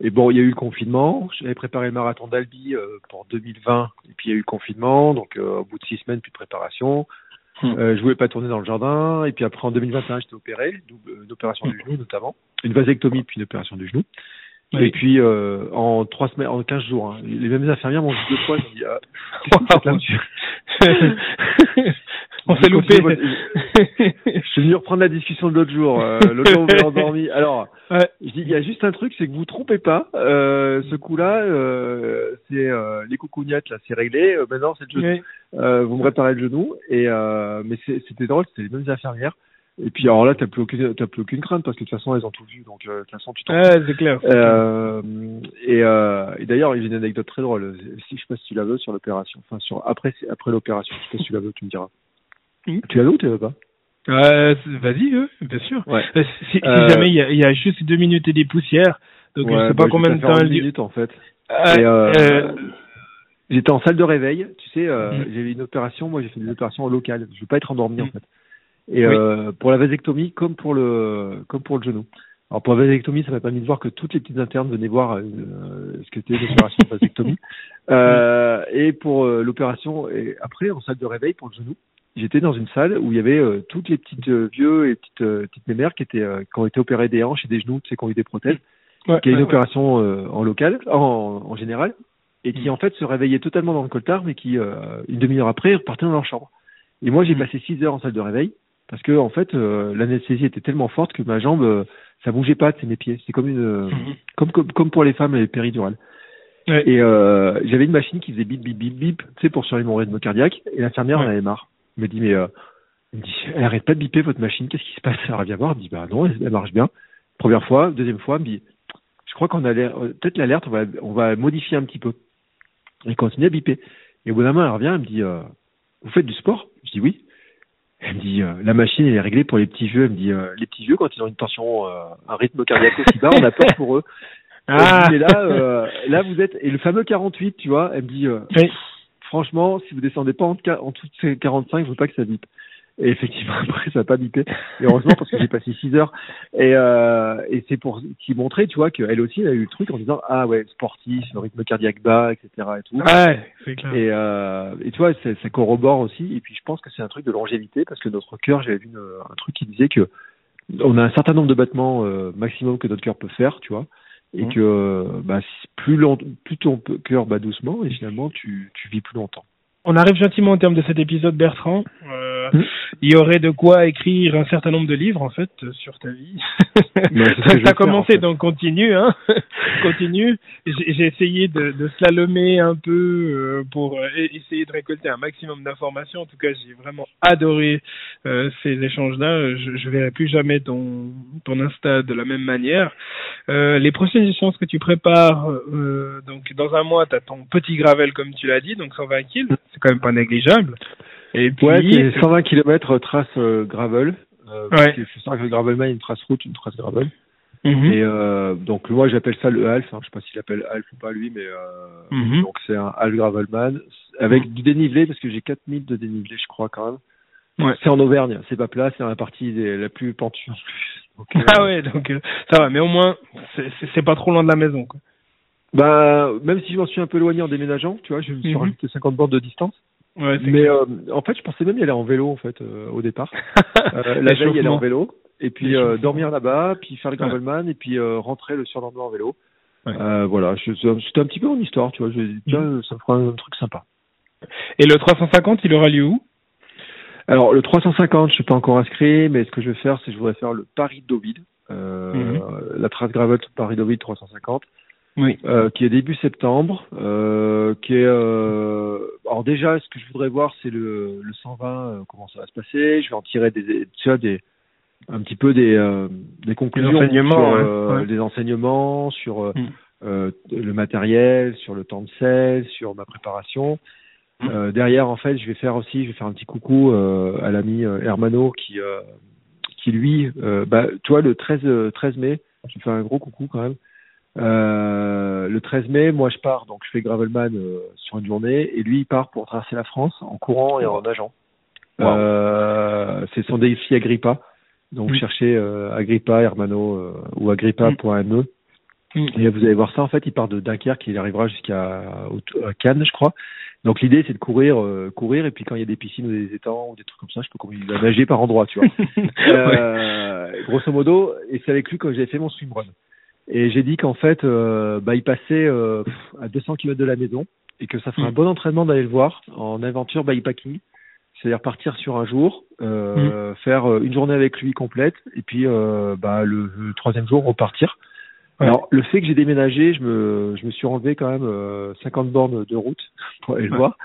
Et bon, il y a eu le confinement. J'avais préparé le marathon d'Albi euh, pour 2020, et puis il y a eu le confinement, donc euh, au bout de six semaines puis de préparation. Euh, je voulais pas tourner dans le jardin, et puis après en 2021 j'étais opéré, une opération du genou notamment, une vasectomie puis une opération du genou. Oui. Et puis euh, en trois semaines, en 15 jours, hein, les mêmes infirmières m'ont dit deux fois, dit ah, On s'est loupé. je suis venu reprendre la discussion de l'autre jour. Euh, l'autre jour, vous endormi. Alors, Ouais. je dis, il y a juste un truc, c'est que vous trompez pas. Euh, ce coup-là, euh, c'est euh, les coucougnettes, là, c'est réglé. Euh, maintenant, c'est le genou. Oui. Euh, vous me réparez le genou. Et euh, mais c'était drôle, c'était les mêmes infirmières. Et puis alors là, t'as plus aucune, t'as plus aucune crainte parce que de toute façon, elles ont tout vu. Donc euh, de toute façon, tu t'en Ouais, c'est clair. euh, et, euh, et d'ailleurs, il y a une anecdote très drôle. Si je sais pas si tu la veux sur l'opération. Enfin, sur après, après l'opération. Je sais pas si tu la veux, tu me diras. Tu la veux ou tu la veux pas? Euh, Vas-y, bien sûr. Ouais. Si, si jamais il y, a, il y a juste deux minutes et des poussières, donc je Ouais, sais pas bah, combien de temps en fait. Et, euh, euh, J'étais en salle de réveil. Tu sais, Mhm. j'ai eu une opération. Moi, j'ai fait des opérations locales. Je veux pas être endormi en Mhm. fait. Et Oui. euh, pour la vasectomie, comme pour le comme pour le genou. Alors pour la vasectomie, ça m'a permis de voir que toutes les petites internes venaient voir euh, ce que c'était l'opération de vasectomie. Euh, et pour euh, l'opération, et après en salle de réveil pour le genou, j'étais dans une salle où il y avait euh, toutes les petites euh, vieux et petites euh, petites mémères qui étaient euh, qui ont été opérées des hanches et des genoux, tu sais, qui ont eu des prothèses ouais, qui a une ouais, ouais. opération euh, en local, en, en général, et qui Mm. en fait se réveillait totalement dans le coltard, mais qui euh, une demi-heure après repartait dans leur chambre. Et moi j'ai Mm. passé six heures en salle de réveil parce que en fait euh, l'anesthésie était tellement forte que ma jambe euh, ça bougeait pas de mes pieds. C'est comme une euh, Mhm. comme, comme comme pour les femmes les péridurales. Ouais. Et euh, j'avais une machine qui faisait bip bip bip bip, tu sais pour surveiller mon rythme cardiaque. Et l'infirmière Ouais. en avait marre. Elle me dit mais elle me dit elle arrête pas de biper votre machine. Qu'est-ce qui se passe? Elle vient voir. Elle me dit bah non elle, elle marche bien. Première fois, deuxième fois, elle me dit je crois qu'on a peut-être l'alerte on va on va modifier un petit peu. Elle continue à biper. Et au bout d'un moment elle revient elle me dit vous faites du sport? Je dis oui. Elle me dit euh, la machine elle est réglée pour les petits vieux. Elle me dit euh, les petits vieux quand ils ont une tension, euh, un rythme cardiaque aussi bas, on a peur pour eux. Ah, mais là, euh, là vous êtes et le fameux 48, tu vois. Elle me dit, euh, Oui. franchement, si vous descendez pas en, en dessous de ces 45, je veux pas que ça bipe. Et effectivement, après, ça n'a pas bipé. Et heureusement, parce que j'ai passé 6 heures. Et, euh, et c'est pour qui montrer, tu vois, qu'elle aussi, elle a eu le truc en disant, ah ouais, sportif, rythme cardiaque bas, etc. Et tout. ouais, c'est clair. Et, euh, et tu vois, ça corrobore aussi. Et puis, je pense que c'est un truc de longévité parce que notre cœur, j'avais vu une- un truc qui disait que on a un certain nombre de battements euh, maximum que notre cœur peut faire, tu vois, et Mhm. que bah, plus, long, plus ton cœur bat doucement, et finalement, tu, tu vis plus longtemps. On arrive gentiment au terme de cet épisode, Bertrand. Euh, Mm. Il y aurait de quoi écrire un certain nombre de livres, en fait, euh, sur ta vie. Ça a faire, commencé, en fait. donc continue, hein. continue. J'ai j'ai essayé de, de slalomer un peu euh, pour euh, essayer de récolter un maximum d'informations. En tout cas, j'ai vraiment adoré euh, ces échanges-là. Je, je verrai plus jamais ton, ton Insta de la même manière. Euh, les prochaines échéances que tu prépares, euh, donc dans un mois, tu as ton petit gravel, comme tu l'as dit, donc 120 kills. C'est quand même pas négligeable. Et puis, Ouais, c'est 120 km trace euh, gravel. Euh, Ouais. Je sais que le gravelman, une trace route, une trace gravel. Mhm. Et euh, donc moi j'appelle ça le half, hein. je sais pas s'il appelle half ou pas lui, mais euh, Mhm. donc c'est un half gravelman avec du dénivelé parce que j'ai 4000 de dénivelé je crois quand même. Ouais. C'est en Auvergne, c'est pas plat, c'est dans la partie des- la plus pentue en plus. Donc, euh, Ah ouais, donc euh, ça va, mais au moins, c'est- c'est c'est pas trop loin de la maison. Quoi. Bah même si je m'en suis un peu éloigné en déménageant, tu vois, je me suis Mhm. rajouté 50 bornes de distance. Ouais, Mais euh, en fait je pensais même y aller en vélo en fait euh, au départ. Euh, la veille, aller en vélo, et puis dormir là-bas, puis faire le gravelman, et puis rentrer le surlendemain en vélo. Ouais. Voilà, c'était un petit peu mon histoire, tu vois. Je tiens, Mhm. ça me fera un truc sympa. Et le 350, il aura lieu où? Alors, le 350, je suis pas encore inscrit, mais ce que je vais faire, c'est que je voudrais faire le Paris-Deauville, euh, Mhm. la trace gravel Paris-Deauville 350. Oui. euh, qui est début septembre, euh, qui est euh, alors déjà ce que je voudrais voir c'est le, le 120 euh, comment ça va se passer, je vais en tirer des tu vois des un petit peu des des conclusions enseignements, sur ouais, des enseignements sur Mm. le matériel, sur le temps de sel, sur ma préparation. Mm. Derrière en fait, je vais faire aussi je vais faire un petit coucou à l'ami Hermano qui qui lui bah tu vois le 13 euh, 13 mai, je lui fais un gros coucou quand même. Euh, le 13 mai, moi je pars, donc je fais Gravelman euh, sur une journée, et lui il part pour traverser la France en courant et en nageant. Wow. Euh, c'est son défi Agrippa. Donc Mm. cherchez Agrippa, Hermano ou agrippa.me. Mm. Et vous allez voir ça, en fait, il part de Dunkerque, il arrivera jusqu'à Cannes, je crois. Donc l'idée c'est de courir, courir, et puis quand il y a des piscines ou des étangs ou des trucs comme ça, je peux il va nager par endroit, tu vois. Grosso modo, et c'est avec lui que j'ai fait mon swimrun. Et j'ai dit qu'en fait, euh, bah, il passait euh, à 200 km de la maison et que ça ferait un Mm. bon entraînement d'aller le voir en aventure bikepacking. c'est-à-dire partir sur un jour, euh, faire euh, une journée avec lui complète, et puis euh, bah, le, le troisième jour repartir. Ouais. Alors le fait que j'ai déménagé, je me, je me suis enlevé quand même euh, 50 bornes de route pour aller le Ouais. voir.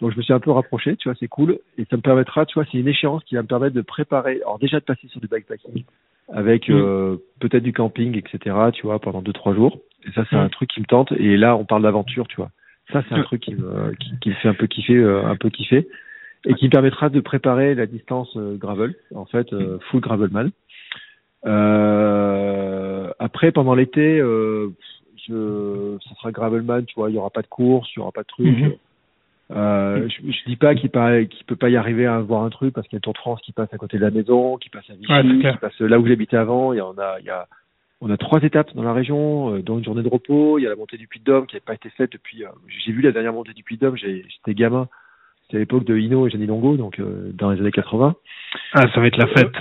Donc je me suis un peu rapproché, tu vois, c'est cool. Et ça me permettra, tu vois, c'est une échéance qui va me permettre de préparer, alors déjà de passer sur du bikepacking avec Mm. euh, peut-être du camping, etc., tu vois, pendant deux trois jours. Et ça, c'est Mm. un truc qui me tente. Et là, on parle d'aventure, tu vois. Ça, c'est un Ouais. truc qui me, qui, qui me fait un peu kiffer, euh, un peu kiffer, et qui me permettra de préparer la distance euh, gravel, en fait, euh, full gravelman. Euh, après, pendant l'été, euh, je, ça sera gravelman, tu vois, il y aura pas de course, il y aura pas de truc. Mhm. Euh, je, je dis pas qu'il pa- qu'il peut pas y arriver à voir un truc parce qu'il y a le Tour de France qui passe à côté de la maison, qui passe à Vichy, Ouais, qui passe là où j'habitais avant. Il y en a, il y a, on a trois étapes dans la région, euh, dont une journée de repos. Il y a la montée du Puy de Dôme qui n'avait pas été faite depuis. euh, j'ai vu la dernière montée du Puy de Dôme. J'étais gamin. C'était à l'époque de Hino et Jenny Longo, donc euh, dans les années 80. Ah, ça va être la fête.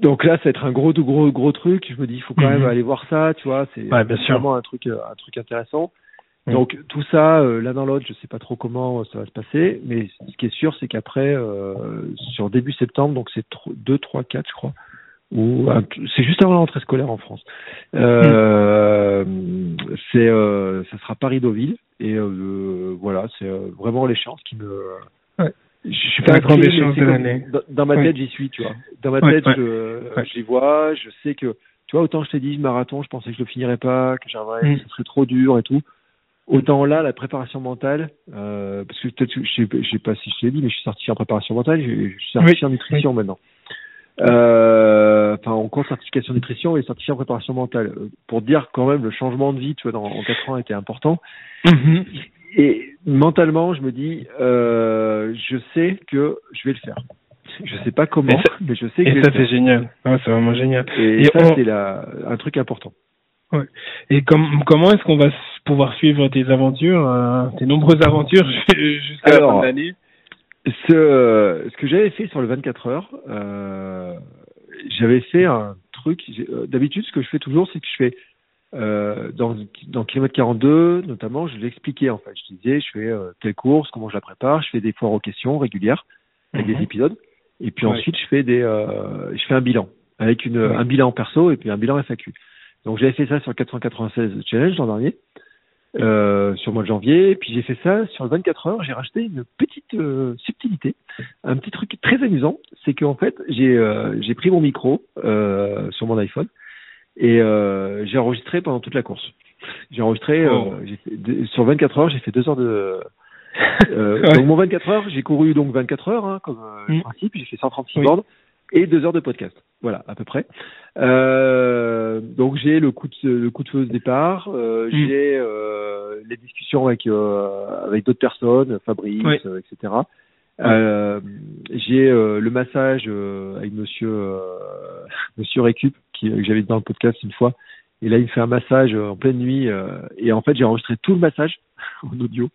Donc là, ça va être un gros, gros, gros truc. Je me dis, il faut quand Mhm. même aller voir ça, tu vois. C'est Ouais, vraiment un truc, euh, un truc intéressant. Mhm. Donc tout ça, euh, l'un dans l'autre, je sais pas trop comment euh, ça va se passer, mais ce qui est sûr, c'est qu'après, euh, sur début septembre, donc c'est 2, 3, 4, je crois, ou un- c'est juste avant la rentrée scolaire en France. Euh, C'est, euh, ça sera Paris-Deauville, et euh, voilà, c'est euh, vraiment l'échéance qui me. Ouais. Je suis C'est pas grande échéance c'est de l'année. Dans, dans ma Ouais. tête, j'y suis, tu vois. Dans ma Ouais, tête, ouais. Je, je les vois, je sais que, tu vois, autant je t'ai dit, marathon, je pensais que je le finirais pas, que j'arriverais, Mm. que ce serait trop dur et tout. Autant là, la préparation mentale, euh, parce que peut-être, je sais, je sais pas si je te l'ai dit, mais je suis certifié en préparation mentale, je, je suis certifié en nutrition maintenant. Euh, enfin, en cours certification nutrition et certifié en préparation mentale. Euh, Pour dire quand même, le changement de vie, tu vois, dans, en quatre ans était important. Mhm. Et mentalement, je me dis, euh, je sais que je vais le faire. Je sais pas comment, ça- mais je sais que je Et vais ça, le faire. c'est génial. Ah, c'est vraiment génial. Et, Et ça, on- c'est un truc important. Et com- comment est-ce qu'on va pouvoir suivre tes aventures, euh, tes nombreuses aventures jusqu'à la fin de l'année? Ce, ce que j'avais fait sur le 24 heures, euh, j'avais fait un truc. euh, D'habitude, ce que je fais toujours, c'est que je fais euh, dans, dans kilomètre 42, notamment, je l'expliquais en fait. Je disais, je fais euh, telle course, comment je la prépare, je fais des foires aux questions régulières avec Mhm. des épisodes, et puis Ouais. ensuite je fais des, euh, je fais un bilan avec une, Ouais. un bilan perso et puis un bilan FAQ. Donc j'avais fait ça sur le 496 challenge l'an dernier. Euh, sur le mois de janvier, puis j'ai fait ça sur le 24 heures. J'ai racheté une petite euh, subtilité, un petit truc très amusant, c'est qu'en fait j'ai euh, j'ai pris mon micro euh, sur mon iPhone et euh, j'ai enregistré pendant toute la course. J'ai enregistré Oh. euh, fait deux- sur 24 heures, j'ai fait deux heures de euh, Ouais. donc mon 24 heures, j'ai couru donc 24 heures hein, comme euh, Mm. principe, j'ai fait 136 Oui. bornes et deux heures de podcast. Voilà, à peu près. Euh, donc j'ai le coup de le coup de feu au départ, euh, Mm. j'ai euh, les discussions avec euh, avec d'autres personnes, Fabrice, Oui. euh, etc. Euh, j'ai euh, le massage euh, avec Monsieur euh, Monsieur Récup qui que j'avais dans le podcast une fois. Et là, il me fait un massage euh, en pleine nuit. euh, et en fait, j'ai enregistré tout le massage en audio.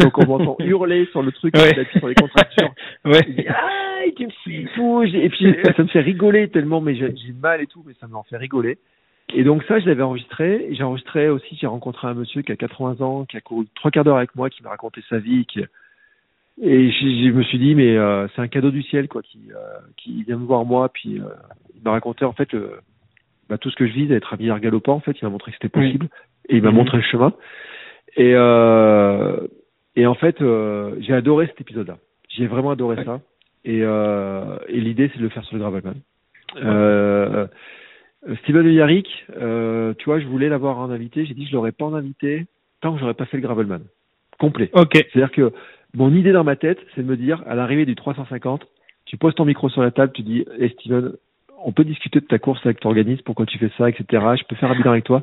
Donc, on m'entend hurler sur le truc, Ouais. sur les contractures. Ouais. Dit, ah, tu me fais et tout. Et puis, ça me fait rigoler tellement, mais j'ai mal et tout, mais ça m'en fait rigoler. Et donc, ça, je l'avais enregistré. Et J'ai enregistré aussi, j'ai rencontré un monsieur qui a 80 ans, qui a couru trois quarts d'heure avec moi, qui m'a raconté sa vie, qui, et je, je me suis dit, mais euh, c'est un cadeau du ciel, quoi, qui, euh, qui vient me voir moi, puis euh, il m'a raconté en fait le, bah, tout ce que je vis d'être un milliard galopant. En fait, il m'a montré que c'était possible, et il m'a Mhm. montré le chemin. Et euh, et en fait, euh, j'ai adoré cet épisode-là. J'ai vraiment adoré Ouais. ça. Et, euh, et l'idée, c'est de le faire sur le gravelman. Steven Yarrick, euh, tu vois, je voulais l'avoir en invité. J'ai dit, je l'aurais pas en invité tant que j'aurais pas fait le gravelman complet. Ok. C'est-à-dire que mon idée dans ma tête, c'est de me dire, à l'arrivée du 350, tu poses ton micro sur la table, tu dis, hey Steven, on peut discuter de ta course avec ton organisme, pourquoi tu fais ça, etc. Je peux faire un bilan avec toi.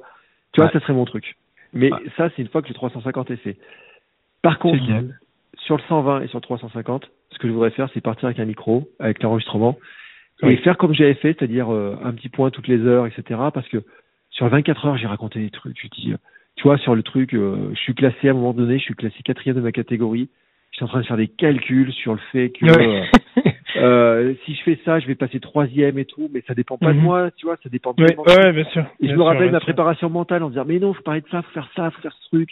Tu vois, Ouais. ça serait mon truc. Mais Ouais. ça, c'est une fois que le 350 est fait. Par contre, sur le 120 et sur le 350, ce que je voudrais faire, c'est partir avec un micro, avec l'enregistrement, Oui. et faire comme j'avais fait, c'est-à-dire euh, un petit point toutes les heures, etc. Parce que sur 24 heures, j'ai raconté des trucs. Je dis, euh, tu vois, sur le truc, euh, je suis classé à un moment donné, je suis classé quatrième de ma catégorie. Je suis en train de faire des calculs sur le fait que euh, euh, si je fais ça, je vais passer troisième et tout, mais ça dépend pas de Mhm. moi, tu vois, ça dépend de de ouais, bien sûr. et je me sûr, rappelle ma sûr. préparation mentale en disant mais non, faut parler de ça, faut faire ça, faut faire ce truc.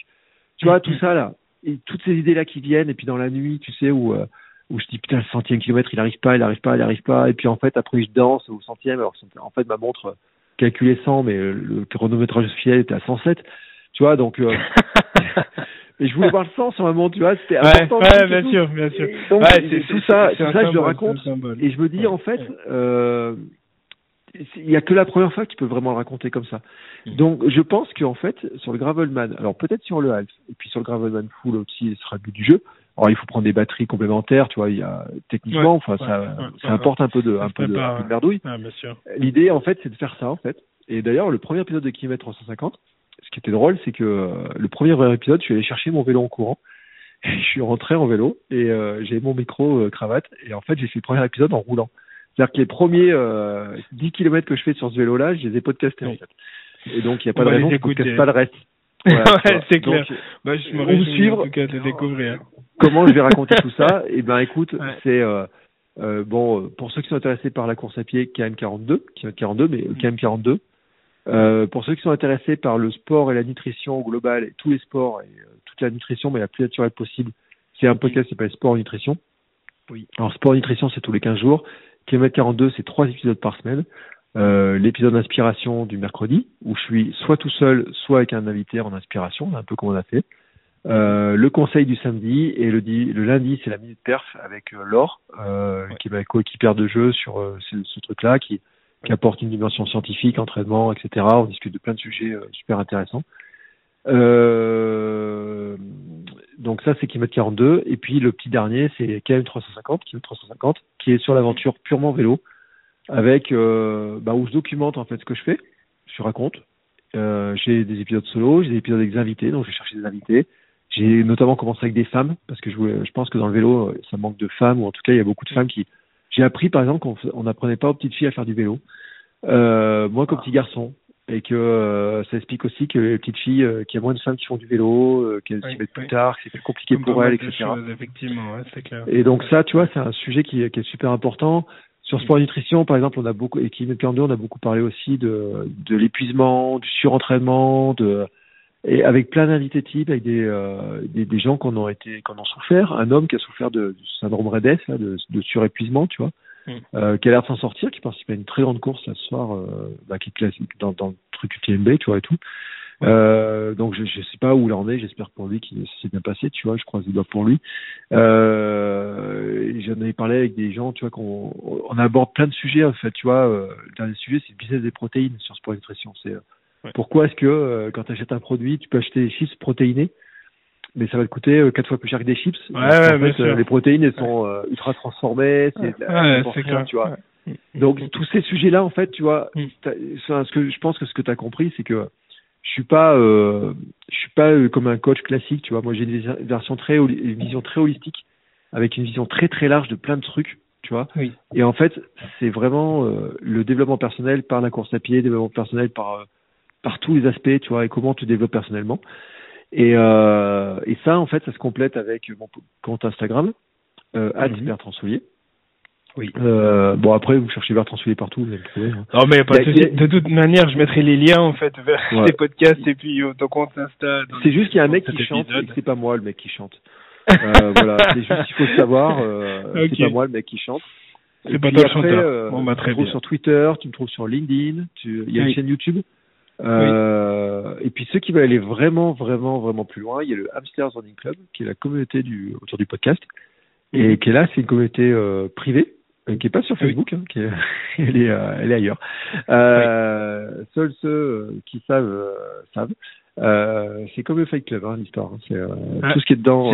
Tu vois, Mhm. tout ça là. Et toutes ces idées là qui viennent, et puis dans la nuit, tu sais, où euh, où je dis putain le centième kilomètre il arrive pas, il arrive pas, il arrive pas, et puis en fait après je danse au centième, alors en fait ma montre calculait 100, mais le chronométrage officiel était à 107, tu vois, donc euh, et je voulais voir le 100 sur ma montre, tu vois, c'était important. Ouais, bien sûr, bien sûr. donc Ouais, tout ça, c'est tout ça je le symbole, raconte, symbole. et je me dis Ouais, en fait, ouais. euh, il y a que la première fois qu'il peut vraiment le raconter comme ça. Mm. Donc je pense qu'en fait sur le gravelman, alors peut-être sur le half et puis sur le gravelman full aussi, ce sera le but du jeu. Alors il faut prendre des batteries complémentaires, tu vois, il y a techniquement, Ouais, enfin ça, ouais, ouais, ça ouais, apporte un peu de, Ça un peu de, un peu de ouais. merdouille. Ah, bien sûr. L'idée en fait c'est de faire ça en fait. Et d'ailleurs le premier épisode de Kilomètre 350, ce qui était drôle, c'est que euh, le premier vrai épisode, je suis allé chercher mon vélo en courant. Et je suis rentré en vélo et euh, j'ai mon micro euh, cravate et en fait j'ai fait le premier épisode en roulant. C'est-à-dire que les premiers euh, 10 km que je fais sur ce vélo-là, je les ai podcastés en Oui. fait. Et donc il n'y a pas On de raison que je écouter. pas le reste. Ouais, tu vois. c'est clair. Bah, je me réjouis suivre. en tout cas de découvrir. comment je vais raconter tout ça? Eh ben, écoute, Ouais. c'est euh, euh, bon pour ceux qui sont intéressés par la course à pied, KM42, KM42, mais Mm. KM42. Euh, pour ceux qui sont intéressés par le sport et la nutrition au global, et tous les sports et euh, toute la nutrition, mais la plus naturelle possible, c'est un podcast qui s'appelle Sport Nutrition. Oui. Alors Sport Nutrition, c'est tous les 15 jours. Kilomètre 42, c'est trois épisodes par semaine. Euh, L'épisode d'inspiration du mercredi, où je suis soit tout seul, soit avec un invité en inspiration, un peu comme on a fait. Le conseil du samedi et le, di- le lundi c'est la minute perf avec Laure Ouais. qui est ma coéquipière de jeu sur ce, ce truc-là qui, qui apporte une dimension scientifique, entraînement, etc. On discute de plein de sujets euh, super intéressants. Euh, donc ça c'est kilomètre 42 et puis le petit dernier c'est KM 350 kilomètre 350 qui est sur l'aventure purement vélo avec euh, bah, où je documente en fait ce que je fais, je raconte. J'ai des épisodes solo, j'ai des épisodes avec des invités, donc je vais chercher des invités. J'ai notamment commencé avec des femmes parce que je, pense que dans le vélo ça manque de femmes ou en tout cas il y a beaucoup de femmes qui. J'ai appris par exemple qu'on n'apprenait pas aux petites filles à faire du vélo, euh, moins qu'aux petits garçons, et que euh, ça explique aussi que les petites filles, euh, qu'il y a moins de femmes qui font du vélo, qu'elles Oui, s'y mettent oui. plus tard, que c'est plus compliqué Comme pour elles, etc. choses, effectivement, ouais, c'est clair. Et donc ça, tu vois, c'est un sujet qui, est- qui est super important. Sur sport et nutrition, par exemple, on a beaucoup, et kilomètre 42, on a beaucoup parlé aussi de, de l'épuisement, du surentraînement, de, et avec plein d'invités types, avec des, euh, des, des gens qui en ont été, qui en ont souffert. Un homme qui a souffert de, du syndrome REDES, là, de, de surépuisement, tu vois, Mm. euh, qui a l'air de s'en sortir, qui participe à une très grande course là, ce soir, euh, bah, qui est classique dans, dans le truc UTMB, tu vois, et tout. Euh, donc je, je sais pas où il en est, j'espère pour lui qu'il s'est bien passé, tu vois, je croise les doigts pour lui. Euh, J'en avais parlé avec des gens, tu vois, qu'on on aborde plein de sujets en fait, tu vois. Euh, le dernier sujet, c'est le business des protéines sur Sport Nutrition. C'est euh, Ouais. pourquoi est-ce que euh, quand tu achètes un produit, tu peux acheter des chips protéinés, mais ça va te coûter euh, quatre fois plus cher que des chips. Ouais, ouais, bien fait, euh, sûr. les protéines, elles sont euh, ultra transformées, c'est clair. tu vois. Ouais. Donc tous ces sujets-là, en fait, tu vois, Mm. ce que je pense que ce que tu as compris, c'est que je suis pas, euh, je suis pas comme un coach classique, tu vois. Moi, j'ai une version très, une vision très holistique, avec une vision très très large de plein de trucs, tu vois. Oui. Et en fait, c'est vraiment euh, le développement personnel par la course à pied, développement personnel par euh, par tous les aspects, tu vois, et comment tu développes personnellement. Et, euh, et ça, en fait, ça se complète avec mon compte Instagram, euh. Bertrand Soulier. Oui. Euh, bon, après, vous cherchez Bertrand Soulier partout, vous allez le trouver. hein. Non, mais pas de Il a- il De toute manière, je mettrai les liens, en fait, vers Ouais. les podcasts et puis euh, ton compte Insta. C'est juste qu'il y a un mec qui chante et épisode. c'est pas moi le mec qui chante. Euh, voilà, c'est juste qu'il faut le savoir. Euh, Ok. C'est pas moi le mec qui chante. C'est pas toi le chanteur. Bon, bah, tu me trouves bien. sur Twitter, tu me trouves sur LinkedIn, tu... il y a Oui. une chaîne YouTube. Euh, Et puis ceux qui veulent aller vraiment, vraiment, vraiment plus loin, il y a le Hamsters Running Club, qui est la communauté du autour du podcast, et Mhm. qui est là, c'est une communauté euh, privée, euh, qui est pas sur Oui. Facebook, hein, qui est... elle est, elle est ailleurs. Seuls ceux qui savent savent. C'est comme le Fight Club, hein, l'histoire. hein. C'est Ah, tout ce qui est dedans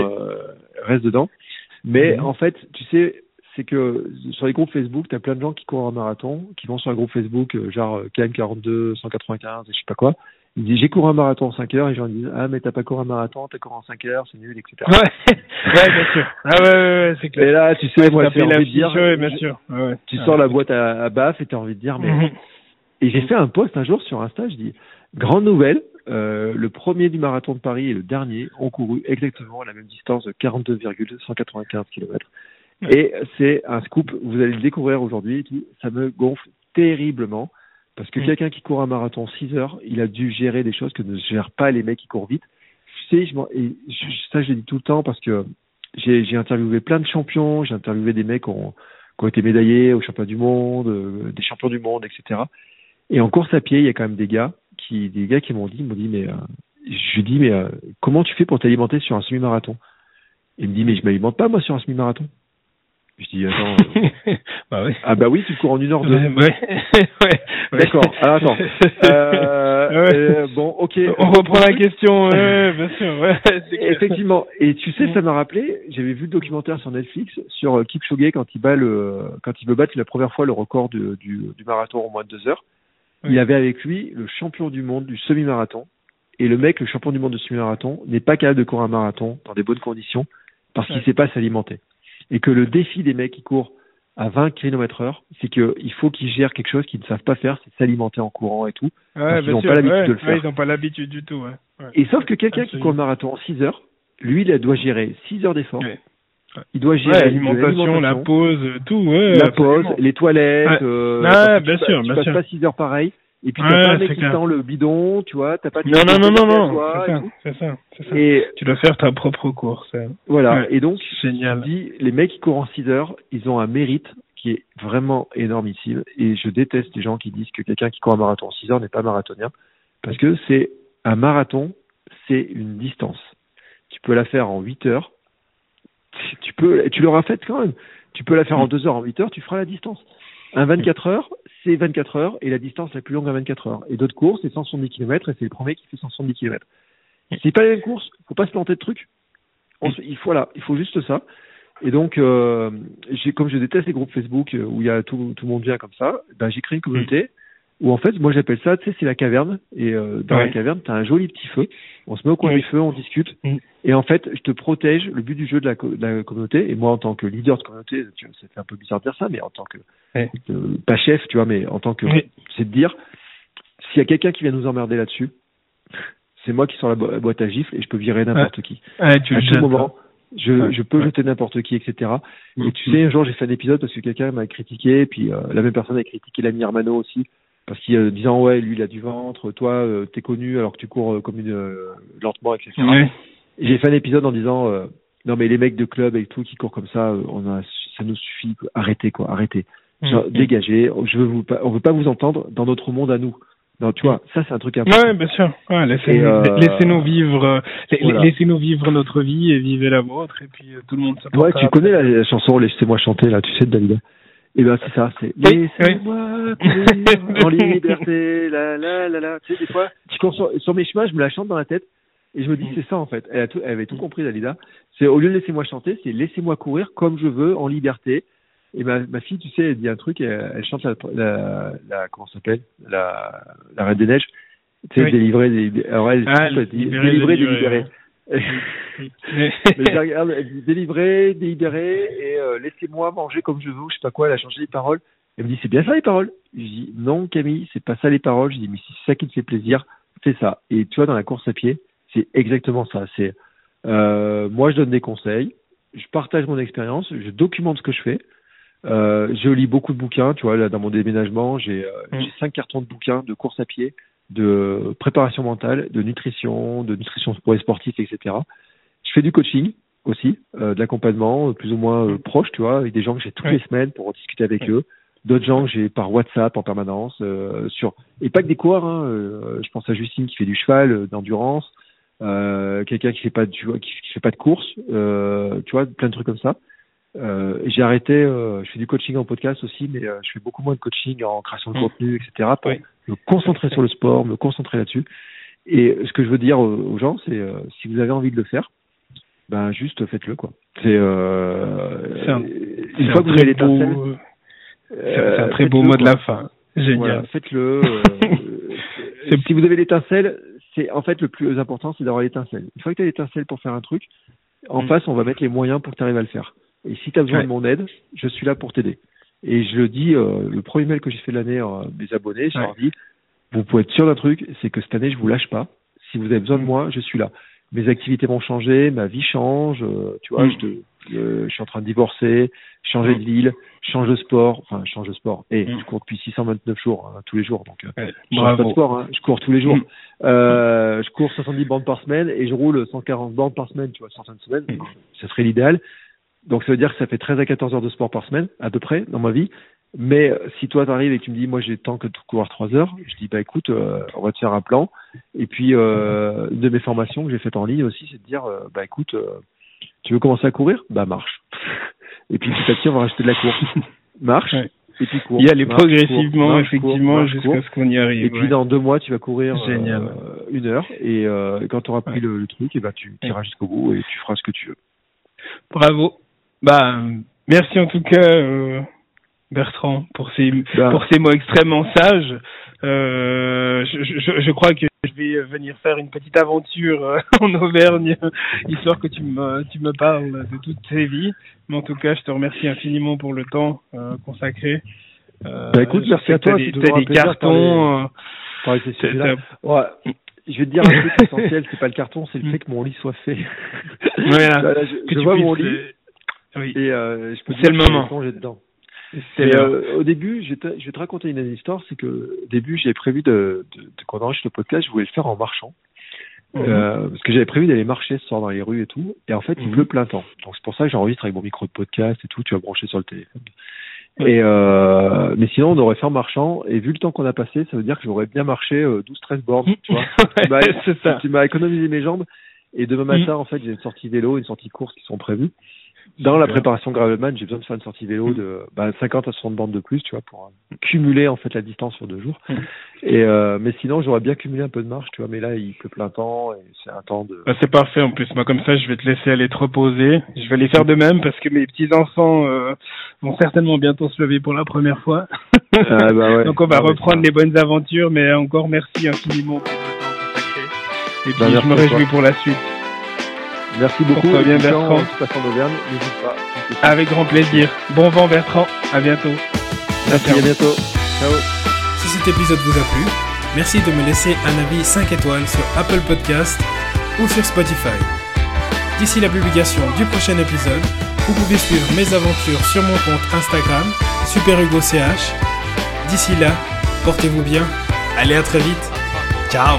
reste dedans. Mais Mhm. en fait, tu sais, c'est que sur les groupes Facebook, tu as plein de gens qui courent un marathon, qui vont sur un groupe Facebook, euh, genre euh, KM42, 195, et je sais pas quoi. Ils disent j'ai couru un marathon en 5 heures, et les gens disent ah mais t'as pas couru un marathon, t'as couru en 5 heures, c'est nul, etc. Ouais, ouais, bien sûr. Ah ouais, ouais, ouais, c'est Et clair. là, tu sais, moi, Taper j'ai la envie de dire, fiche, ouais, bien sûr. Ouais, ouais. tu Ah, sors la c'est- boîte à, à baf et t'as envie de dire mais Mhm. Et j'ai fait un post un jour sur Insta, je dis grande nouvelle, euh, le premier du marathon de Paris et le dernier ont couru exactement la même distance de 42,195 km. Et c'est un scoop, vous allez le découvrir aujourd'hui ça me gonfle terriblement parce que Mm. quelqu'un qui court un marathon 6 heures, il a dû gérer des choses que ne gèrent pas les mecs qui courent vite. Tu sais, je et je- ça je le dis tout le temps parce que j'ai j'ai interviewé plein de champions, j'ai interviewé des mecs qui ont, qui ont été médaillés aux championnats du monde, euh, des champions du monde, etc. Et en course à pied, il y a quand même des gars qui, des gars qui m'ont dit, m'ont dit, mais euh, je lui dis, mais euh, comment tu fais pour t'alimenter sur un semi-marathon? Il me dit, mais je m'alimente pas moi sur un semi-marathon. Je dis, attends. euh, bah ah bah oui, tu cours en une heure deux. Ouais, ouais. D'accord. Alors attends. Euh, euh, bon, ok. On reprend la question, ouais, bien sûr, ouais. c'est clair. Effectivement. Et tu sais, ça m'a rappelé, j'avais vu le documentaire sur Netflix sur euh, Kipchoge quand il bat le, quand il veut battre la première fois le record de- du, du marathon en moins de deux heures. Oui. Il avait avec lui le champion du monde du semi-marathon. Et le mec, le champion du monde de semi-marathon, n'est pas capable de courir un marathon dans des bonnes conditions parce qu'il Ouais. sait pas s'alimenter. Et que le défi des mecs qui courent à 20 km heure, c'est qu'il faut qu'ils gèrent quelque chose qu'ils ne savent pas faire, c'est s'alimenter en courant et tout. Ouais, bien n'ont pas l'habitude ouais, de le faire. ouais, ils n'ont pas l'habitude du tout. Et sauf que quelqu'un qui court le marathon en 6 heures, lui, il doit gérer 6 heures d'effort. Il doit gérer l'alimentation, la pause, tout, la absolument. pause, les toilettes. Euh, que bien tu, sûr, tu bien passes sûr. pas 6 heures pareil. Et puis Ouais, t'as pas un mec qui tend le bidon, tu vois, t'as pas de Non, non, non, non, non, c'est ça, c'est ça, c'est ça. Et Tu dois faire ta propre course. voilà. Ouais. Et donc, Génial. je dis, les mecs qui courent en 6 heures, ils ont un mérite qui est vraiment énormissime. Et je déteste les gens qui disent que quelqu'un qui court un marathon en 6 heures n'est pas marathonien. Parce que c'est un marathon, c'est une distance. Tu peux la faire en 8 heures. Tu peux, tu l'auras faite quand même. Tu peux la faire en 2 heures, en 8 heures, tu feras la distance. Un 24 heures, c'est 24 heures et la distance la plus longue à 24 heures. Et d'autres courses, c'est 170 km et c'est le premier qui fait 170 km. C'est pas la même course, faut pas se planter de trucs. On il faut voilà, il faut juste ça. Et donc, euh, comme je déteste les groupes Facebook euh, où il y a tout, tout le monde vient comme ça, ben j'ai créé une communauté où en fait, moi j'appelle ça, tu sais, c'est la caverne. Et euh, dans la caverne, tu as un joli petit feu. On se met au coin du feu, on discute. Mm. Et en fait, je te protège. Le but du jeu de la, co- de la communauté, et moi en tant que leader de communauté, tu vois, ça fait un peu bizarre de dire ça, mais en tant que Ouais. euh, pas chef, tu vois, mais en tant que, c'est de dire, s'il y a quelqu'un qui vient nous emmerder là-dessus, c'est moi qui sors la, bo- la boîte à gifles et je peux virer n'importe qui Ouais, tu à tout moment. Je, Ouais. je peux Ouais. jeter n'importe qui, etc. Mm. Et tu sais, un jour, j'ai fait un épisode parce que quelqu'un m'a critiqué, puis euh, la même personne a critiqué l'ami Hermano aussi, parce qu'il euh, disant ouais, lui il a du ventre, toi euh, t'es connu alors que tu cours euh, comme une euh, lentement, etc. Ouais. J'ai fait un épisode en disant non mais les mecs de club et tout qui courent comme ça, on a, ça nous suffit, quoi. arrêtez quoi, arrêtez, Genre, Mm. dégagez. Je veux vous, on veut pas vous entendre dans notre monde à nous. Non, tu vois, ça c'est un truc important. Ouais, bien sûr. Ouais, euh, laissez-nous vivre, voilà. laissez-nous vivre notre vie et vivez la vôtre et puis tout le monde Ouais, tu connais la, la chanson Laissez-moi chanter là, tu sais de Dalida. Et ben c'est ça, c'est Oui, Laissez-moi courir en liberté, la la la la. Tu sais, des fois, tu cours sur, sur mes chemins, je me la chante dans la tête et je me dis c'est ça en fait. Elle, a tout, elle avait tout compris Dalida. C'est au lieu de laissez-moi chanter, c'est laissez-moi courir comme je veux en liberté. Et ma, ma fille, tu sais, elle dit un truc, elle, elle chante la, la, la comment ça s'appelle, la, la Reine des Neiges. Tu sais, Oui. délivrer des, alors elle, Ah, elle dit délivrer, délivrer, délivrer. Mais- je la regarde, elle dit délivrer, délibérer et euh, laissez-moi manger comme je veux, je sais pas quoi, elle a changé les paroles. Elle me dit c'est bien ça les paroles? Je dis non Camille, c'est pas ça les paroles. Je dis mais si c'est ça qui te fait plaisir, c'est ça. Et tu vois dans la course à pied, c'est exactement ça. C'est euh, moi je donne des conseils, je partage mon expérience, je documente ce que je fais. Euh, je lis beaucoup de bouquins, tu vois, là dans mon déménagement, j'ai euh, Mm. j'ai cinq cartons de bouquins de course à pied, de préparation mentale, de nutrition, de nutrition pour les sportifs, etc. Je fais du coaching aussi, euh, de l'accompagnement plus ou moins euh, proche, tu vois, avec des gens que j'ai toutes Ouais. les semaines pour discuter avec Ouais. eux, d'autres gens que j'ai par WhatsApp en permanence, euh, sur et pas que des coureurs. Hein, je pense à Justine qui fait du cheval, d'endurance, quelqu'un qui fait pas de, tu vois, qui, qui fait pas de course, tu vois, plein de trucs comme ça. Euh, j'ai arrêté, euh, je fais du coaching en podcast aussi, mais euh, je fais beaucoup moins de coaching en création de Mm. contenu, etc. Pour Oui. me concentrer sur le sport, me concentrer là-dessus. Et ce que je veux dire aux, gens, c'est si vous avez envie de le faire, ben juste faites-le quoi. C'est un- une fois que vous avez l'étincelle, c'est un très beau mot de la fin. Génial. Voilà, faites-le. si vous avez l'étincelle, c'est en fait le plus important, c'est d'avoir l'étincelle. Une fois que tu as l'étincelle pour faire un truc, en Mm. face, on va mettre les moyens pour que tu arrives à le faire. Et si tu as besoin Ouais. de mon aide, je suis là pour t'aider. Et je le dis, euh, le premier mail que j'ai fait de l'année à mes abonnés, je leur dis, vous pouvez être sûr d'un truc, c'est que cette année, je vous lâche pas. Si vous avez besoin de Mm. moi, je suis là. mes activités vont changer, ma vie change, euh, tu vois, Mm. je, te- euh, je suis en train de divorcer, changer de ville, je change de sport, enfin change de sport. Et Mm. je cours depuis 629 jours, hein, tous les jours, donc euh, Ouais, je change pas de sport, hein, je cours tous les jours. Mm. Euh, je cours 70 bandes par semaine et je roule 140 bandes par semaine, tu vois, sur une semaine. Mm. Ça serait l'idéal. Donc ça veut dire que ça fait 13 à 14 heures de sport par semaine, à peu près, dans ma vie. Mais euh, si toi t'arrives et que tu me dis, moi j'ai le temps que de courir 3 heures, je dis, bah écoute, euh, on va te faire un plan. Et puis, euh, une de mes formations que j'ai faites en ligne aussi, c'est de dire, euh, bah écoute, tu veux commencer à courir? Bah marche. Et puis petit à petit, on va rajouter de la course. Marche. Ouais. Et puis cours. Y aller marche, progressivement, cours, marche, cours, effectivement, jusqu'à ce qu'on y arrive. Et puis dans deux mois, tu vas courir une heure. Et quand tu auras pris Ouais. le, le truc, et bah, tu iras jusqu'au bout et tu feras ce que tu veux. Bravo. Bah, euh, merci en tout cas, euh, Bertrand, pour ces, Bah, pour ces mots extrêmement sages. Euh, je, je, je crois que je vais venir faire une petite aventure euh, en Auvergne, histoire que tu me, tu me parles de toutes ces vies. Mais en tout cas, je te remercie infiniment pour le temps euh, consacré. Euh, Bah, écoute, merci à toi, des- toujours un des cartons. euh, Ouais, je vais te dire un truc essentiel, c'est pas le carton, c'est le Mm. fait que mon lit soit fait. Voilà. Je, que je tu vois mon lit euh, Oui, et euh, je peux C'est le je moment. dedans. euh, au début, je vais, te, je vais te raconter une histoire, c'est que au début, j'avais prévu de, de, de quand on enregistre le podcast, je voulais le faire en marchant. Mhm. Euh, parce que j'avais prévu d'aller marcher ce soir dans les rues et tout, et en fait il Mhm. pleut plein temps. Donc c'est pour ça que j'enregistre avec mon micro de podcast et tout, tu vas brancher sur le téléphone. Et euh, mais sinon on aurait fait en marchant, et vu le temps qu'on a passé, ça veut dire que j'aurais bien marché euh, 12-13 bornes, tu vois. Ouais, c'est ça. Tu m'as économisé mes jambes, et demain Mhm. matin en fait j'ai une sortie vélo, une sortie course qui sont prévues. Dans la préparation Gravelman, j'ai besoin de faire une sortie vélo de bah, 50 à 60 bandes de plus, tu vois, pour euh, cumuler en fait la distance sur deux jours. Mhm. Et euh, mais sinon, j'aurais bien cumulé un peu de marche, tu vois. Mais là, il pleut plein temps et c'est un temps de. Bah, c'est parfait en plus. Moi, comme ça, je vais te laisser aller te reposer. Je vais aller faire de même parce que mes petits enfants euh, vont certainement bientôt se lever pour la première fois. Ah, bah ouais. Donc, on va mais reprendre les bonnes aventures. Mais encore merci infiniment pour le temps consacré. Et puis, Bah, je merci me réjouis toi. pour la suite. Merci beaucoup. Porte-toi bien, Et puis, quand Bertrand. En Auvergne, n'hésite pas. Avec grand plaisir. Bon vent, Bertrand. À bientôt. Merci, à bientôt. Ciao. Si cet épisode vous a plu, merci de me laisser un avis 5 étoiles sur Apple Podcast ou sur Spotify. D'ici la publication du prochain épisode, vous pouvez suivre mes aventures sur mon compte Instagram, SuperHugoCH. D'ici là, portez-vous bien. Allez, à très vite. Ciao